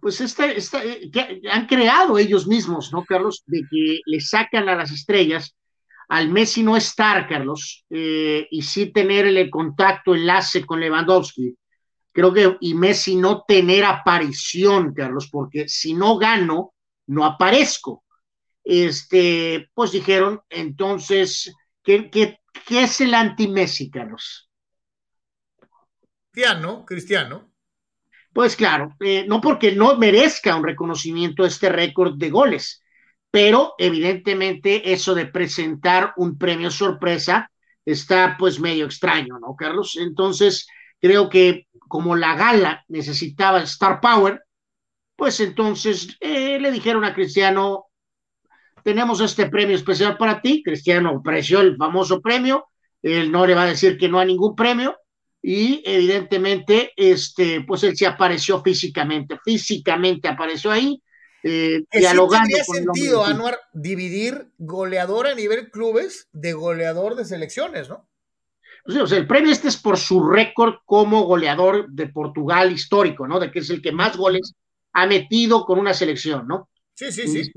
pues esta, esta eh, han creado ellos mismos, ¿no, Carlos? De que le sacan a las estrellas al Messi no estar, Carlos, eh, y sí tener el contacto, enlace con Lewandowski. Creo que, y Messi no tener aparición, Carlos, porque si no gano, no aparezco. Este, pues dijeron, entonces, ¿qué, qué, qué es el anti-Messi, Carlos? Cristiano, Cristiano. Pues claro, eh, no porque no merezca un reconocimiento este récord de goles, pero evidentemente eso de presentar un premio sorpresa está pues medio extraño, ¿no, Carlos? Entonces, creo que como la gala necesitaba Star Power, pues entonces eh, le dijeron a Cristiano, tenemos este premio especial para ti, Cristiano ofreció el famoso premio, él no le va a decir que no a ningún premio, y evidentemente, este, pues él se apareció físicamente, físicamente apareció ahí, eh, sí dialogando con el sentido, hombre. Anuar, dividir goleador a nivel clubes de goleador de selecciones, ¿no? Sí, o sea, el premio este es por su récord como goleador de Portugal histórico, ¿no? De que es el que más goles ha metido con una selección, ¿no? Sí, sí, sí.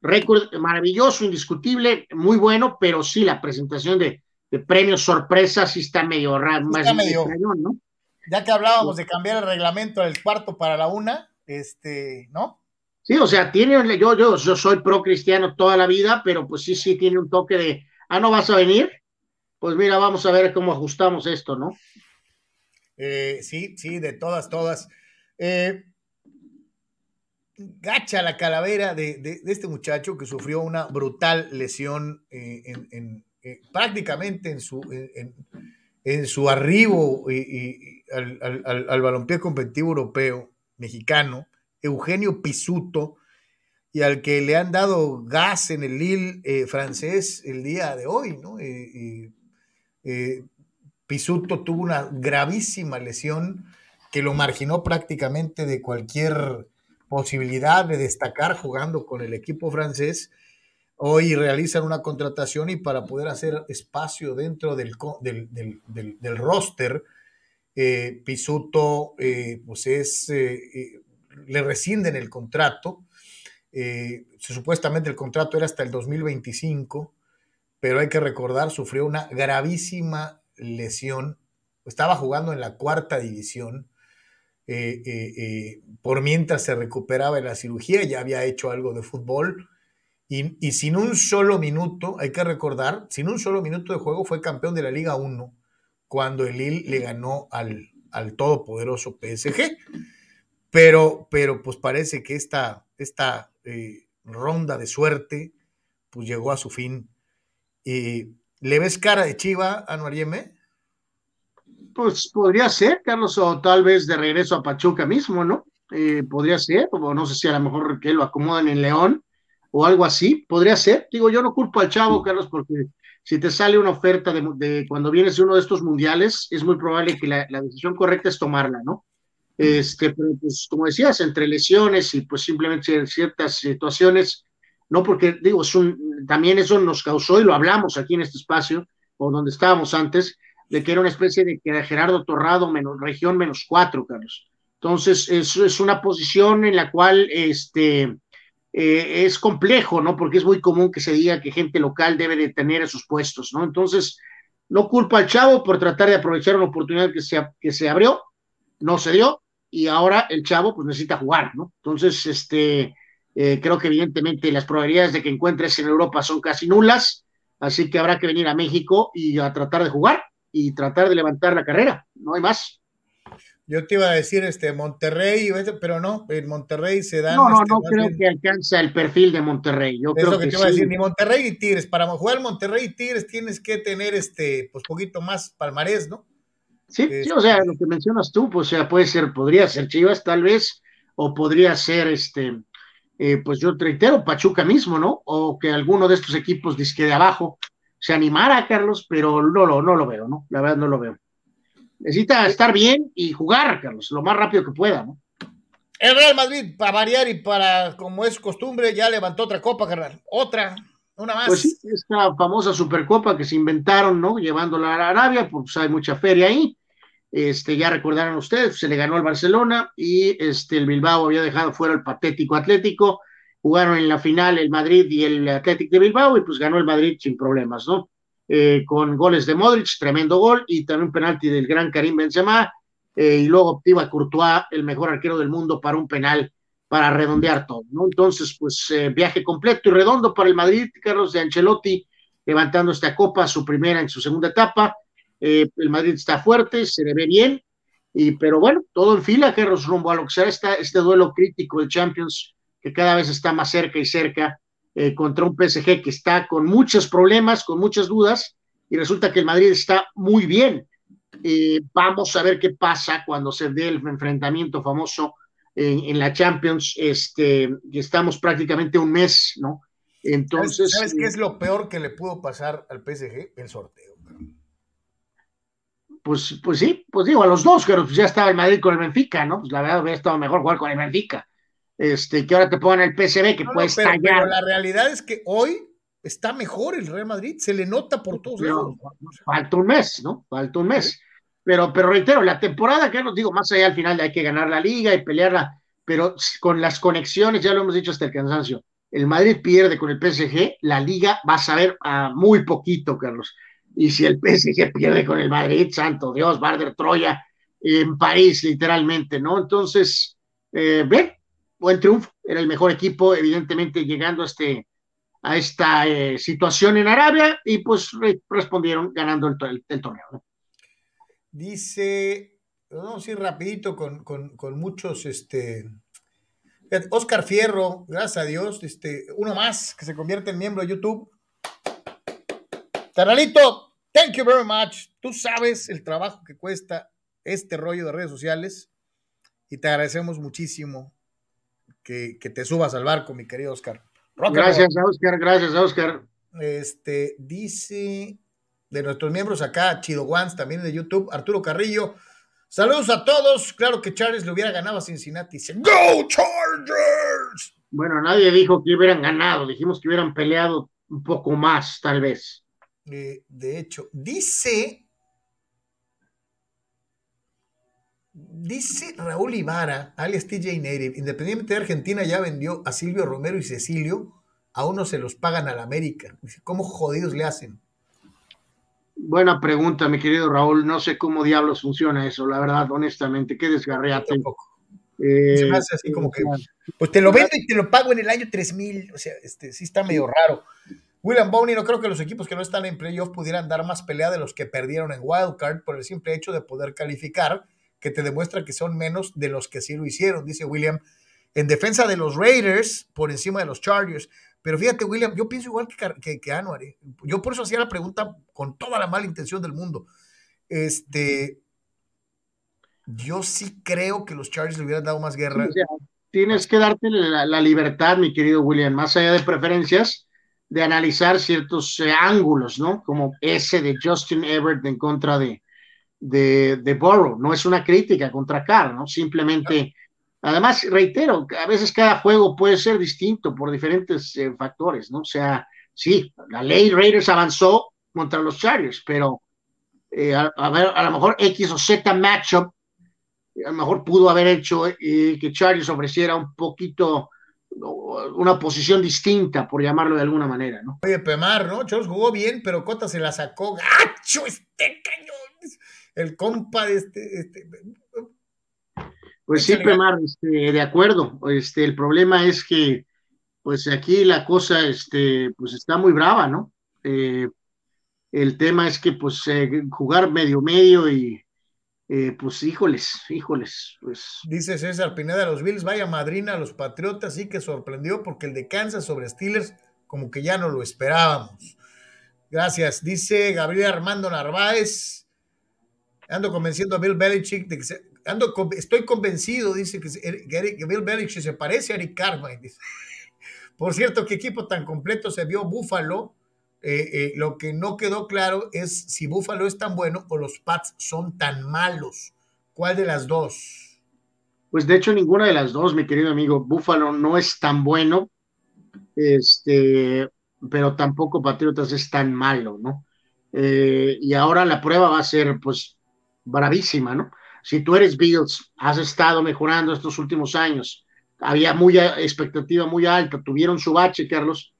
Récord maravilloso, indiscutible, muy bueno, pero sí, la presentación de, de premios sorpresa sí está medio raro, Sí más está medio- ¿no? Ya que hablábamos de cambiar el reglamento del cuarto para la una, este, ¿no? Sí, o sea, tiene, yo, yo, yo soy pro cristiano toda la vida, pero pues sí, sí tiene un toque de, ah, ¿no vas a venir? Pues mira, vamos a ver cómo ajustamos esto, ¿no? Eh, sí, sí, de todas, todas. Eh, gacha la calavera de, de- de este muchacho que sufrió una brutal lesión eh, en, en- eh, prácticamente en su, en, en- su arribo y- y al, al, al- al balompié competitivo europeo mexicano, Eugenio Pisuto, y al que le han dado gas en el Lille eh, francés el día de hoy, ¿no? Eh, eh, eh, Pisuto tuvo una gravísima lesión que lo marginó prácticamente de cualquier posibilidad de destacar jugando con el equipo francés. Hoy realizan una contratación y para poder hacer espacio dentro del, del, del- del- roster, eh, Pisuto eh, pues es, eh, le rescinden el contrato. Supuestamente el contrato era hasta el 2025, pero hay que recordar, sufrió una gravísima lesión. Estaba jugando en la cuarta división. por mientras se recuperaba de la cirugía, ya había hecho algo de fútbol. Y, sin un solo minuto, hay que recordar, sin un solo minuto de juego fue campeón de la Liga 1 cuando el Lille le ganó al, al todopoderoso PSG. Pero, pero pues parece que esta, esta eh, ronda de suerte pues llegó a su fin. Eh, ¿Le ves cara de chiva a Yeme? Pues podría ser, Carlos, o tal vez de regreso a Pachuca mismo, ¿no? Eh, podría ser, o no sé si a lo mejor que lo acomodan en León o algo así, podría ser. Digo, yo no culpo al chavo, Carlos, porque si te sale una oferta de, de cuando vienes de uno de estos mundiales, es muy probable que la, la decisión correcta es tomarla, ¿no? Este, pero pues como decías, entre lesiones y pues simplemente ciertas situaciones, no porque digo, es un, también eso nos causó y lo hablamos aquí en este espacio o donde estábamos antes, de que era una especie de que Gerardo Torrado menos región menos cuatro, Carlos. Entonces, eso es una posición en la cual este, eh, es complejo, ¿no? Porque es muy común que se diga que gente local debe de tener esos puestos, ¿no? Entonces, no culpa al chavo por tratar de aprovechar una oportunidad que se, que se abrió, no se dio, y ahora el chavo pues necesita jugar, ¿no? Entonces, este, Eh, creo que evidentemente las probabilidades de que encuentres en Europa son casi nulas, así que habrá que venir a México y a tratar de jugar y tratar de levantar la carrera, no hay más. Yo te iba a decir este Monterrey, pero no, en Monterrey se da. No, no, este, no creo que alcanza el perfil de Monterrey. Yo creo que, que te iba a decir, ni Monterrey ni Tigres. Para jugar Monterrey y Tigres tienes que tener este, pues poquito más palmarés, ¿no? Sí, sí, o sea, lo que mencionas tú, pues, o sea, puede ser, podría ser Chivas tal vez, o podría ser este, eh, pues yo te reitero, Pachuca mismo, ¿no? O que alguno de estos equipos disque de abajo se animara, Carlos, pero no lo, no lo veo, ¿no? La verdad no lo veo. Necesita estar bien y jugar, Carlos, lo más rápido que pueda, ¿no? El Real Madrid, para variar y para, como es costumbre, ya levantó otra copa, carnal. Otra, una más. Pues sí, esta famosa Supercopa que se inventaron, ¿no? Llevándola a Arabia, pues hay mucha feria ahí. Este, ya recordaron ustedes, se le ganó al Barcelona y este, el Bilbao había dejado fuera el patético Atlético. Jugaron en la final el Madrid y el Atlético de Bilbao y pues ganó el Madrid sin problemas, ¿no? Eh, con goles de Modric, tremendo gol, y también un penalti del gran Karim Benzema, eh, y luego obtiva Courtois, el mejor arquero del mundo, para un penal para redondear todo, ¿no? Entonces, pues eh, viaje completo y redondo para el Madrid, Carlos de Ancelotti, levantando esta copa, su primera en su segunda etapa. el Madrid está fuerte, se le ve bien, y, pero bueno, todo en fila, Carlos, rumbo a lo que será este duelo crítico de Champions, que cada vez está más cerca y cerca eh, contra un PSG que está con muchos problemas, con muchas dudas, y resulta que el Madrid está muy bien. Eh, vamos a ver qué pasa cuando se dé el enfrentamiento famoso en, la Champions, este, estamos prácticamente un mes, ¿no? Entonces. ¿Sabes, qué es lo peor que le pudo pasar al PSG? El sorteo. Pues, pues sí, pues digo, a los dos, pero pues ya estaba el Madrid con el Benfica, ¿no? Pues la verdad hubiera estado mejor jugar con el Benfica este, que ahora te pongan el PCB que puede estallar. Pero la realidad es que hoy está mejor el Real Madrid, se le nota por todos lados. Falta un mes, ¿no? Falta un mes. Pero, pero reitero, la temporada, que nos digo, más allá al final hay que ganar la liga y pelearla, pero con las conexiones, ya lo hemos dicho hasta el cansancio, el Madrid pierde con el PSG, la liga va a saber a muy poquito, Carlos. Y si el PSG pierde con el Madrid, santo Dios, Barder Troya en París, literalmente, ¿no? Entonces, eh, buen triunfo, era el mejor equipo, evidentemente llegando a, este, a esta eh, situación en Arabia y pues respondieron ganando el, torneo. Dice, vamos a ir rapidito con, con, con, muchos, este, Oscar Fierro, gracias a Dios, este, uno más que se convierte en miembro de YouTube. Carnalito, thank you very much. Tú sabes el trabajo que cuesta este rollo de redes sociales y te agradecemos muchísimo que, te subas al barco, mi querido Oscar. gracias a Oscar, gracias a Oscar. Este, dice de nuestros miembros acá, Chido Ones, también de YouTube, Arturo Carrillo. Saludos a todos. Claro que Charles le hubiera ganado a Cincinnati. Dice, ¡Go Chargers! Bueno, nadie dijo que hubieran ganado, dijimos que hubieran peleado un poco más, tal vez. Eh, de hecho, dice Dice Raúl Ibarra, alias TJ Native, Independiente de Argentina ya vendió a Silvio Romero y Cecilio, a uno se los pagan a la América. ¿Cómo jodidos le hacen? Buena pregunta, mi querido Raúl. No sé cómo diablos funciona eso, la verdad, honestamente. Qué desgarreate. Eh, se me hace así como que, pues te lo vendo y te lo pago en el año 3000. O sea, este, sí está medio raro. William Bowney, no creo que los equipos que no están en playoff pudieran dar más pelea de los que perdieron en Wildcard por el simple hecho de poder calificar que te demuestra que son menos de los que sí lo hicieron, dice William, en defensa de los Raiders por encima de los Chargers. Pero fíjate, William, yo pienso igual que, que, Anuar. ¿eh? Yo por eso hacía la pregunta con toda la mala intención del mundo. Este, yo sí creo que los Chargers le hubieran dado más guerra. tienes que darte la, libertad, mi querido William, más allá de preferencias, de analizar ciertos eh, ángulos, ¿no? Como ese de Justin Everett en contra de, de, de Borough, no es una crítica contra Carr, ¿no? Simplemente, además, reitero, a veces cada juego puede ser distinto por diferentes eh, factores, ¿no? O sea, sí, la ley Raiders avanzó contra los Chargers, pero eh, a, a lo mejor X o Z matchup, a lo mejor pudo haber hecho eh, que Chargers ofreciera un poquito una posición distinta, por llamarlo de alguna manera, ¿no? Oye, Pemar, ¿no? Charles jugó bien, pero Cota se la sacó gacho este cañón el compa de este, este pues sí, Pemar, este, de acuerdo. Este, el problema es que pues aquí la cosa este, pues está muy brava, ¿no? Eh, el tema es que pues eh, jugar medio medio y eh, pues híjoles, híjoles, pues. Dice César Pineda, los Bills vaya madrina los Patriotas, sí que sorprendió porque el de Kansas sobre Steelers como que ya no lo esperábamos. Gracias. Dice Gabriel Armando Narváez, ando convenciendo a Bill Belichick de que se, ando, estoy convencido, dice que, que Bill Belichick se parece a Eric Carmine. Dice. Por cierto, qué equipo tan completo se vio Buffalo. Eh, eh, lo que no quedó claro es si Buffalo es tan bueno o los Pats son tan malos. ¿Cuál de las dos? Pues de hecho ninguna de las dos, mi querido amigo. Buffalo no es tan bueno, este, pero tampoco Patriotas es tan malo, ¿no? Eh, y ahora la prueba va a ser, pues, bravísima, ¿no? Si tú eres Bills, has estado mejorando estos últimos años, había muy expectativa muy alta, tuvieron su bache, Carlos,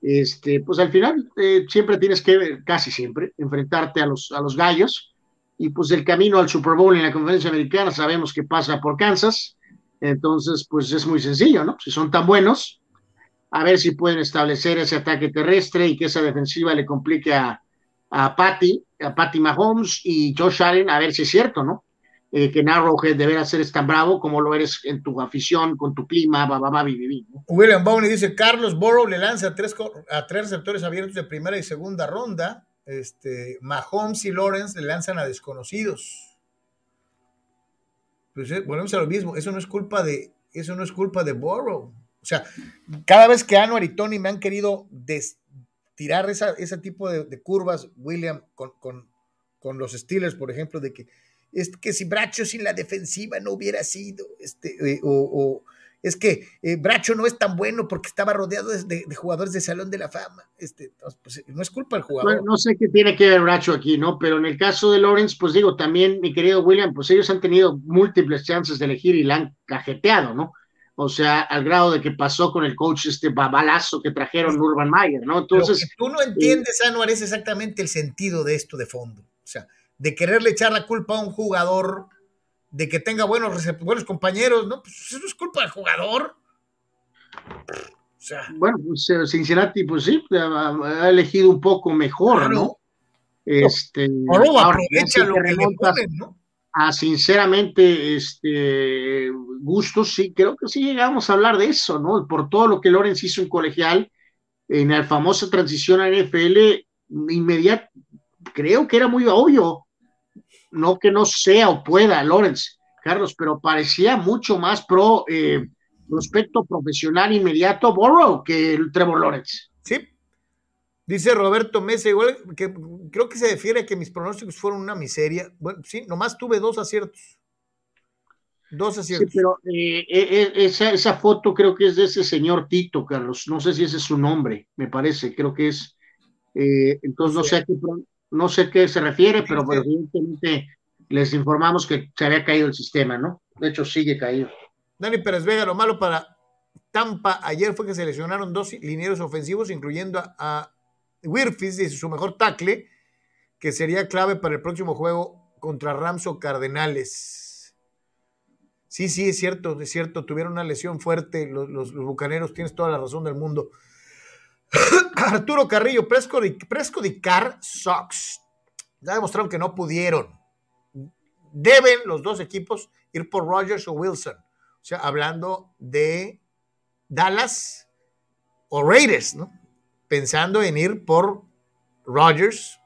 este, pues al final eh, siempre tienes que, casi siempre, enfrentarte a los, a los gallos, y pues el camino al Super Bowl en la conferencia americana sabemos que pasa por Kansas, entonces pues es muy sencillo, ¿no? Si son tan buenos, a ver si pueden establecer ese ataque terrestre y que esa defensiva le complique a, a Patty, a Patty Mahomes y Josh Allen, a ver si es cierto, ¿no? eh, que Narrowhead deberá ser tan bravo como lo eres en tu afición, con tu clima, va, va, ¿no? William Bowney dice, Carlos Borough le lanza a tres, a tres receptores abiertos de primera y segunda ronda. Este, Mahomes y Lawrence le lanzan a desconocidos. Pues eh, volvemos a lo mismo, eso no es culpa de, eso no es culpa de Borough. O sea, cada vez que Anuar y Tony me han querido tirar esa, ese tipo de, curvas, William, con, con, con, los Steelers, por ejemplo, de que es que si Bracho sin la defensiva no hubiera sido, este, eh, o, es que eh, Bracho no es tan bueno porque estaba rodeado de, jugadores de Salón de la Fama. Este, pues, no es culpa del jugador. no sé qué tiene que ver Bracho aquí, ¿no? Pero en el caso de Lawrence, pues digo, también, mi querido William, pues ellos han tenido múltiples chances de elegir y la han cajeteado, ¿no? O sea, al grado de que pasó con el coach este babalazo que trajeron Urban Mayer, ¿no? Entonces. tú no entiendes, eh, Anuar, es exactamente el sentido de esto de fondo. O sea, de quererle echar la culpa a un jugador de que tenga buenos, buenos compañeros, ¿no? Pues eso es culpa del jugador. O sea, bueno, pues eh, Cincinnati, pues sí, ha elegido un poco mejor, ¿no? Este, ahora, lo que le ¿no? A sinceramente, este, gustos, sí, creo que sí llegamos a hablar de eso, ¿no? Por todo lo que Lorenz hizo en colegial, en la famosa transición a NFL, inmediato, creo que era muy obvio no que no sea o pueda Lorenz, Carlos, pero parecía mucho más pro eh, prospecto profesional inmediato Borrow que el Trevor Lawrence. Sí. Dice Roberto Mesa, igual que creo que se refiere a que mis pronósticos fueron una miseria. Bueno, sí, nomás tuve dos aciertos. Dos aciertos. Sí, pero eh, eh, esa, esa, foto creo que es de ese señor Tito, Carlos. No sé si ese es su nombre, me parece. Creo que es. entonces, no sé a qué, no sé qué se refiere, pero evidentemente les informamos que se había caído el sistema, ¿no? De hecho, sigue caído. Dani Pérez Vega, lo malo para Tampa ayer fue que se lesionaron dos linieros ofensivos, incluyendo a, a Wirfis, su mejor tackle, que sería clave para el próximo juego contra Rams o Cardenales. Sí, sí, es cierto, es cierto, tuvieron una lesión fuerte los, bucaneros, tienes toda la razón del mundo. Arturo Carrillo, Prescott y, Prescott y Carr Sox. Ya demostraron que no pudieron. Deben los dos equipos ir por Rogers o Wilson. O sea, hablando de Dallas o Raiders, ¿no? Pensando en ir por Rogers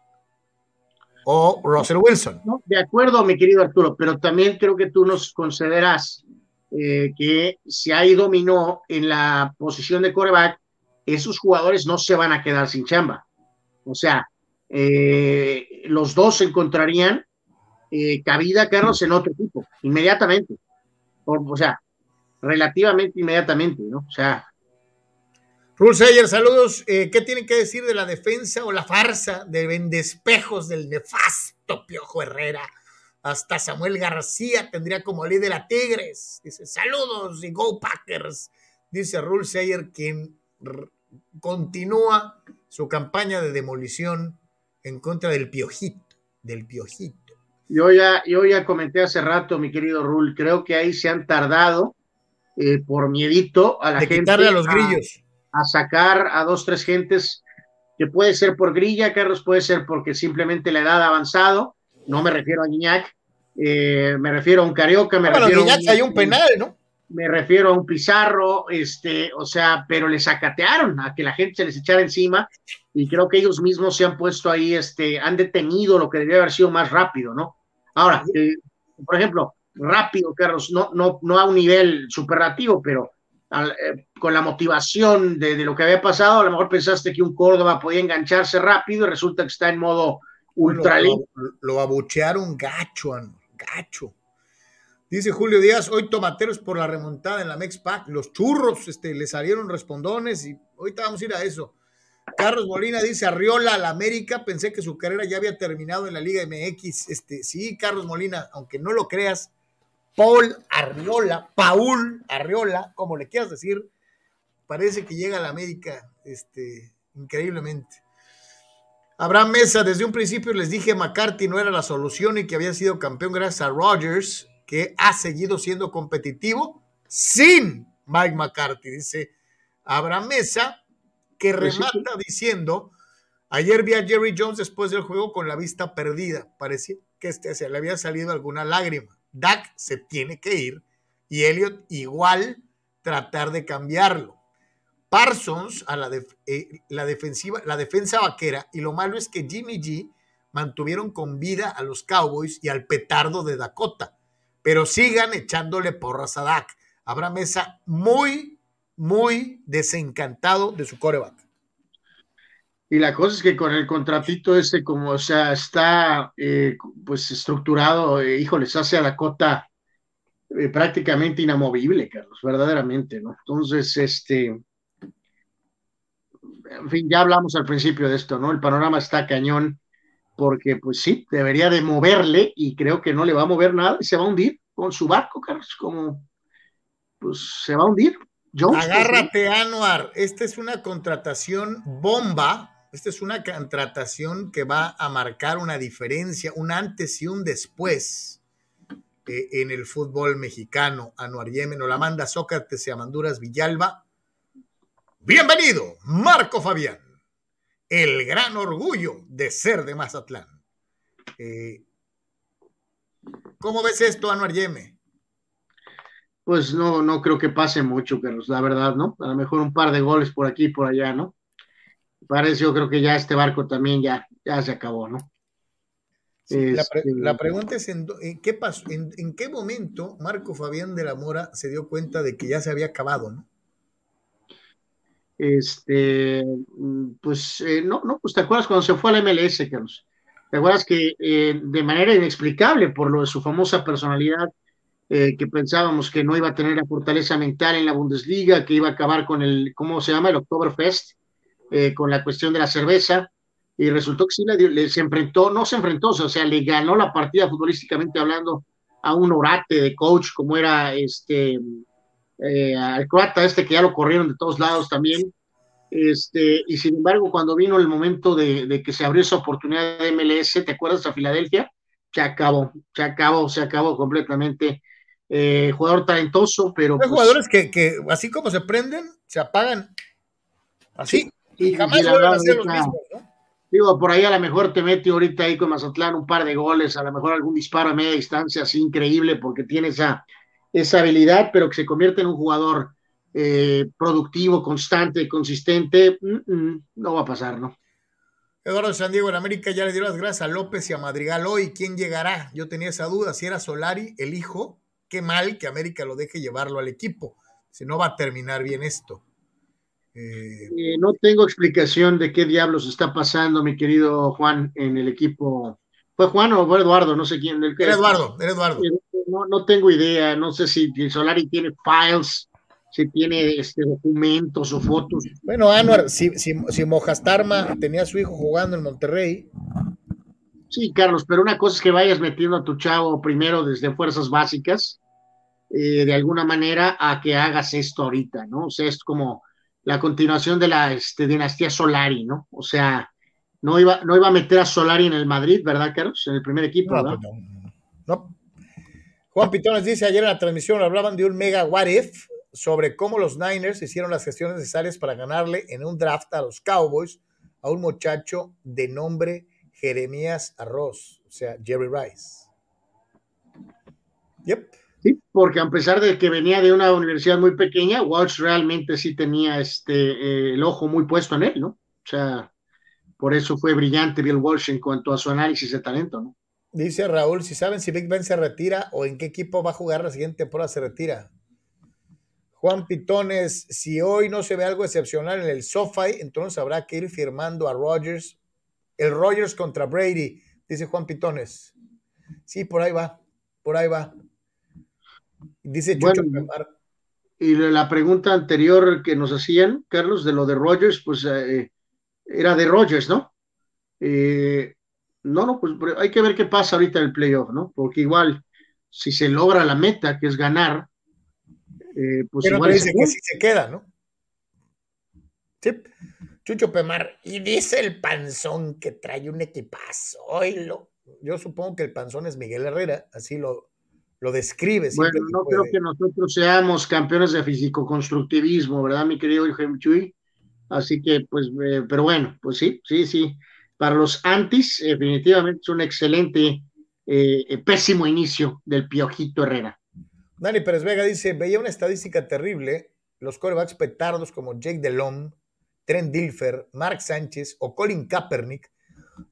o Russell Wilson. de acuerdo, mi querido Arturo, pero también creo que tú nos consideras eh, que si hay dominó en la posición de coreback, esos jugadores no se van a quedar sin chamba. O sea, eh, los dos encontrarían eh, cabida, Carlos, en otro equipo, inmediatamente. O, sea, relativamente inmediatamente, ¿no? O sea. Rule Sayer, saludos. Eh, ¿Qué tienen que decir de la defensa o la farsa de vendespejos del nefasto Piojo Herrera? Hasta Samuel García tendría como líder a Tigres. Dice, saludos y go Packers. Dice Rule Sayer, quien continúa su campaña de demolición en contra del piojito, del piojito. Yo ya, yo ya comenté hace rato, mi querido Rul, creo que ahí se han tardado eh, por miedito a la de gente. Quitarle a los grillos. A sacar a dos, tres gentes que puede ser por grilla, Carlos, puede ser porque simplemente la edad ha avanzado, no me refiero a Guiñac, eh, me refiero a un Carioca, me refiero a un, hay un penal, ¿no? Me refiero a un Pizarro, este, o sea, pero les acatearon a que la gente se les echara encima y creo que ellos mismos se han puesto ahí, este, han detenido lo que debería haber sido más rápido, ¿no? Ahora, eh, por ejemplo, rápido, Carlos, no, no, no a un nivel superlativo, pero eh, con la motivación de, lo que había pasado, a lo mejor pensaste que un Córdoba podía engancharse rápido y resulta que está en modo ultra lo, lo, abuchearon gacho, gacho. Dice Julio Díaz, hoy tomateros por la remontada en la Mexpac, los churros este, le salieron respondones y ahorita vamos a ir a eso. Carlos Molina dice, Arriola a la América, pensé que su carrera ya había terminado en la Liga MX. Este, sí, Carlos Molina, aunque no lo creas, Paul Arriola, Paul Arriola, como le quieras decir, parece que llega a la América este, increíblemente. Abraham Mesa, desde un principio les dije McCarthy no era la solución y que había sido campeón gracias a Rodgers, que ha seguido siendo competitivo sin Mike McCarthy, dice Abraham Mesa, que pues remata diciendo, ayer vi a Jerry Jones después del juego con la vista perdida, parecía que este, se le había salido alguna lágrima. Dak se tiene que ir y Elliot igual tratar de cambiarlo. Parsons a la, eh, la, defensiva, la defensa vaquera y lo malo es que Jimmy G mantuvieron con vida a los Cowboys y al petardo de Dakota, pero sigan echándole porras a Dak. Habrá mesa muy, muy desencantado de su coreback. Y la cosa es que con el contratito este, como o sea, está eh, pues estructurado, eh, híjoles, hace a Dakota eh, prácticamente inamovible, Carlos, verdaderamente, ¿no? Entonces, este, en fin, ya hablamos al principio de esto, ¿no? El panorama está cañón, porque pues sí, debería de moverle y creo que no le va a mover nada y se va a hundir con su barco, Carlos, como, pues se va a hundir. Agárrate, Anuar. Esta es una contratación bomba esta es una contratación que va a marcar una diferencia, un antes y un después eh, en el fútbol mexicano. Anuar Yemen, la manda Sócrates y Amanduras Villalba. Bienvenido, Marco Fabián, el gran orgullo de ser de Mazatlán. Eh, ¿Cómo ves esto, Anuar Yemen? Pues no, no creo que pase mucho, Carlos, la verdad, ¿no? A lo mejor un par de goles por aquí y por allá, ¿no? Parece, yo creo que ya este barco también ya, ya se acabó, ¿no? la, este, pregunta es en, qué pasó, en, qué momento Marco Fabián de la Mora se dio cuenta de que ya se había acabado, ¿no? Este, pues eh, no, no, pues te acuerdas cuando se fue al MLS, Carlos. ¿Te acuerdas que eh, de manera inexplicable por lo de su famosa personalidad, eh, que pensábamos que no iba a tener la fortaleza mental en la Bundesliga, que iba a acabar con el, ¿cómo se llama? El Oktoberfest, eh, con la cuestión de la cerveza, y resultó que sí le, se enfrentó, no se enfrentó, o sea, le ganó la partida futbolísticamente hablando a un orate de coach como era este, eh, al croata este que ya lo corrieron de todos lados también, este, y sin embargo cuando vino el momento de, que se abrió esa oportunidad de MLS, ¿te acuerdas a Filadelfia? Se acabó, se acabó, se acabó completamente. Eh, jugador talentoso, pero... Hay pues jugadores que, que, así como se prenden, se apagan. Así y jamás vuelven a ser los mismos, ¿no? Digo, por ahí a lo mejor te mete ahorita ahí con Mazatlán un par de goles, a lo mejor algún disparo a media distancia, así increíble, porque tiene esa, esa habilidad, pero que se convierte en un jugador eh, productivo, constante, consistente, mm, mm, no va a pasar, ¿no? Eduardo San Diego en América ya le dio las gracias a López y a Madrigal hoy. ¿Quién llegará? Yo tenía esa duda. Si era Solari, el hijo, qué mal que América lo deje llevarlo al equipo. Si no va a terminar bien esto. Eh, no tengo explicación de qué diablos está pasando, mi querido Juan, en el equipo. ¿Fue Juan o fue Eduardo? No sé quién. era Eduardo, era Eduardo. Eh, no, no tengo idea, no sé si Solari tiene files, si tiene este, documentos o fotos. Bueno, Anuar, si, si, si Mojastarma tenía a su hijo jugando en Monterrey. Sí, Carlos, pero una cosa es que vayas metiendo a tu chavo primero desde fuerzas básicas, eh, de alguna manera, a que hagas esto ahorita, ¿no? O sea, es como la continuación de la este, dinastía Solari, ¿no? O sea, no iba, no iba a meter a Solari en el Madrid, ¿verdad, Carlos? En el primer equipo, no, ¿verdad? Pues no, Juan Pitones dice, ayer en la transmisión hablaban de un mega what if sobre cómo los Niners hicieron las gestiones necesarias para ganarle en un draft a los Cowboys a un muchacho de nombre Jeremías Arroz, o sea, Jerry Rice. Yep. Sí, porque a pesar de que venía de una universidad muy pequeña, Walsh realmente sí tenía este, eh, el ojo muy puesto en él, ¿no? O sea, por eso fue brillante Bill Walsh en cuanto a su análisis de talento, ¿no? Dice Raúl, si saben si Big Ben se retira o en qué equipo va a jugar la siguiente temporada se retira. Juan Pitones, si hoy no se ve algo excepcional en el SoFi, entonces habrá que ir firmando a Rogers. El Rogers contra Brady, dice Juan Pitones. Sí, por ahí va, por ahí va. Dice Chucho Y la pregunta anterior que nos hacían, Carlos, de lo de Rogers, pues eh, era de Rogers, ¿no? Eh, no, no, pues hay que ver qué pasa ahorita en el playoff, ¿no? Porque igual, si se logra la meta, que es ganar, eh, pues igual dice que sí se queda, ¿no? Sí. Chucho Pemar, y dice el panzón que trae un equipazo. Oilo. Yo supongo que el panzón es Miguel Herrera, así lo, lo describe. Bueno, no creo que nosotros seamos campeones de físico-constructivismo, ¿verdad, mi querido Chuy? Así que, pues, eh, pero bueno, pues sí, sí, sí. Para los antis, definitivamente es un excelente, eh, pésimo inicio del Piojito Herrera. Dani Pérez Vega dice, veía una estadística terrible, los corebacks petardos como Jake Delhomme, Trent Dilfer, Mark Sánchez o Colin Kaepernick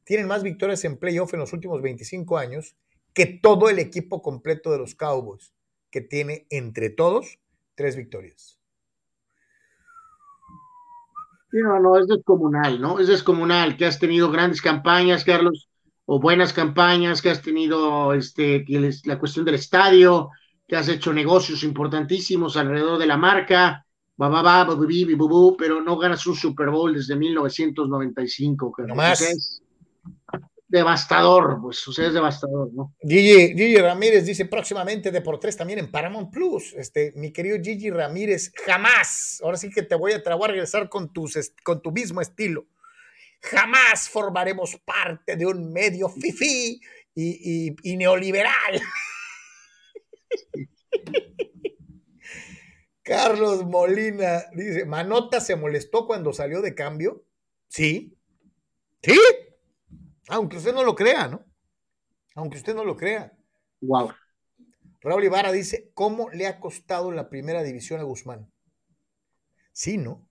tienen más victorias en playoff en los últimos 25 años que todo el equipo completo de los Cowboys, que tiene entre todos tres victorias. no, no, es descomunal, ¿no? Es descomunal que has tenido grandes campañas, Carlos, o buenas campañas, que has tenido este, la cuestión del estadio, que has hecho negocios importantísimos alrededor de la marca, pero no ganas un Super Bowl desde 1995. No más. Devastador, pues, o es devastador, ¿no? Gigi, Ramírez dice próximamente de por tres también en Paramount Plus. Este, mi querido Gigi Ramírez, jamás, ahora sí que te voy a, te a regresar con, tus, con tu mismo estilo. Jamás formaremos parte de un medio fifi y, y, y neoliberal. Carlos Molina dice, ¿Manota se molestó cuando salió de cambio? Sí. ¿Sí? Aunque usted no lo crea, ¿no? Aunque usted no lo crea. Wow. Raúl Ibarra dice, ¿cómo le ha costado la primera división a Guzmán? Sí, ¿no?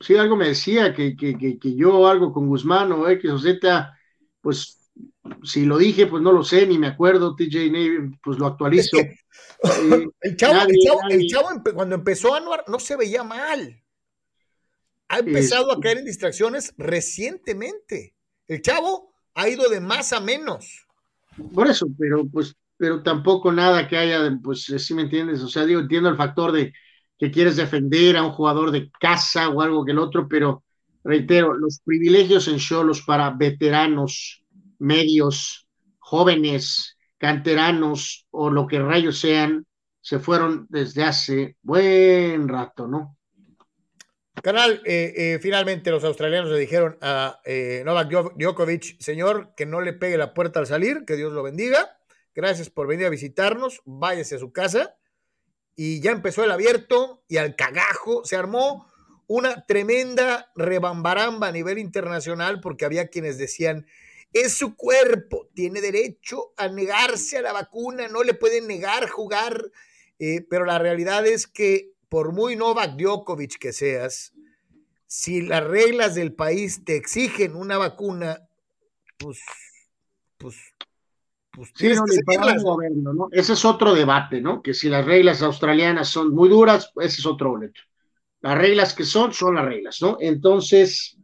Sí, algo me decía que, que yo algo con Guzmán o X o Z, pues si lo dije, pues no lo sé, ni me acuerdo. TJ Navy, pues lo actualizo. Eh, el chavo, el chavo, cuando empezó Anuar no se veía mal. Ha empezado a caer en distracciones recientemente. El chavo ha ido de más a menos. Por eso, pero pues, pero tampoco nada que haya, pues, si me entiendes, o sea, digo, entiendo el factor de que quieres defender a un jugador de casa o algo que el otro, pero reitero, los privilegios en Cholos para veteranos medios, jóvenes, canteranos o lo que rayos sean, se fueron desde hace buen rato, ¿no? Canal, eh, eh, finalmente los australianos le dijeron a eh, Novak Djokovic, señor, que no le pegue la puerta al salir, que Dios lo bendiga. Gracias por venir a visitarnos, váyase a su casa. Y ya empezó el abierto y al cagajo se armó una tremenda rebambaramba a nivel internacional porque había quienes decían, es su cuerpo, tiene derecho a negarse a la vacuna, no le pueden negar jugar, pero la realidad es que por muy Novak Djokovic que seas, si las reglas del país te exigen una vacuna, pues, pues, pues sí, no, ¿no? Ese es otro debate, ¿no? Que si las reglas australianas son muy duras, ese es otro boleto. Las reglas que son, son las reglas, ¿no? Entonces,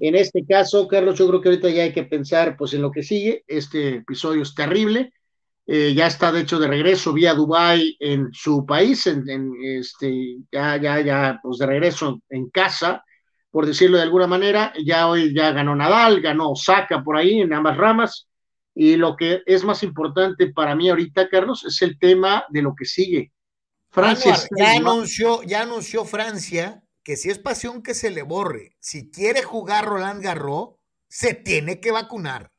en este caso, Carlos, yo creo que ahorita ya hay que pensar pues en lo que sigue. Este episodio es terrible. Eh, ya está de hecho de regreso vía Dubai en su país, en, este, ya, ya, ya, pues de regreso en casa, por decirlo de alguna manera. Ya hoy ya ganó Nadal, ganó Osaka por ahí en ambas ramas. Y lo que es más importante para mí ahorita, Carlos, es el tema de lo que sigue. Francia. ya, anunció, ya anunció Francia que si es pasión que se le borre, si quiere jugar Roland Garros, se tiene que vacunar.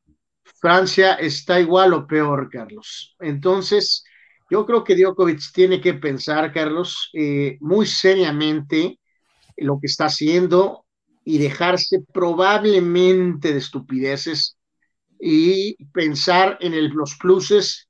Francia está igual o peor, Carlos. Entonces, Yo creo que Djokovic tiene que pensar, Carlos, eh, muy seriamente lo que está haciendo y dejarse probablemente de estupideces y pensar en los pluses.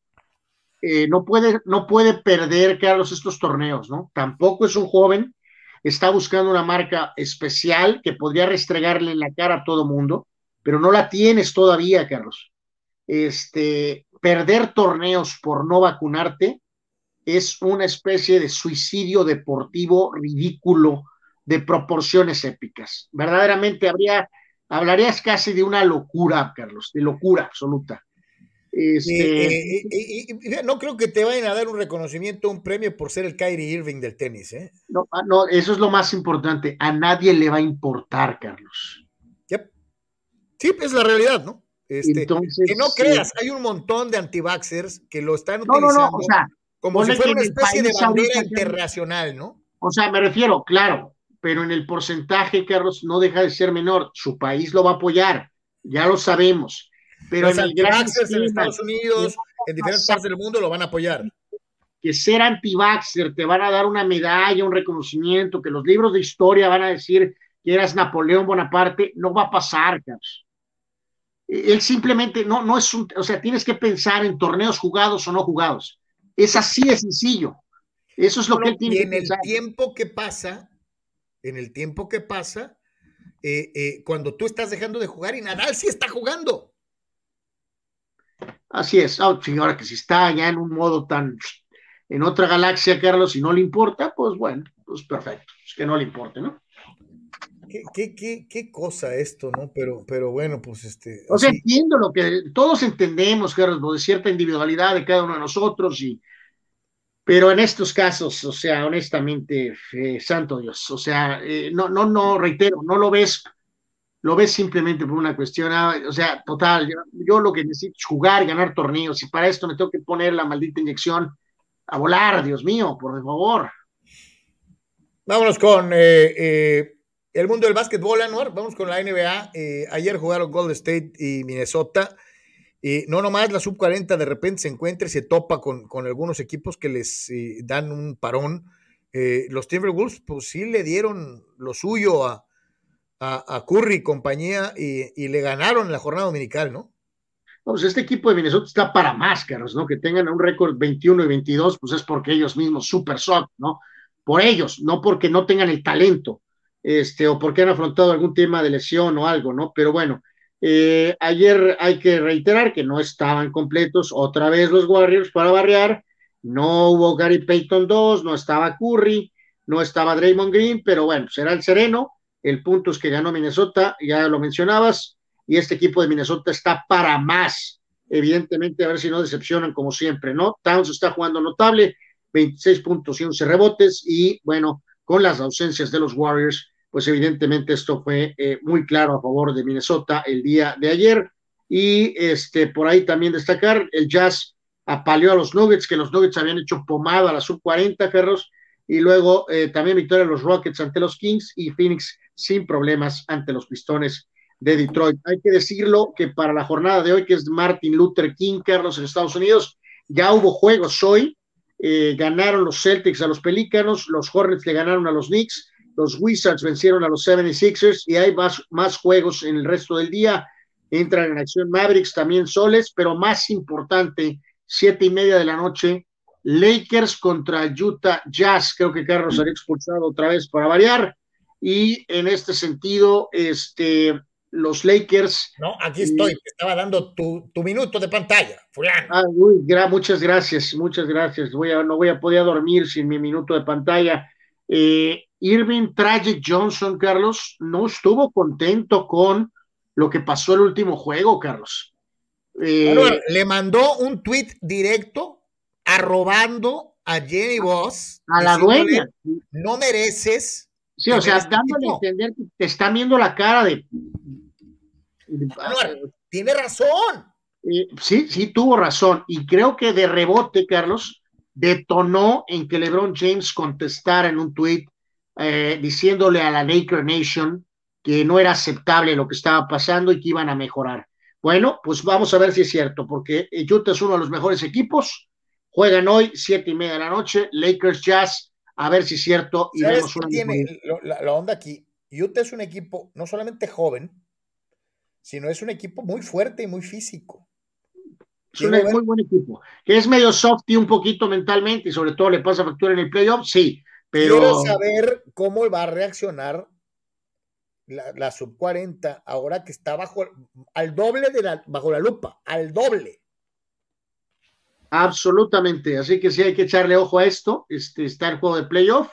Eh, no, puede, no puede perder, Carlos, estos torneos, ¿no? Tampoco es un joven, está buscando una marca especial que podría restregarle en la cara a todo mundo, pero no la tienes todavía, Carlos. Este, perder torneos por no vacunarte es una especie de suicidio deportivo ridículo de proporciones épicas. Verdaderamente habría, hablarías casi de una locura, Carlos, de locura absoluta. Este... no creo que te vayan a dar un reconocimiento, un premio por ser el Kyrie Irving del tenis. ¿eh? No, ah, no, eso es lo más importante. A nadie le va a importar, Carlos. Sí, es la realidad, ¿no? Este, que no creas, hay un montón de antivaxers que lo están utilizando como si fuera una especie de bandera internacional, ¿no? O sea, me refiero, claro, pero en el porcentaje, Carlos, no deja de ser menor. Su país lo va a apoyar, ya lo sabemos. Pero en, el gran en Estados Unidos, en diferentes partes del mundo, lo van a apoyar. Que ser anti-vaxxer te van a dar una medalla, un reconocimiento, que los libros de historia van a decir que eras Napoleón Bonaparte, no va a pasar, Carlos. Él simplemente no, no es un, o sea, tienes que pensar en torneos jugados o no jugados. Es así de sencillo. Eso es lo que él tiene y en el tiempo que pasa, en el tiempo que pasa, eh, eh, cuando tú estás dejando de jugar y Nadal sí está jugando. Así es. Oh, señora, que si está ya en un modo tan en otra galaxia, Carlos, y no le importa, pues bueno, pues perfecto, es que no le importe, ¿no? ¿Qué, qué, qué, cosa esto, ¿no? Pero, pero bueno, pues este. O sea, entiendo lo que todos entendemos, Carlos, de cierta individualidad de cada uno de nosotros, y pero en estos casos, o sea, honestamente, eh, santo Dios, o sea, eh, no, no, no, reitero, no lo ves, lo ves simplemente por una cuestión, ah, o sea, total, yo, lo que necesito es jugar ganar torneos, y para esto me tengo que poner la maldita inyección a volar, Dios mío, por favor. Vámonos con eh, el mundo del básquetbol, Anuar, vamos con la NBA. ayer jugaron Golden State y Minnesota no nomás la sub-40 de repente se encuentra y se topa con, algunos equipos que les eh, dan un parón. Eh, los Timberwolves, pues sí le dieron lo suyo a, Curry y compañía y, le ganaron la jornada dominical, ¿no? Pues este equipo de Minnesota está para máscaras, ¿no? Que tengan un récord 21 y 22, pues es porque ellos mismos, super soft, ¿no? Por ellos, no porque no tengan el talento, este, o porque han afrontado algún tema de lesión o algo, ¿no? Pero bueno, eh, ayer hay que reiterar que no estaban completos otra vez los Warriors para barrear. No hubo Gary Payton 2, no estaba Curry, no estaba Draymond Green, pero bueno, será el sereno. El punto es que ganó Minnesota, ya lo mencionabas, y este equipo de Minnesota está para más. Evidentemente, a ver si no decepcionan como siempre, ¿no? Towns está jugando notable, 26 puntos y 11 rebotes, y bueno, con las ausencias de los Warriors, pues evidentemente esto fue eh, muy claro a favor de Minnesota el día de ayer. Y este, por ahí también destacar, el Jazz apaleó a los Nuggets, que los Nuggets habían hecho pomada a la sub-40, Carlos, y luego eh, también victoria de los Rockets ante los Kings y Phoenix sin problemas ante los Pistones de Detroit. Hay que decirlo que para la jornada de hoy, que es Martin Luther King, Carlos, en Estados Unidos, ya hubo juegos hoy, eh, ganaron los Celtics a los Pelícanos, los Hornets le ganaron a los Knicks, los Wizards vencieron a los 76ers y hay más, más juegos en el resto del día. Entran en acción Mavericks, también Soles, pero más importante, siete y media de la noche, Lakers contra Utah Jazz. Creo que Carlos ha expulsado otra vez para variar. Y en este sentido, este, los Lakers. No, aquí estoy, te estaba dando tu, minuto de pantalla, Ah, muchas gracias, muchas gracias. Voy a, no voy a poder dormir sin mi minuto de pantalla. Eh, Irving Tragic Johnson, Carlos, no estuvo contento con lo que pasó el último juego, Carlos. Eh, le mandó un tweet directo arrobando a Jenny Boss. A la dueña. No mereces. Sí, o sea, dándole a entender que te está viendo la cara de. tiene razón. Eh, sí, sí, tuvo razón. Y creo que de rebote, Carlos, detonó en que LeBron James contestara en un tweet eh, diciéndole a la Laker Nation que no era aceptable lo que estaba pasando y que iban a mejorar. Bueno, pues vamos a ver si es cierto, porque Utah es uno de los mejores equipos, Juegan hoy, siete y media de la noche, Lakers Jazz, a ver si es cierto. Y ¿Sabes vemos qué una tiene la, la onda aquí? Utah es un equipo no solamente joven, sino es un equipo muy fuerte y muy físico. Es un muy buen equipo. Que es medio soft y un poquito mentalmente y sobre todo le pasa factura en el playoff, sí. Pero... Quiero saber cómo va a reaccionar la, la, sub 40 ahora que está bajo al doble de la bajo la lupa, al doble. Absolutamente, así que sí hay que echarle ojo a esto. Este está el juego de playoff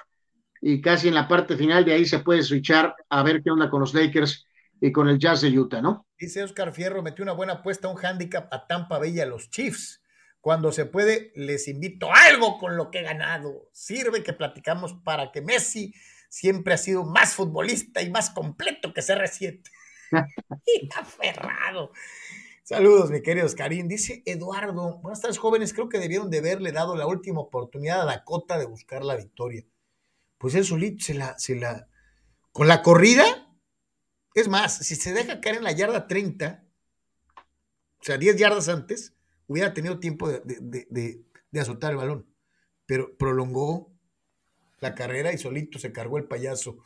y casi en la parte final de ahí se puede switchar a ver qué onda con los Lakers y con el Jazz de Utah, ¿no? Dice Oscar Fierro, metió una buena apuesta, un handicap a Tampa Bay y a los Chiefs. Cuando se puede, les invito a algo con lo que he ganado. Sirve que platicamos para que Messi siempre ha sido más futbolista y más completo que CR7. y aferrado. Saludos, mi querido Oscarín. Dice Eduardo, buenas tardes, jóvenes. Creo que debieron de haberle dado la última oportunidad a Dakota de buscar la victoria. Pues él solito se la, se la. Con la corrida, es más, si se deja caer en la yarda 30, o sea, 10 yardas antes, hubiera tenido tiempo de, de, de, de, azotar el balón. Pero prolongó la carrera y solito se cargó el payaso.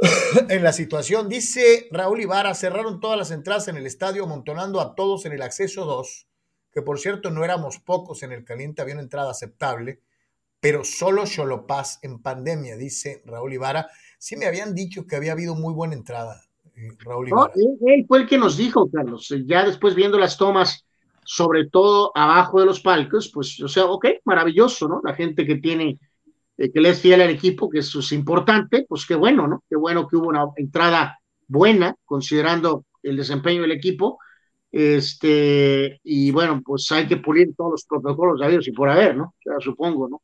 en la situación, dice Raúl Ibarra, cerraron todas las entradas en el estadio, amontonando a todos en el acceso 2, que por cierto no éramos pocos en el caliente, había una entrada aceptable, pero solo Xolopaz en pandemia, dice Raúl Ibarra. Sí me habían dicho que había habido muy buena entrada, eh, Raúl. No, él, fue el que nos dijo, Carlos, ya después viendo las tomas, sobre todo abajo de los palcos, pues, o sea, ok, maravilloso, ¿no? La gente que tiene, eh, que le es fiel al equipo, que eso es importante, pues qué bueno, ¿no? Qué bueno que hubo una entrada buena, considerando el desempeño del equipo, este, y bueno, pues hay que pulir todos los protocolos de y por haber, ¿no? O sea, supongo, ¿no?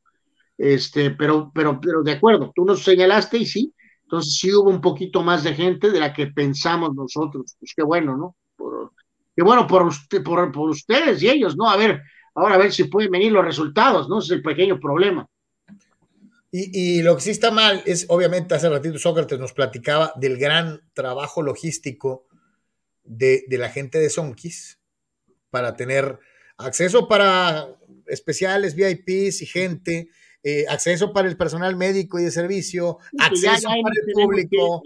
Este, pero, pero, pero de acuerdo, tú nos señalaste y sí, entonces sí hubo un poquito más de gente de la que pensamos nosotros, pues qué bueno, ¿no? Qué bueno por, usted, por, por ustedes y ellos, ¿no? A ver, ahora a ver si pueden venir los resultados, ¿no? Ese es el pequeño problema. Y, y, lo que sí está mal es, obviamente, hace ratito Sócrates nos platicaba del gran trabajo logístico de, de la gente de Sonkis para tener acceso para especiales, VIPs y gente, eh, acceso para el personal médico y de servicio, sí, acceso para el público.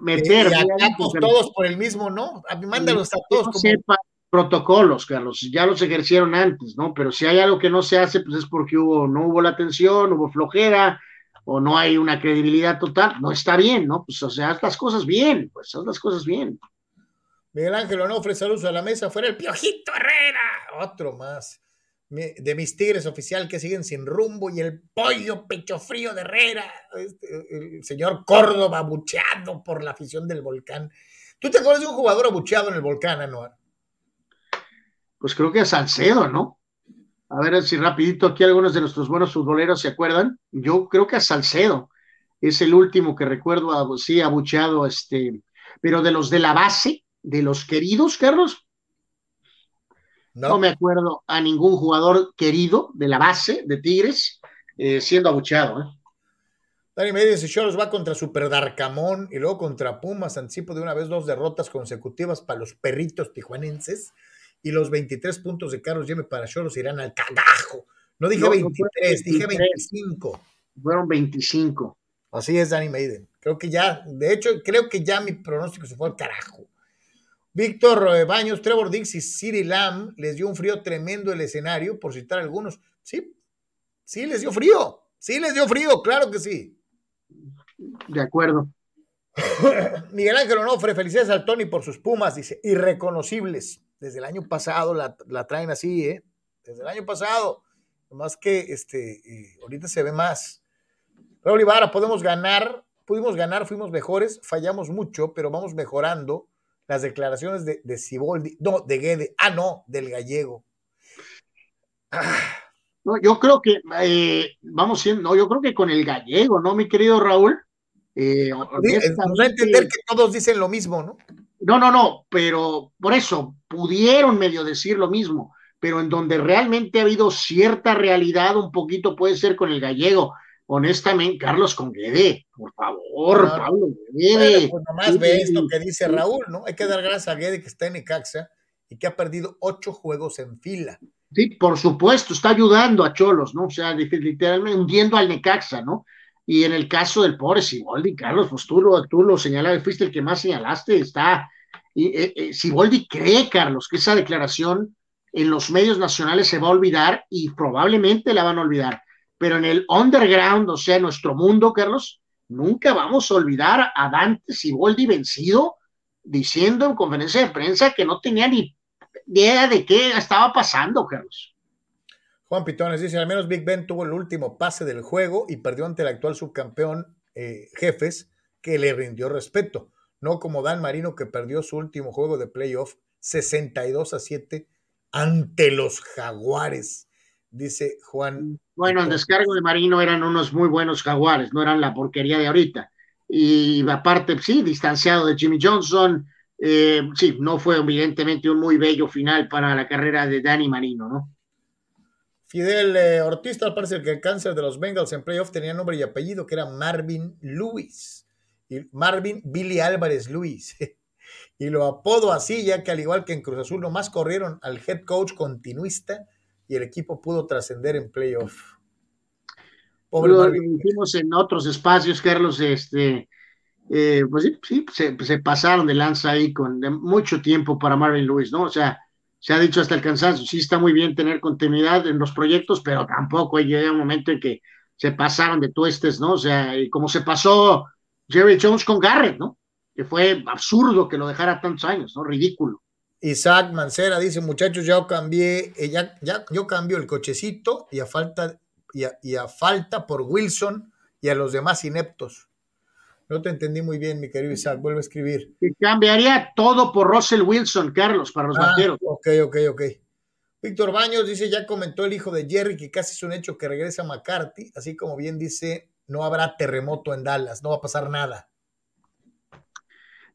Meter, eh, y acá todos por el mismo, ¿no? A mándalos a todos. No como... sepa protocolos, Carlos, ya los ejercieron antes, ¿no? Pero si hay algo que no se hace, pues es porque hubo, no hubo la atención, hubo flojera, o no hay una credibilidad total, no está bien, ¿no? Pues o sea, haz las cosas bien, pues haz las cosas bien. Miguel Ángel Onofre, saludos a la mesa, fuera el Piojito Herrera, otro más de mis Tigres oficial que siguen sin rumbo y el pollo pecho frío de Herrera, este, el señor Córdoba abucheado por la afición del volcán. ¿Tú te acuerdas de un jugador abucheado en el volcán, Anuar? Pues creo que a Salcedo, ¿no? A ver si rapidito aquí algunos de nuestros buenos futboleros se acuerdan. Yo creo que a Salcedo es el último que recuerdo, sí, abucheado, este, pero de los de la base, de los queridos, Carlos, no. no. me acuerdo a ningún jugador querido de la base de Tigres eh, siendo abucheado. ¿eh? Dani me dice, Cholos va contra Super Darcamón y luego contra Pumas, anticipo de una vez dos derrotas consecutivas para los perritos tijuanenses y los 23 puntos de Carlos Yeme para Cholos irán al cagajo. No dije no, 23, 23, dije 25. Fueron 25. Así es, Dani Maiden. Creo que ya, de hecho, creo que ya mi pronóstico se fue al carajo. Víctor Baños, Trevor Dix y Siri Lamb les dio un frío tremendo el escenario, por citar algunos. Sí, sí les dio frío. Sí les dio frío, claro que sí. De acuerdo. Miguel Ángel Onofre, felicidades al Tony por sus pumas, dice, irreconocibles. Desde el año pasado la, la traen así, ¿eh? Desde el año pasado. Más que este, eh, ahorita se ve más. Raúl Ibarra, podemos ganar, pudimos ganar, fuimos mejores, fallamos mucho, pero vamos mejorando las declaraciones de, de Ciboldi, no, de Guede, ah, no, del gallego. Ah. No, yo creo que, eh, vamos siendo, no, yo creo que con el gallego, ¿no, mi querido Raúl? Eh, no entender que todos dicen lo mismo, ¿no? No, no, no, pero por eso pudieron medio decir lo mismo, pero en donde realmente ha habido cierta realidad, un poquito puede ser con el gallego honestamente, Carlos con Guede, por favor, Pablo Guede. Bueno, pues nomás sí, ve esto que dice Raúl, ¿no? Hay que dar gracias a Guede que está en Icaxa y que ha perdido ocho juegos en fila. Sí, por supuesto, está ayudando a Cholos, ¿no? O sea, literalmente hundiendo al Necaxa, ¿no? Y en el caso del pobre Siboldi, Carlos, pues tú lo, tú lo señalabas, fuiste el que más señalaste, está. Y, eh, eh, Siboldi cree, Carlos, que esa declaración en los medios nacionales se va a olvidar y probablemente la van a olvidar. Pero en el underground, o sea, nuestro mundo, Carlos, nunca vamos a olvidar a Dante Siboldi vencido diciendo en conferencia de prensa que no tenía ni idea de qué estaba pasando, Carlos. Juan Pitones dice, al menos Big Ben tuvo el último pase del juego y perdió ante el actual subcampeón eh, Jefes, que le rindió respeto, no como Dan Marino que perdió su último juego de playoff 62 a 7 ante los Jaguares, dice Juan. Bueno, el descargo de Marino eran unos muy buenos Jaguares, no eran la porquería de ahorita. Y aparte, sí, distanciado de Jimmy Johnson, eh, sí, no fue evidentemente un muy bello final para la carrera de Danny Marino, ¿no? Fidel eh, Ortiz, al parecer que el cáncer de los Bengals en playoff tenía nombre y apellido, que era Marvin Lewis. Y Marvin Billy Álvarez Lewis. y lo apodo así, ya que al igual que en Cruz Azul, nomás corrieron al head coach continuista y el equipo pudo trascender en playoff. Lo dijimos en otros espacios, Carlos, este, eh, pues sí, se, pasaron de lanza ahí con mucho tiempo para Marvin Lewis, ¿no? O sea, se ha dicho hasta el cansancio, sí está muy bien tener continuidad en los proyectos, pero tampoco llega un momento en que se pasaron de tuestes, ¿no? O sea, como se pasó Jerry Jones con Garrett, ¿no? Que fue absurdo que lo dejara tantos años, ¿no? Ridículo. Isaac Mancera dice, muchachos, ya cambié, eh, ya, ya yo cambio el cochecito y a falta, y y a falta por Wilson y a los demás ineptos. No te entendí muy bien, mi querido Isaac. Vuelve a escribir. cambiaría todo por Russell Wilson, Carlos, para los ah, vaqueros. Ok, ok, ok. Víctor Baños dice, ya comentó el hijo de Jerry que casi es un hecho que regresa McCarthy, así como bien dice, no habrá terremoto en Dallas, no va a pasar nada.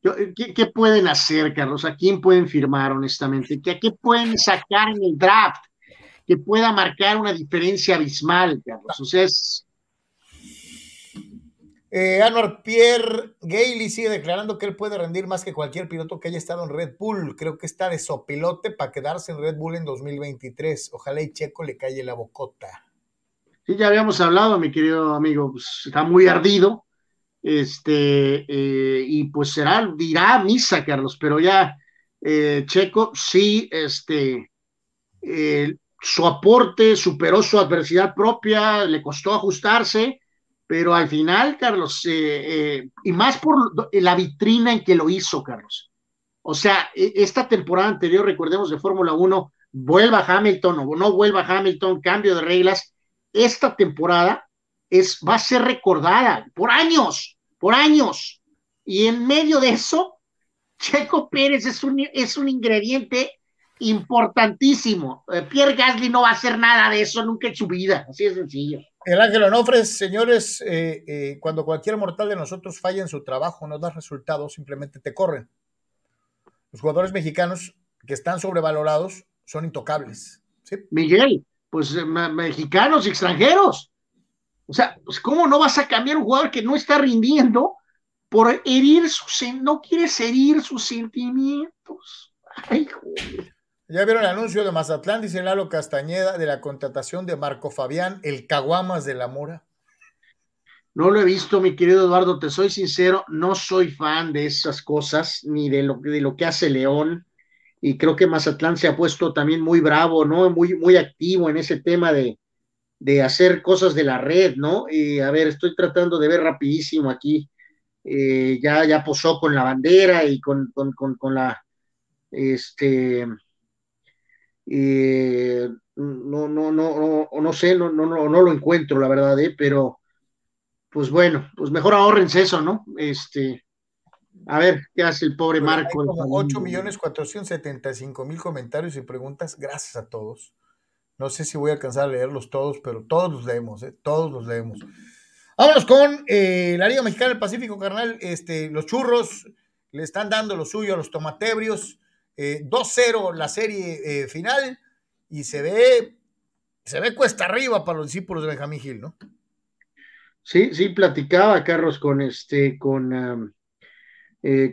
Eh, ¿Qué, pueden hacer, Carlos? ¿A quién pueden firmar, honestamente? ¿Qué, ¿Qué pueden sacar en el draft que pueda marcar una diferencia abismal, Carlos? O sea, es, eh, Anwar Pierre Gailey sigue declarando que él puede rendir más que cualquier piloto que haya estado en Red Bull. Creo que está de sopilote para quedarse en Red Bull en 2023. Ojalá y Checo le calle la bocota. Sí, ya habíamos hablado, mi querido amigo. Pues, está muy ardido. Este, eh, y pues será, dirá misa, Carlos, pero ya eh, Checo sí, este, su aporte superó su adversidad propia, le costó ajustarse pero al final, Carlos, eh, eh, y más por la vitrina en que lo hizo, Carlos. O sea, e, esta temporada anterior, recordemos de Fórmula 1, vuelva Hamilton o no vuelva Hamilton, cambio de reglas. Esta temporada es, va a ser recordada por años, por años. Y en medio de eso, Checo Pérez es un, es un ingrediente importantísimo. Eh, Pierre Gasly no va a hacer nada de eso nunca en su vida, así de sencillo. El ángel Onofre, señores, eh, eh, cuando cualquier mortal de nosotros falla en su trabajo, no da resultados, simplemente te corren. Los jugadores mexicanos que están sobrevalorados son intocables. Miguel, pues mexicanos y extranjeros. O sea, pues, ¿cómo no vas a cambiar un jugador que no está rindiendo por herir sus, no quieres herir sus sentimientos? Ay, joder. Ya vieron el anuncio de Mazatlán, dice Lalo Castañeda, de la contratación de Marco Fabián, el Caguamas de la Mora. No lo he visto, mi querido Eduardo, te soy sincero, no soy fan de esas cosas, ni de lo, de lo que hace León, y creo que Mazatlán se ha puesto también muy bravo, ¿no? Muy, muy activo en ese tema de, hacer cosas de la red, ¿no? Y a ver, estoy tratando de ver rapidísimo aquí, eh, ya, ya posó con la bandera y con, con, con la, este, eh, no, no, no, no, no sé, no, no, no, no lo encuentro, la verdad, ¿eh? pero pues bueno, pues mejor ahorrense eso, ¿no? Este, a ver, ¿qué hace el pobre Marco? Hay como 8 millones 475 mil comentarios y preguntas, gracias a todos. No sé si voy a alcanzar a leerlos todos, pero todos los leemos, ¿eh? todos los leemos. Vámonos con eh, la Liga Mexicana del Pacífico, carnal. Este, los churros le están dando lo suyo a los tomatebrios. 2-0 eh, la serie eh, final y se ve, se ve cuesta arriba para los discípulos de Benjamín Gil, ¿no? Sí, sí, platicaba Carlos con este, con, um,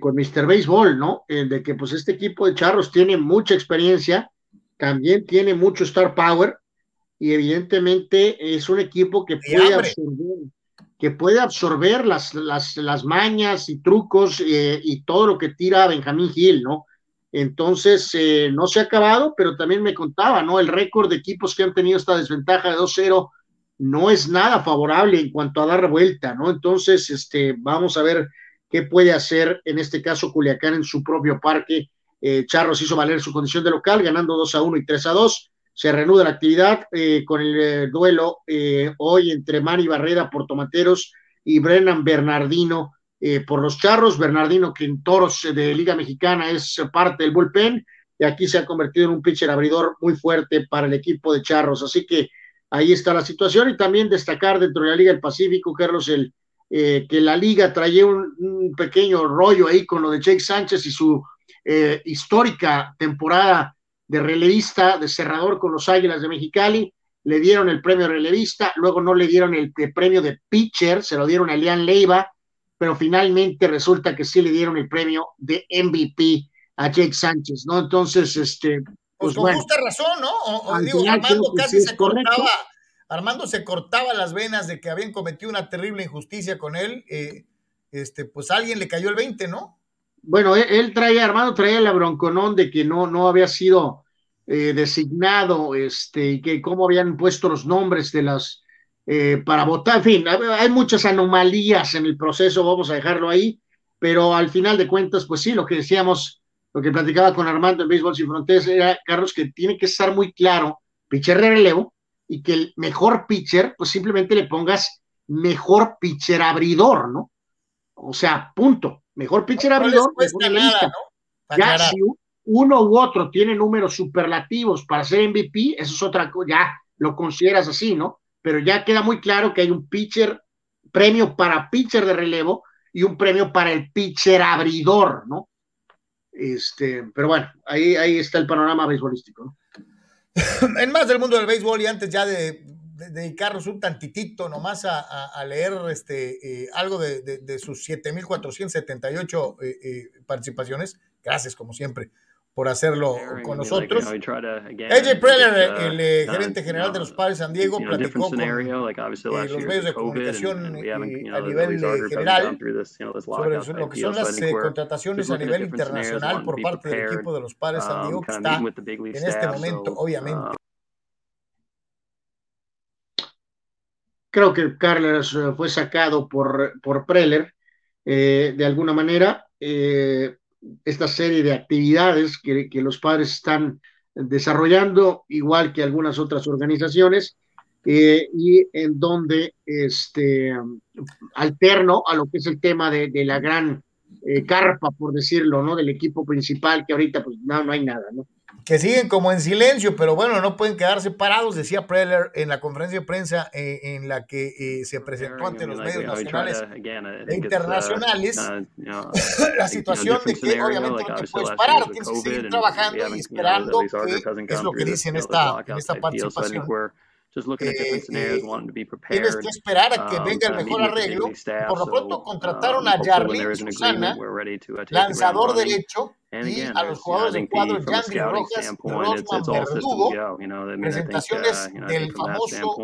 con Mr. Baseball, ¿no? de que pues este equipo de charros tiene mucha experiencia, también tiene mucho star power y evidentemente es un equipo que puede absorber, que puede absorber las, las, las mañas y trucos eh, y todo lo que tira Benjamín Hill, ¿no? Entonces, eh, no se ha acabado, pero también me contaba, ¿no? El récord de equipos que han tenido esta desventaja de 2-0 no es nada favorable en cuanto a dar vuelta, ¿no? Entonces, este, vamos a ver qué puede hacer en este caso Culiacán en su propio parque. Eh, Charros hizo valer su condición de local, ganando 2 a 1 y 3 a 2. Se reanuda la actividad eh, con el duelo hoy entre Manny Barrera por Tomateros y Brennan Bernardino eh, por los charros. Bernardino, que en toros de Liga Mexicana es parte del bullpen, y aquí se ha convertido en un pitcher abridor muy fuerte para el equipo de charros. Así que ahí está la situación. Y también destacar dentro de la Liga del Pacífico, Carlos, el, eh, que la liga traía un, pequeño rollo ahí con lo de Jake Sánchez y su eh, histórica temporada de relevista, de cerrador con los Águilas de Mexicali. Le dieron el premio de relevista, luego no le dieron el, el premio de pitcher, se lo dieron a Elian Leiva pero finalmente resulta que sí le dieron el premio de MVP a Jake Sánchez, ¿no? Entonces, este. Pues, pues con justa razón, ¿no? digo, Armando casi se cortaba, Armando se cortaba las venas de que habían cometido una terrible injusticia con él, eh, este, pues alguien le cayó el 20, ¿no? Bueno, él, traía, Armando traía la bronconón de que no, no había sido eh, designado, este, y que cómo habían puesto los nombres de las eh, para votar. En fin, hay muchas anomalías en el proceso, vamos a dejarlo ahí, pero al final de cuentas, pues sí, lo que decíamos, lo que platicaba con Armando en Béisbol Sin Fronteras era, Carlos, que tiene que estar muy claro, pitcher de relevo, y que el mejor pitcher, pues simplemente le pongas mejor pitcher abridor, ¿no? O sea, punto. Mejor pitcher abridor. Ya si uno u otro tiene números superlativos para ser MVP, eso es otra cosa, ya lo consideras así, ¿no? pero ya queda muy claro que hay un pitcher, premio para pitcher de relevo y un premio para el pitcher abridor, ¿no? Este, pero bueno, ahí, ahí está el panorama beisbolístico. en más del mundo del béisbol y antes ya de, dedicarnos un tantitito nomás a, leer este, eh, algo de, de sus 7.478 eh, eh, participaciones, gracias como siempre por hacerlo con nosotros. AJ Preller, uh, el eh, gerente general de los Padres San Diego, platicó con eh, los medios de comunicación eh, a nivel general sobre lo que son las contrataciones a nivel internacional por parte del equipo de los Padres San Diego, que está en este momento, obviamente. Creo que Carlos fue sacado por, por Preller de alguna manera. Eh, esta serie de actividades que, los padres están desarrollando, igual que algunas otras organizaciones, eh, y en donde este, alterno a lo que es el tema de, la gran eh, carpa, por decirlo, ¿no? Del equipo principal, que ahorita pues no, no hay nada, ¿no? Que siguen como en silencio, pero bueno, no pueden quedarse parados, decía Preller en la conferencia de prensa eh, en la que eh, se presentó ante los medios nacionales e internacionales uh, la situación de que obviamente no te puedes parar, tienes que seguir trabajando y esperando que es lo que dice en esta, en esta participación just looking at different scenarios, wanting to be prepared. Tienes que esperar a que um, venga el mejor arreglo. Por lo pronto contrataron a Jarlin Susana, lanzador derecho, y a los jugadores del cuadro Yandy Rojas y Rosman Verdugo, presentaciones uh, del famoso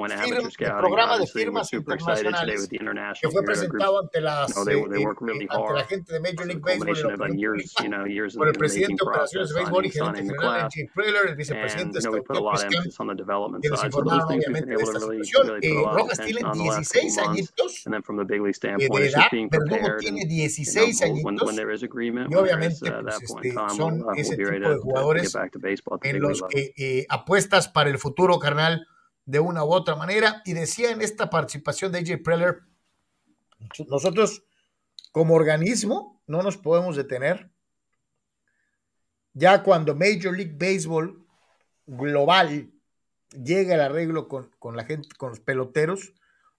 programa de firmas internacionales que fue presentado ante, las, eh, ante la gente de Major League Baseball por el presidente de operaciones de béisbol y gerente general Jay Preller, el vicepresidente uh, que les informaron obviamente de esta situación. Eh, Rojas tiene 16 añitos eh, de edad, Verdugo tiene 16 añitos y obviamente uh, pues, este, son ese tipo de jugadores en los que eh, apuestas para el futuro, carnal, de una u otra manera. Y decía en esta participación de AJ Preller, nosotros como organismo no nos podemos detener. Ya cuando Major League Baseball global llega el arreglo con, con la gente, con los peloteros,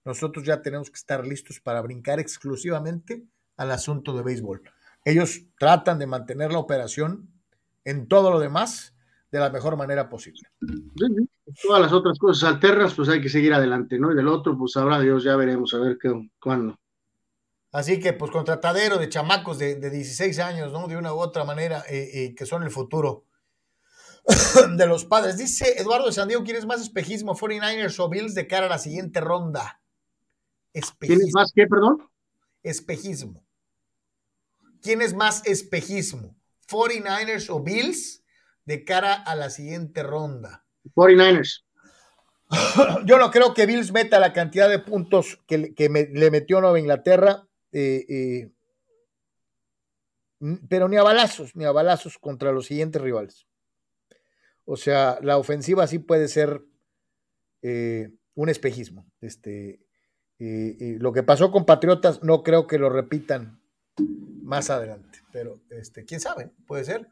nosotros ya tenemos que estar listos para brincar exclusivamente al asunto de béisbol. Ellos tratan de mantener la operación en todo lo demás de la mejor manera posible. Todas las otras cosas alternas, pues hay que seguir adelante, ¿no? Y del otro, pues habrá Dios, ya veremos a ver qué, cuándo. Así que, pues, contratadero de chamacos de, de 16 años, ¿no? De una u otra manera, eh, eh, que son el futuro. de los padres. Dice Eduardo de San Diego, ¿quién es más espejismo, 49ers o Bills de cara a la siguiente ronda? ¿Quién es más qué, perdón? Espejismo. ¿Quién es más espejismo, 49ers o Bills de cara a la siguiente ronda? 49ers. Yo no creo que Bills meta la cantidad de puntos que, le metió Nueva Inglaterra, eh, eh, pero ni a balazos, ni a balazos contra los siguientes rivales. O sea, la ofensiva sí puede ser eh, un espejismo. Este, lo que pasó con Patriotas no creo que lo repitan más adelante, pero este, quién sabe, puede ser.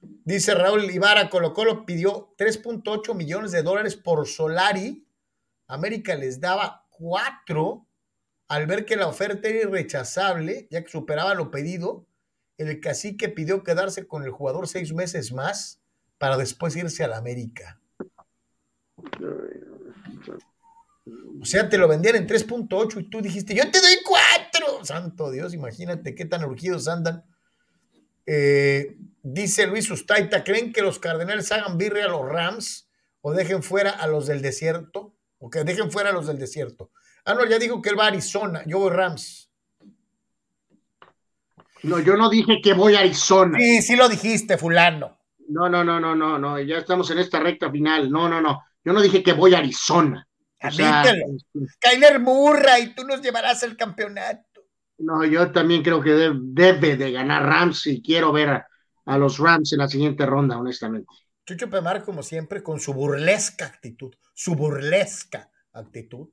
Dice Raúl Ibarra, Colo Colo pidió 3.8 millones de dólares por Solari. América les daba 4 al ver que la oferta era irrechazable, ya que superaba lo pedido. El cacique pidió quedarse con el jugador seis meses más para después irse a la América. O sea, te lo vendían en 3.8 y tú dijiste, yo te doy 4. Santo Dios, imagínate qué tan urgidos andan. Eh, dice Luis Ustaita, ¿creen que los Cardenales hagan birre a los Rams o dejen fuera a los del desierto? O que dejen fuera a los del desierto. Ah, no, ya dijo que él va a Arizona, yo voy Rams. No, yo no dije que voy a Arizona. Sí, sí lo dijiste, fulano. No, no, no, no, no, no, ya estamos en esta recta final. No, no, no. Yo no dije que voy a Arizona. O sea, este, Kyler Murray, tú nos llevarás al campeonato. No, yo también creo que debe, de ganar Rams y quiero ver a, los Rams en la siguiente ronda, honestamente. Chucho Pemar, como siempre, con su burlesca actitud, su burlesca actitud.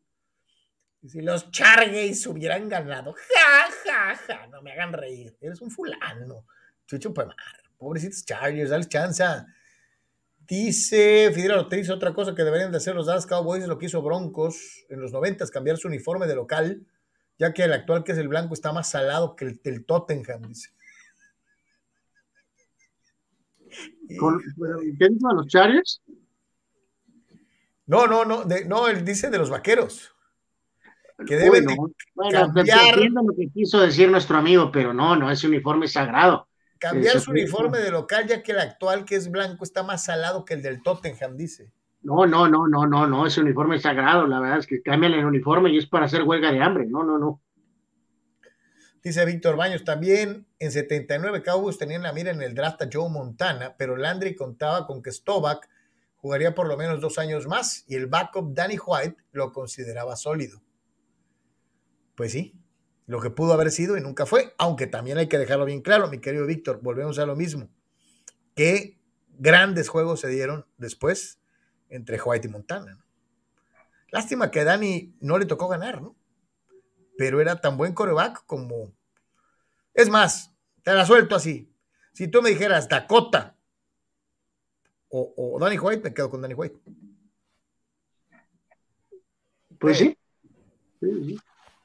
Si los Chargers hubieran ganado, ja, ja, ja, no me hagan reír, eres un fulano. Chucho Pemar, pobrecitos Chargers, dale chance. Dice Fidel Ortiz, otra cosa que deberían de hacer los Dallas Cowboys lo que hizo Broncos en los noventas, cambiar su uniforme de local, ya que el actual, que es el blanco, está más salado que el del Tottenham, dice. ¿Qué dijo a los Chargers? No, no, no, no, él dice de los vaqueros. Que deben bueno, cambiar... Entiendo lo que quiso decir nuestro amigo, pero no, no, ese uniforme sagrado. Cambiar su uniforme de local, ya que el actual, que es blanco, está más salado que el del Tottenham, dice. No, no, no, no, no, no, ese uniforme es sagrado, la verdad es que cambian el uniforme y es para hacer huelga de hambre, no, no, no. Dice Víctor Baños, también en 79 Cowboys tenían la mira en el draft a Joe Montana, pero Landry contaba con que Stovak jugaría por lo menos dos años más y el backup Danny White lo consideraba sólido. Pues sí, lo que pudo haber sido y nunca fue, aunque también hay que dejarlo bien claro, mi querido Víctor, volvemos a lo mismo, que grandes juegos se dieron después entre White y Montana. Lástima que a Dani no le tocó ganar, ¿no? Pero era tan buen coreback como... Es más, te la suelto así. Si tú me dijeras Dakota o, o Danny White, me quedo con Danny White. Pues sí. sí, sí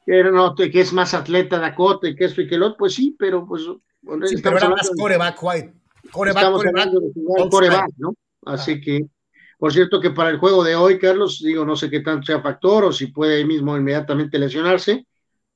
que es más atleta Dakota y que esto y que lo otro, pues sí, pero pues. Sí, pero era más coreback white. Coreback, coreback, coreback, ¿no? Así ah. que, por cierto, que para el juego de hoy, Carlos, digo, no sé qué tanto sea factor o si puede mismo inmediatamente lesionarse,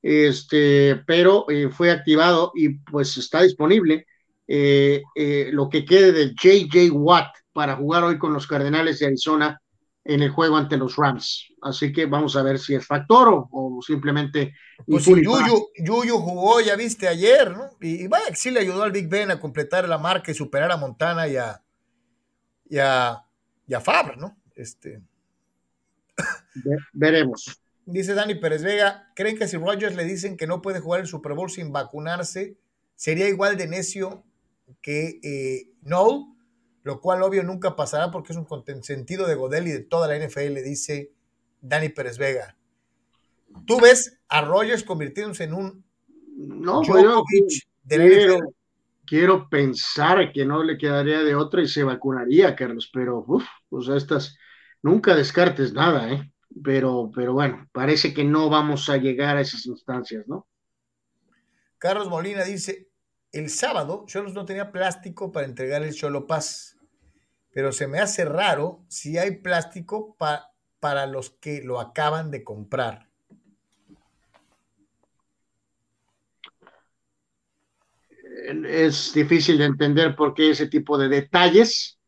este, pero eh, fue activado y pues está disponible eh, eh, lo que quede de JJ Watt para jugar hoy con los Cardenales de Arizona en el juego ante los Rams. Así que vamos a ver si es factor o, simplemente. Pues Yuyu, Yuyu, jugó, ya viste, ayer, ¿no? Y, vaya que sí le ayudó al Big Ben a completar la marca y superar a Montana y a, y a, Fabre, ¿no? Este. veremos. Dice Dani Pérez Vega: ¿creen que si Rogers le dicen que no puede jugar el Super Bowl sin vacunarse, sería igual de necio que eh, no? lo cual obvio nunca pasará porque es un consentido de Godel y de toda la NFL, dice Dani Pérez Vega. ¿Tú ves a Rogers convirtiéndose en un no, pues quiero, quiero, pensar que no le quedaría de otra y se vacunaría, Carlos, pero uff, pues estas nunca descartes nada, ¿eh? Pero, pero bueno, parece que no vamos a llegar a esas instancias, ¿no? Carlos Molina dice, el sábado Cholos no tenía plástico para entregar el Cholo Paz, pero se me hace raro si hay plástico para los que lo acaban de comprar. Es difícil de entender por qué ese tipo de detalles,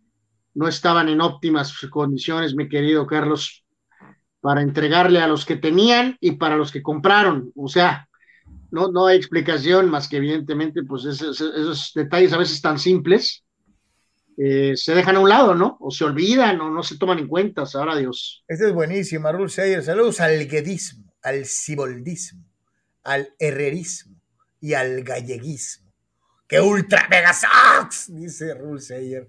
no estaban en óptimas condiciones, mi querido Carlos, para entregarle a los que tenían y para los que compraron. O sea, no, no hay explicación más que evidentemente, pues esos, detalles a veces tan simples eh, se dejan a un lado, ¿no? O se olvidan o no se toman en cuenta, ahora Dios. Este es buenísimo, Arul Seyer. Saludos al guedismo, al ciboldismo, al herrerismo y al galleguismo. ¡Qué ultra mega sucks! Dice Rul Seyer,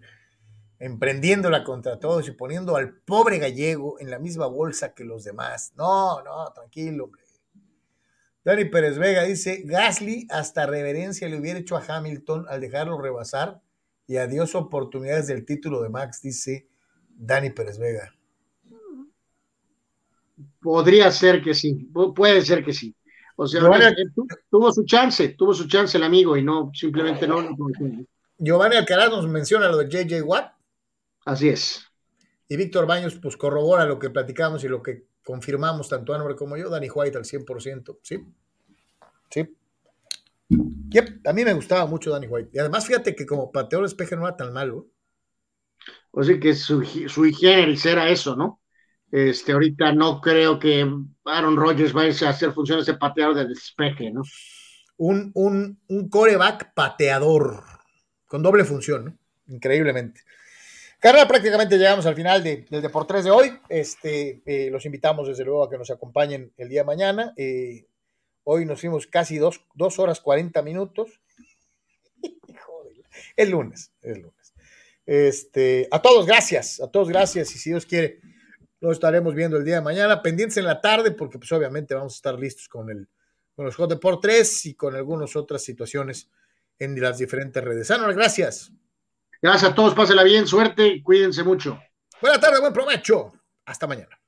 emprendiéndola contra todos y poniendo al pobre gallego en la misma bolsa que los demás. No, no, tranquilo, hombre. Dani Pérez Vega dice, Gasly hasta reverencia le hubiera hecho a Hamilton al dejarlo rebasar y adiós oportunidades del título de Max, dice Dani Pérez Vega. Podría ser que sí, puede ser que sí. O sea, tuvo su chance, tuvo su chance el amigo y no, simplemente no. Giovanni Alcaraz nos menciona lo de JJ Watt. Así es. Y Víctor Baños, pues corrobora lo que platicamos y lo que confirmamos tanto Anwar como yo, Danny White al 100%, ¿sí? Sí. Yep, a mí me gustaba mucho Danny White. Y además, fíjate que como pateador despeje no era tan malo. O sea que su, su higiene era eso, ¿no? Este, ahorita no creo que Aaron Rodgers vaya a hacer funciones de pateador de despeje, ¿no? Un, un, un coreback pateador con doble función, ¿no? Increíblemente. Carla, prácticamente llegamos al final de, del Deportes de hoy. Este, eh, los invitamos desde luego a que nos acompañen el día de mañana. Eh, hoy nos fuimos casi dos, dos horas 40 minutos. el lunes, el lunes. Este, a todos, gracias, a todos, gracias. Y si Dios quiere, lo estaremos viendo el día de mañana, pendientes en la tarde, porque pues obviamente vamos a estar listos con, el, con los Hot por 3 y con algunas otras situaciones en las diferentes redes. Gracias. Gracias a todos, pásenla bien, suerte, cuídense mucho. Buenas tardes, buen provecho. Hasta mañana.